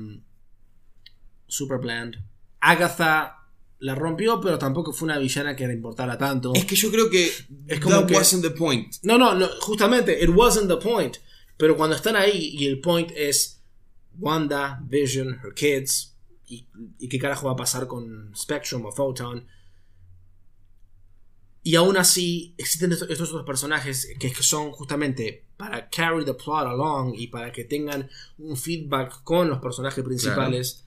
super bland. Agatha la rompió, pero tampoco fue una villana que le importara tanto. Es que yo creo que Es como that que- wasn't the point. No, no, no, justamente, it wasn't the point. Pero cuando están ahí y el point es Wanda, Vision, her kids, y, y qué carajo va a pasar con Spectrum o Photon. Y aún así existen estos, estos otros personajes que, que son justamente para carry the plot along y para que tengan un feedback con los personajes principales.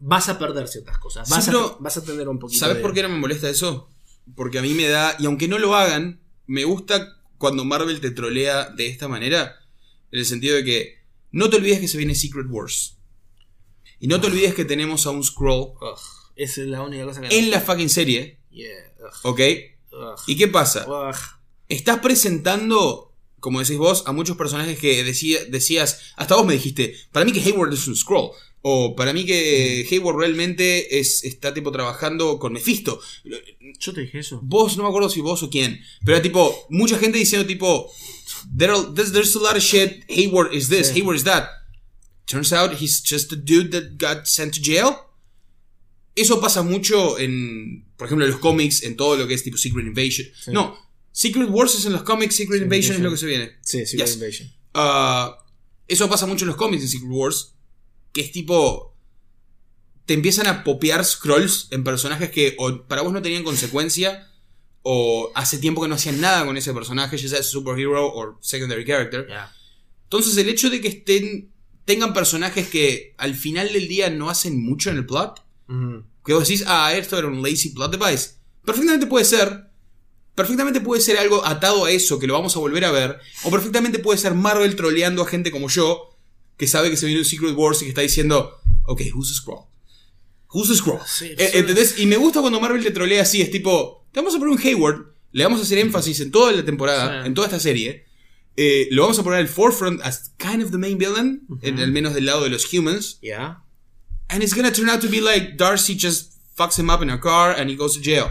Vas a perder ciertas cosas. Vas, a, vas a tener un poquito ¿Sabes de- por qué no me molesta eso? Porque a mí me da, y aunque no lo hagan, me gusta cuando Marvel te trolea de esta manera, en el sentido de que no te olvides que se viene Secret Wars. Y no te olvides que tenemos a un Scroll Ugh, esa es la única cosa que... en la fucking serie, Yeah, ¿ok? ugh, ¿Y qué pasa? ugh. Estás presentando, como decís vos, a muchos personajes que decía- decías, hasta vos me dijiste, para mí que Hayward es un Scroll. O para mí que Hayward realmente es, está tipo trabajando con Mephisto. Yo te dije eso. Vos, no me acuerdo si vos o quién. Pero era tipo, mucha gente diciendo tipo, there there's, there's a lot of shit, Hayward is this, Sí. Hayward is that. Turns out he's just a dude that got sent to jail. Eso pasa mucho en, por ejemplo, en los cómics, en todo lo que es tipo Secret Invasion. Sí. No, Secret Wars es en los cómics, Secret Invasion es lo que se viene. Sí, Secret Yes. Invasion. Ah, eso pasa mucho en los cómics en Secret Wars. Que es tipo. te empiezan a popear scrolls en personajes que o para vos no tenían consecuencia o hace tiempo que no hacían nada con ese personaje, ya sea superhero o secondary character. Entonces el hecho de que estén tengan personajes que al final del día no hacen mucho en el plot, que vos decís, ah, esto era un lazy plot device, perfectamente puede ser, perfectamente puede ser algo atado a eso que lo vamos a volver a ver, o perfectamente puede ser Marvel troleando a gente como yo, que sabe que se viene un Secret Wars y que está diciendo, ok, who's a scroll? Who's a scroll? Sí, Eh, sí. ¿Entendés? Y me gusta cuando Marvel te trolea así, es tipo, te vamos a poner un Hayward, le vamos a hacer énfasis en toda la temporada, Sí. en toda esta serie, eh, lo vamos a poner al forefront as kind of the main villain, en- al menos del lado de los humans, Yeah. and it's gonna turn out to be like Darcy just fucks him up in a car and he goes to jail.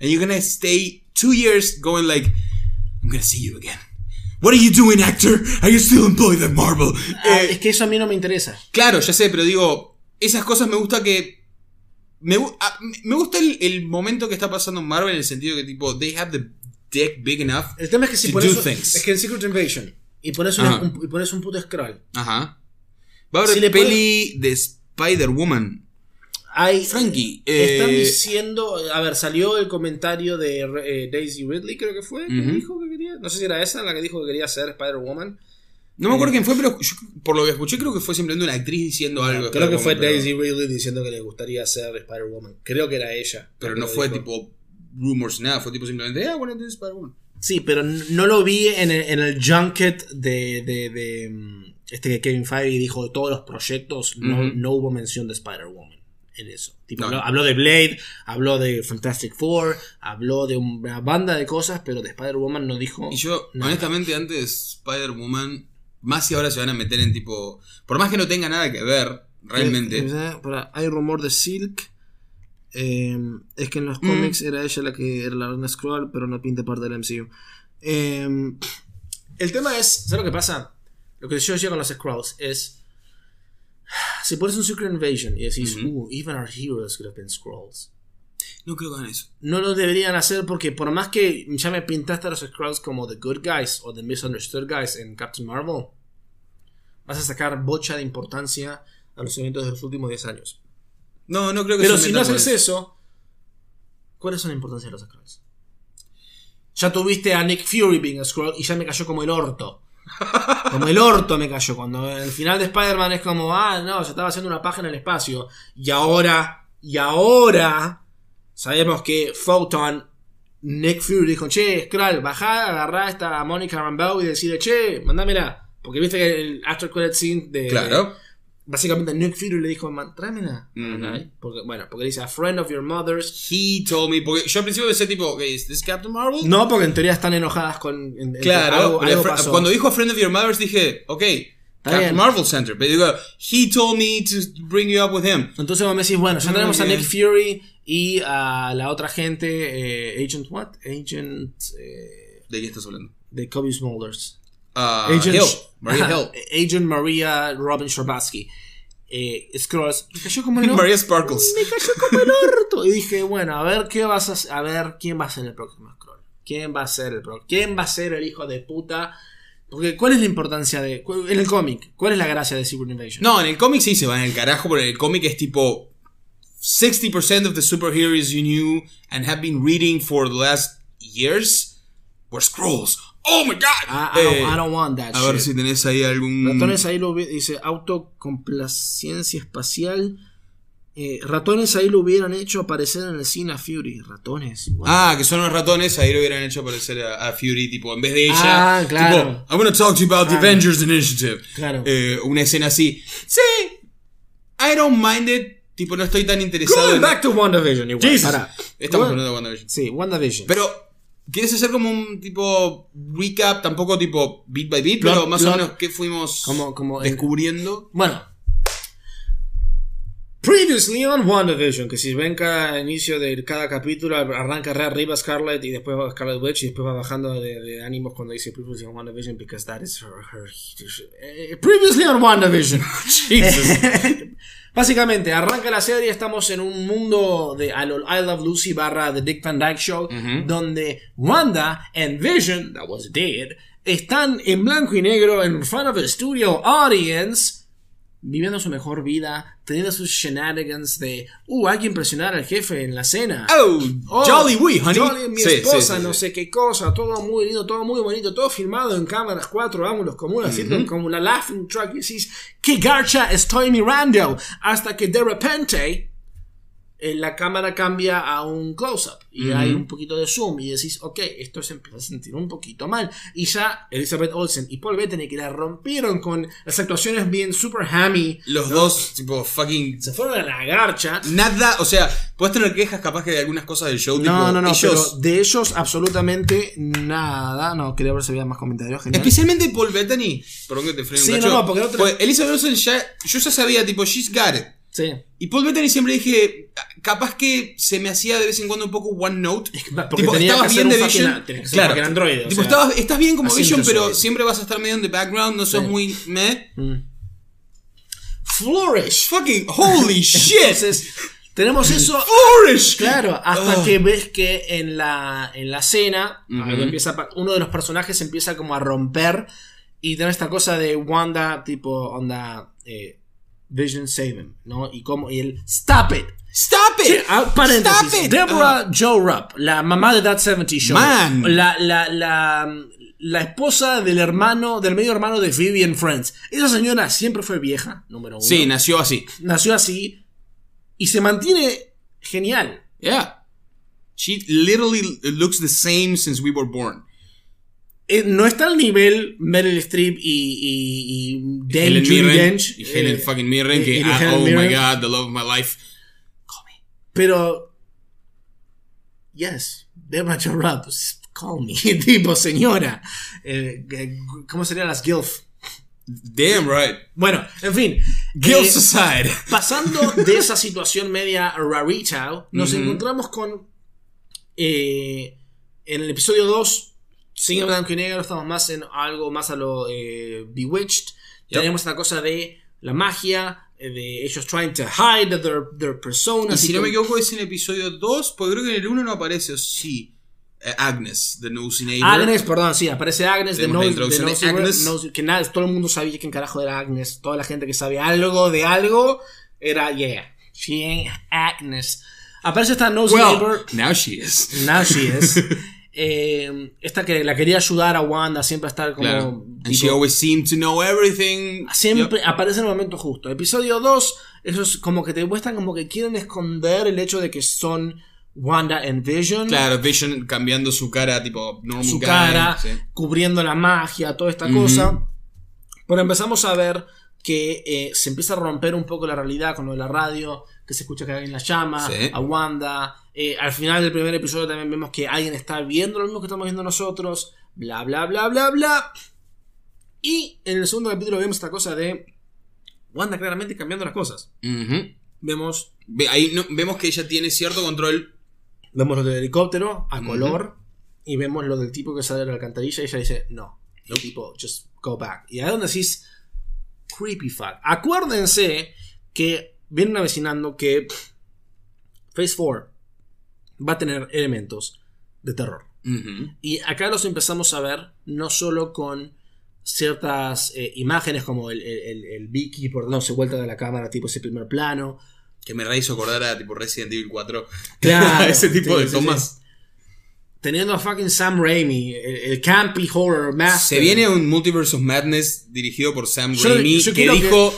And you're gonna stay two years going like, I'm gonna see you again. What are you doing, actor? Are you still employed at Marvel? Ah, Eh, es que eso a mí no me interesa. Claro, ya sé, pero digo, esas cosas me gusta que. Me, ah, me gusta el, el momento que está pasando en Marvel en el sentido que, tipo, they have the dick big enough. El tema es que si pones un- es que en Secret Invasion y pones, una- un, y pones un puto scroll. Ajá. Va a haber Si le peli de Spider-Woman. Hay, Frankie, Están eh, diciendo, a ver, salió el comentario de eh, Daisy Ridley, creo que fue, que dijo que quería, no sé si era esa la que dijo que quería ser Spider-Woman. No me acuerdo quién fue, pero yo- por lo que escuché, creo que fue simplemente una actriz diciendo algo. Creo que fue Daisy Ridley diciendo que le gustaría ser Spider-Woman. Creo que era ella. Pero no fue dijo. tipo rumors, nada. Fue tipo simplemente, ah, bueno, entonces Spider-Woman. Sí, pero no lo vi en el, en el junket de, de, de, mm, este que Kevin Feige dijo de todos los proyectos, no, no hubo mención de Spider-Woman en eso. Tipo, No. habló, habló de Blade, habló de Fantastic Four, habló de una banda de cosas, pero de Spider-Woman no dijo. Y yo, nada. honestamente, antes de Spider-Woman, más si ahora se van a meter en tipo. Por más que no tenga nada que ver, realmente. Eh, eh, hay rumor de Silk. Eh, es que en los Mm. cómics era ella la que era la Reina Scroll, pero no pinta parte del MCU. Eh, el tema es, ¿sabes lo que pasa? Lo que yo decía con los Scrolls es. Si pones un Secret Invasion y decís, Ujú. uh, even our heroes could have been Scrolls. No creo que hagan eso. No lo deberían hacer porque por más que ya me pintaste a los Scrolls como the good guys o the misunderstood guys en Captain Marvel, vas a sacar bocha de importancia a los eventos de los últimos 10 años. No, no creo que Pero si no haces eso, ¿cuál es la importancia de los Skrulls? Ya tuviste a Nick Fury being a Skrull y ya me cayó como el orto. [LAUGHS] Como el orto me cayó. Cuando el final de Spider-Man es como, ah, no, se estaba haciendo una paja en el espacio. Y ahora, y ahora, sabemos que Photon, Nick Fury dijo, che, Skrull, bajá, agarrá a esta Monica Rambeau y decide, che, mandámela. Porque viste que el after credit scene de, Claro. Básicamente Nick Fury le dijo, "Man, tráemela. Ujú. Ok. Porque, bueno, porque dice, a friend of your mother's. He told me. Porque yo al principio pensé, tipo, ok, ¿is this Captain Marvel? No, porque en teoría están enojadas con... en- Claro, algo, algo pasó. cuando dijo a Friend of Your Mother's dije, ok, Captain. Marvel Center. Pero digo, he told me to bring you up with him. Entonces vos me decís, bueno, ya tenemos a. Nick Fury y a la otra gente, eh, Agent what? Agent eh, ¿De qué estás hablando? de Kobe Smulders. Ah, Agent Hill. Maria [LAUGHS] Hill. Agent Maria Robin Scherbatsky. Eh, Skrulls. Me cayó como el orto. [LAUGHS] Maria Sparkles. Me cayó como el orto. Y dije, bueno, a ver qué vas a a ver quién va a ser el próximo Skrull. ¿Quién va a ser el próximo? ¿Quién va a ser el hijo de puta? Porque ¿cuál es la importancia de en el cómic? ¿Cuál es la gracia de Secret Invasion? No, en el cómic sí se va en el carajo, porque en el cómic es tipo 60% of the superheroes you knew and have been reading for the last years were scrolls. Oh my god. I, I don't, Eh, I don't want that a ver si tenés ahí algún Ratones ahí lo dice autocomplacencia espacial. Eh, ratones ahí lo hubieran hecho aparecer en el cine a Fury. Ratones. what? Ah, que son los ratones, ahí lo hubieran hecho aparecer a, a Fury, tipo, en vez de ella. Ah, claro. Tipo, I'm gonna talk to you about the Ah. Avengers Initiative. Claro. Eh, una escena así. Sí. I don't mind it. Tipo, no estoy tan interesado Going en. back to WandaVision igual. Jesus. Estamos hablando de WandaVision. Sí, WandaVision. Pero, ¿quieres hacer como un tipo recap? Tampoco tipo beat by beat, Plot- pero más o menos qué fuimos Como- como en- descubriendo. Bueno. Previously on WandaVision, que si ven cada inicio de cada capítulo, arranca re arriba Scarlet y después va Scarlet Witch y después va bajando de, de ánimos cuando dice Previously on WandaVision, because that is her. her- eh, previously on WandaVision. [LAUGHS] Jesus. [LAUGHS] Básicamente, arranca la serie, estamos en un mundo de I Lo- I Love Lucy barra The Dick Van Dyke Show, donde Wanda and Vision, that was dead, están en blanco y negro en front of a studio audience viviendo su mejor vida, teniendo sus shenanigans de, uh, hay que impresionar al jefe en la cena. Oh, Oh, Jolly Wee, honey. Jolly, mi Sí, esposa, sí, no sí. sé qué cosa, todo muy lindo, todo muy bonito, todo filmado en cámaras, cuatro ángulos, como una sitcom, como una laughing track, y decís, qué garcha estoy mirando, hasta que de repente la cámara cambia a un close-up y hay un poquito de zoom y decís, ok, esto se empieza a sentir un poquito mal. Y ya Elizabeth Olsen y Paul Bettany que la rompieron con las actuaciones bien super hammy, Los dos, tipo, fucking. se fueron a la garcha. Nada, o sea, puedes tener quejas capaz que de algunas cosas del show. No, tipo, no, no, ellos- pero de ellos absolutamente nada. No, quería ver si había más comentarios. Genial. Especialmente Paul Bettany. Perdón que te frene Sí, un no, cacho. no, porque no te- Pues Elizabeth Olsen ya. Yo ya sabía, tipo, she's got it. Sí. Y Paul Bettany siempre dije. Capaz que se me hacía de vez en cuando un poco one note. Porque Tipo, tenía estabas que bien de Vision. que Claro. fucking o sea, estabas- estás bien como Vision, soy. pero siempre vas a estar medio en the background. No sos Sí. muy meh. Flourish. Fucking holy [LAUGHS] shit. Entonces, tenemos eso. Flourish. Claro, hasta Oh. que ves que en la, en la cena empieza uno de los personajes empieza como a romper y tener esta cosa de Wanda tipo onda eh, Vision save him, ¿no? Y como y el stop it. Stop it. Sí, ah, paréntesis. Stop it. Deborah Joe Rupp, la mamá de That 70 Show. Man. La, la, la, la esposa del hermano, del medio hermano de Phoebe en Friends. Esa señora siempre fue vieja, número uno. Sí, nació así. Nació así y se mantiene genial. Yeah. She literally looks the same since we were born. Eh, no está al nivel Meryl Streep y, y, y Dame Helen Mirren. Dench, y Helen eh, fucking Mirren, eh, que y ah, Helen oh my god, the love of my life. Pero. Yes, Deborah pues, call me, [LAUGHS] tipo señora. Eh, ¿Cómo serían las GILF? Damn right. Bueno, en fin. Guilt eh, aside. [LAUGHS] pasando de esa situación media rarita, nos encontramos con. en el episodio 2, sin blanco y negro, estamos más en algo más a lo eh, Bewitched. Yep. Tenemos esta cosa de la magia, eh, de ellos trying to hide their, their Y personas. si y no me equivoco es en el episodio 2, porque creo que en el 1 no aparece, sí. Eh, Agnes, The Nosy Neighbor. Agnes, perdón, sí, aparece Agnes de Tenemos la No, introducción de Nosy Neighbor, Agnes. Que nada, todo el mundo sabía quién carajo era Agnes. Toda la gente que sabía algo de algo era, yeah, she ain't Agnes. Aparece esta Nosy Well, Neighbor, now she is. now she is. [LAUGHS] Eh, esta que la quería ayudar a Wanda, siempre a estar como. Claro. And tipo- she always seemed to know everything. Siempre Yep. aparece en el momento justo. Episodio 2, eso es como que te muestran como que quieren esconder el hecho de que son Wanda and Vision. Claro, Vision cambiando su cara, tipo, normal su cara, sí. cubriendo la magia, toda esta cosa. Pero empezamos a ver que eh, se empieza a romper un poco la realidad con lo de la radio, que se escucha que alguien la llama, Sí. a Wanda. Eh, al final del primer episodio también vemos que alguien está viendo lo mismo que estamos viendo nosotros, bla, bla, bla, bla, bla. Y en el segundo capítulo vemos esta cosa de Wanda claramente cambiando las cosas. Vemos, Ve- Ahí no- vemos que ella tiene cierto control. vemos lo del helicóptero a color y vemos lo del tipo que sale de la alcantarilla y ella dice, no, el tipo, just go back. Y ahí es donde decís, creepy fuck. Acuérdense que vienen avecinando que Phase 4 va a tener elementos de terror. Y acá los empezamos a ver no solo con ciertas eh, imágenes como el, el, Vicky por no se vuelta de la cámara, tipo ese primer plano. Que me hizo acordar a tipo Resident Evil 4. [LAUGHS] Claro, Ese tipo sí, de sí, tomas. Teniendo a fucking Sam Raimi, el, el campy horror master. Se viene un Multiverse of Madness dirigido por Sam Yo- Raimi yo que dijo: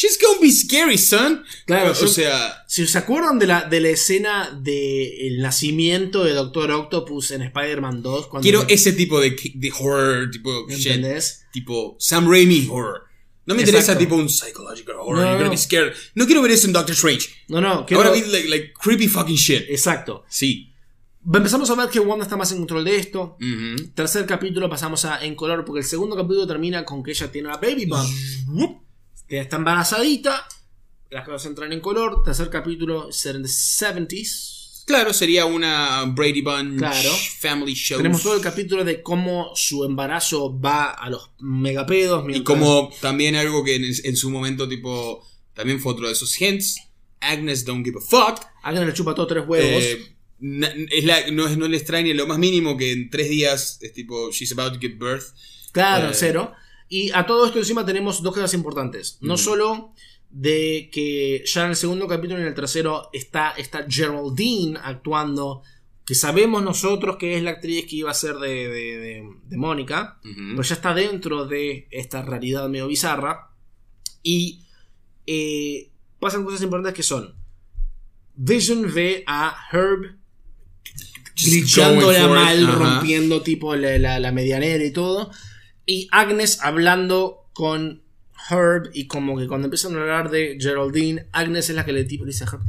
She's gonna be scary, son. Claro, o sea, Si se acuerdan de la, de la escena del nacimiento de Doctor Octopus en Spider-Man 2, cuando quiero ese tipo de, de horror, tipo ¿me shit. entendés? Tipo Sam Raimi horror. No me Exacto. interesa tipo un psychological horror. No, you're gonna no. be scared. No quiero ver eso en Doctor Strange. No, no, quiero- Ahora vi like, like creepy fucking shit. Exacto. Sí. Empezamos a ver que Wanda está más en control de esto. Ujú. Tercer capítulo pasamos a en color porque el segundo capítulo termina con que ella tiene una baby bump. Que está embarazadita. Las cosas entran en color. Tercer capítulo ser en the 70s. Claro, sería una Brady Bunch Claro. family show. Tenemos todo el capítulo de cómo su embarazo va a los megapedos. Y como también algo que en, en su momento, tipo, también fue otro de esos hints. Agnes don't give a fuck. Alguien le chupa todo tres huevos. Eh, es la- no, es- no le extraña lo más mínimo que en tres días es tipo, she's about to give birth. Claro, eh, cero. Y a todo esto encima tenemos dos cosas importantes. No solo de que ya en el segundo capítulo y en el tercero está, está Geraldine actuando, que sabemos nosotros que es la actriz que iba a ser de, de, de- de Mónica, pero ya está dentro de esta realidad medio bizarra. Y eh, pasan cosas importantes que son, Vision ve a Herb it, mal, rompiendo tipo la, la- la medianera y todo. Y Agnes hablando con Herb y como que cuando empiezan a hablar de Geraldine, Agnes es la que le tipo, dice a Herb,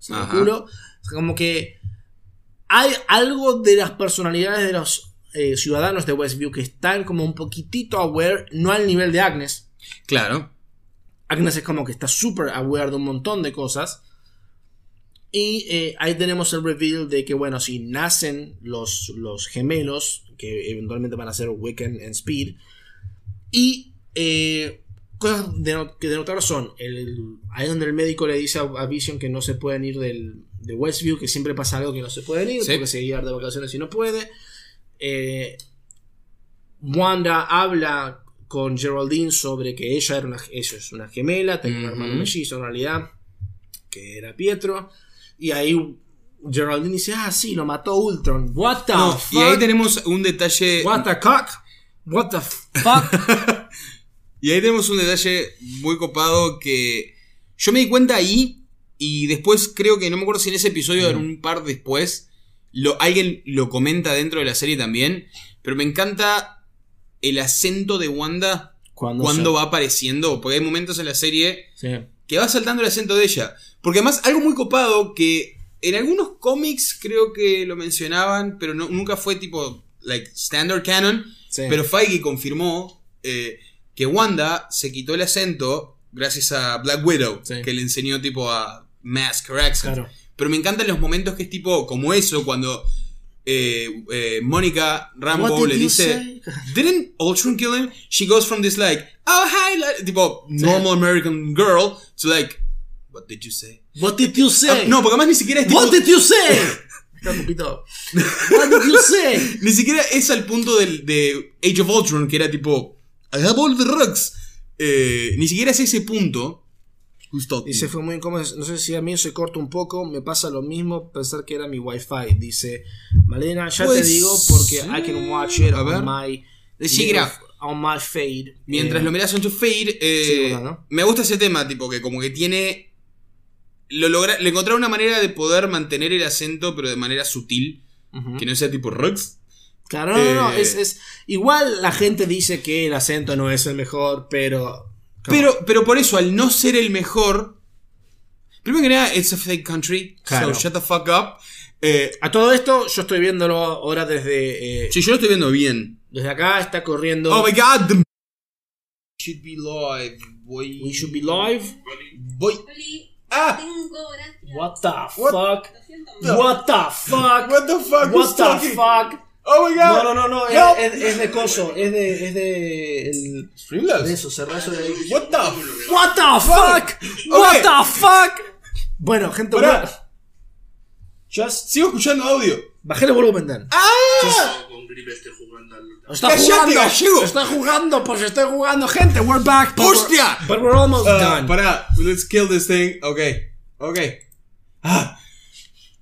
tipo, como que hay algo de las personalidades de los eh, ciudadanos de Westview que están como un poquitito aware, no al nivel de Agnes. Claro. Agnes es como que está súper aware de un montón de cosas. Y eh, ahí tenemos el reveal de que, bueno, si nacen los, los gemelos, que eventualmente van a ser Wiccan and Speed. Y eh, cosas de que de notar son: el, ahí donde el médico le dice a, a Vision que no se pueden ir del, de Westview, que siempre pasa algo que no se pueden ir, Sí. porque se iba de vacaciones y no puede. Eh, Wanda habla con Geraldine sobre que ella era una, ella es una gemela, tenía un hermano mellizo en realidad, que era Pietro. Y ahí Geraldine dice, ah, sí, lo mató Ultron. What the No, fuck? y ahí tenemos un detalle. What the cock? What the fuck? [LAUGHS] Y ahí tenemos un detalle muy copado que yo me di cuenta ahí y después creo que no me acuerdo si en ese episodio o en un par después lo, alguien lo comenta dentro de la serie también, pero me encanta el acento de Wanda Cuando va apareciendo, porque hay momentos en la serie Sí. que va saltando el acento de ella. Porque además, algo muy copado que en algunos cómics creo que lo mencionaban, pero no- nunca fue tipo, like, standard canon. Sí. Pero Feige confirmó eh, que Wanda se quitó el acento gracias a Black Widow, Sí. que le enseñó tipo a mask her accent. Claro. Pero me encantan los momentos que es tipo como eso, cuando eh, eh, Mónica Rambo le dice? [LAUGHS] ¿Didn't Ultron kill him? She goes from this like, oh hi, like, tipo normal American girl, to like, what did you say? What did you Ah, say? no, porque además ni siquiera es tipo, What did you say? [LAUGHS] Está. [LAUGHS] What did you say? [LAUGHS] ni siquiera es al punto del, de Age of Ultron, que era tipo, I have all the rugs. Eh, ni siquiera es ese punto. Justo. Dice, fue muy incómodo. No sé si a mí se corta un poco. Me pasa lo mismo pensar que era mi wifi. Dice, Malena, ya Pues, te digo porque sí. I can watch it A ver. on my... Decí graf. On my fade. Mientras Eh, lo miras on to fade, eh, Sí, verdad, ¿no? me gusta ese tema, tipo, que como que tiene. Lo logra, le encontraron una manera de poder mantener el acento, pero de manera sutil. ujú. Que no sea tipo rugs. Claro, no, no, no, Eh, es, es- Igual la gente dice que el acento no es el mejor, pero... Pero, pero por eso, al no ser el mejor. Primero que nada, it's a fake country. Claro. So shut the fuck up. Eh, A todo esto, yo estoy viéndolo ahora desde... eh, si yo lo estoy viendo bien. Desde acá está corriendo... Oh my god, the should be live. Boy. We should be live. Boy. Ah! tengo gracias. What the What? fuck? No. What the fuck? What the fuck? What Who's the talking? fuck? Oh my No, god. no, no, no, Help. es, es- es de coso, es de, es de, el, de eso, cerrar eso de ahí. What the fuck? What the fuck? What Ok. the fuck? Bueno, gente, Pará. bueno, just Sigo escuchando audio. bajé el volumen, Dan. ¡Ah! Esté jugando al. Está ¡Cállate, jugando, gallego! está jugando, pues estoy jugando, gente, we're back. but we're- ¡Hostia! But we're almost Uh, done. pará, let's kill this thing. Okay. Okay. Ah.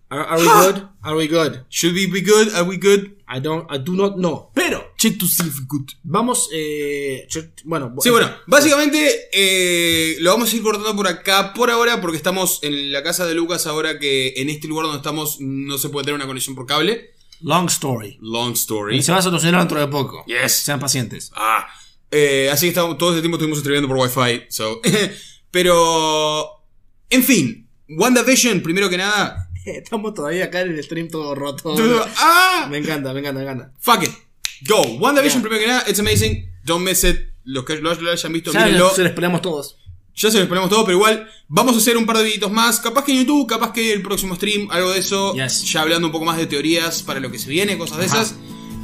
Are, are we good? Are we good? Should we be good? Are we good? I don't, I do not know. Pero, Check to see if we're good. vamos, eh, yo- bueno. Sí, bueno, básicamente eh, lo vamos a ir cortando por acá por ahora porque estamos en la casa de Lucas ahora que en este lugar donde estamos no se puede tener una conexión por cable. Long story. Long story. Se va a solucionar dentro de poco. Yes. Sean pacientes. Ah, eh, así que estamos, todo este tiempo estuvimos escribiendo por Wi-Fi. So. [LAUGHS] Pero, en fin, WandaVision, primero que nada. [LAUGHS] Estamos todavía acá en el stream todo roto. ¡Ah! Me encanta, me encanta, me encanta. Fuck it. Go. WandaVision, Yeah. primero que nada. It's amazing. Don't miss it. Los que lo, lo hayan visto, Ya mírenlo. se les esperamos todos. Ya se los ponemos todo, pero igual vamos a hacer un par de videitos más. Capaz que en YouTube, capaz que el próximo stream, algo de eso. Yes. Ya hablando un poco más de teorías para lo que se viene, cosas de Ajá. esas.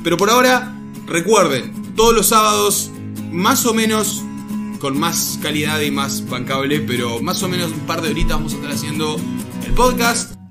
Pero por ahora, recuerden, todos los sábados, más o menos, con más calidad y más bancable, pero más o menos un par de horitas vamos a estar haciendo el podcast.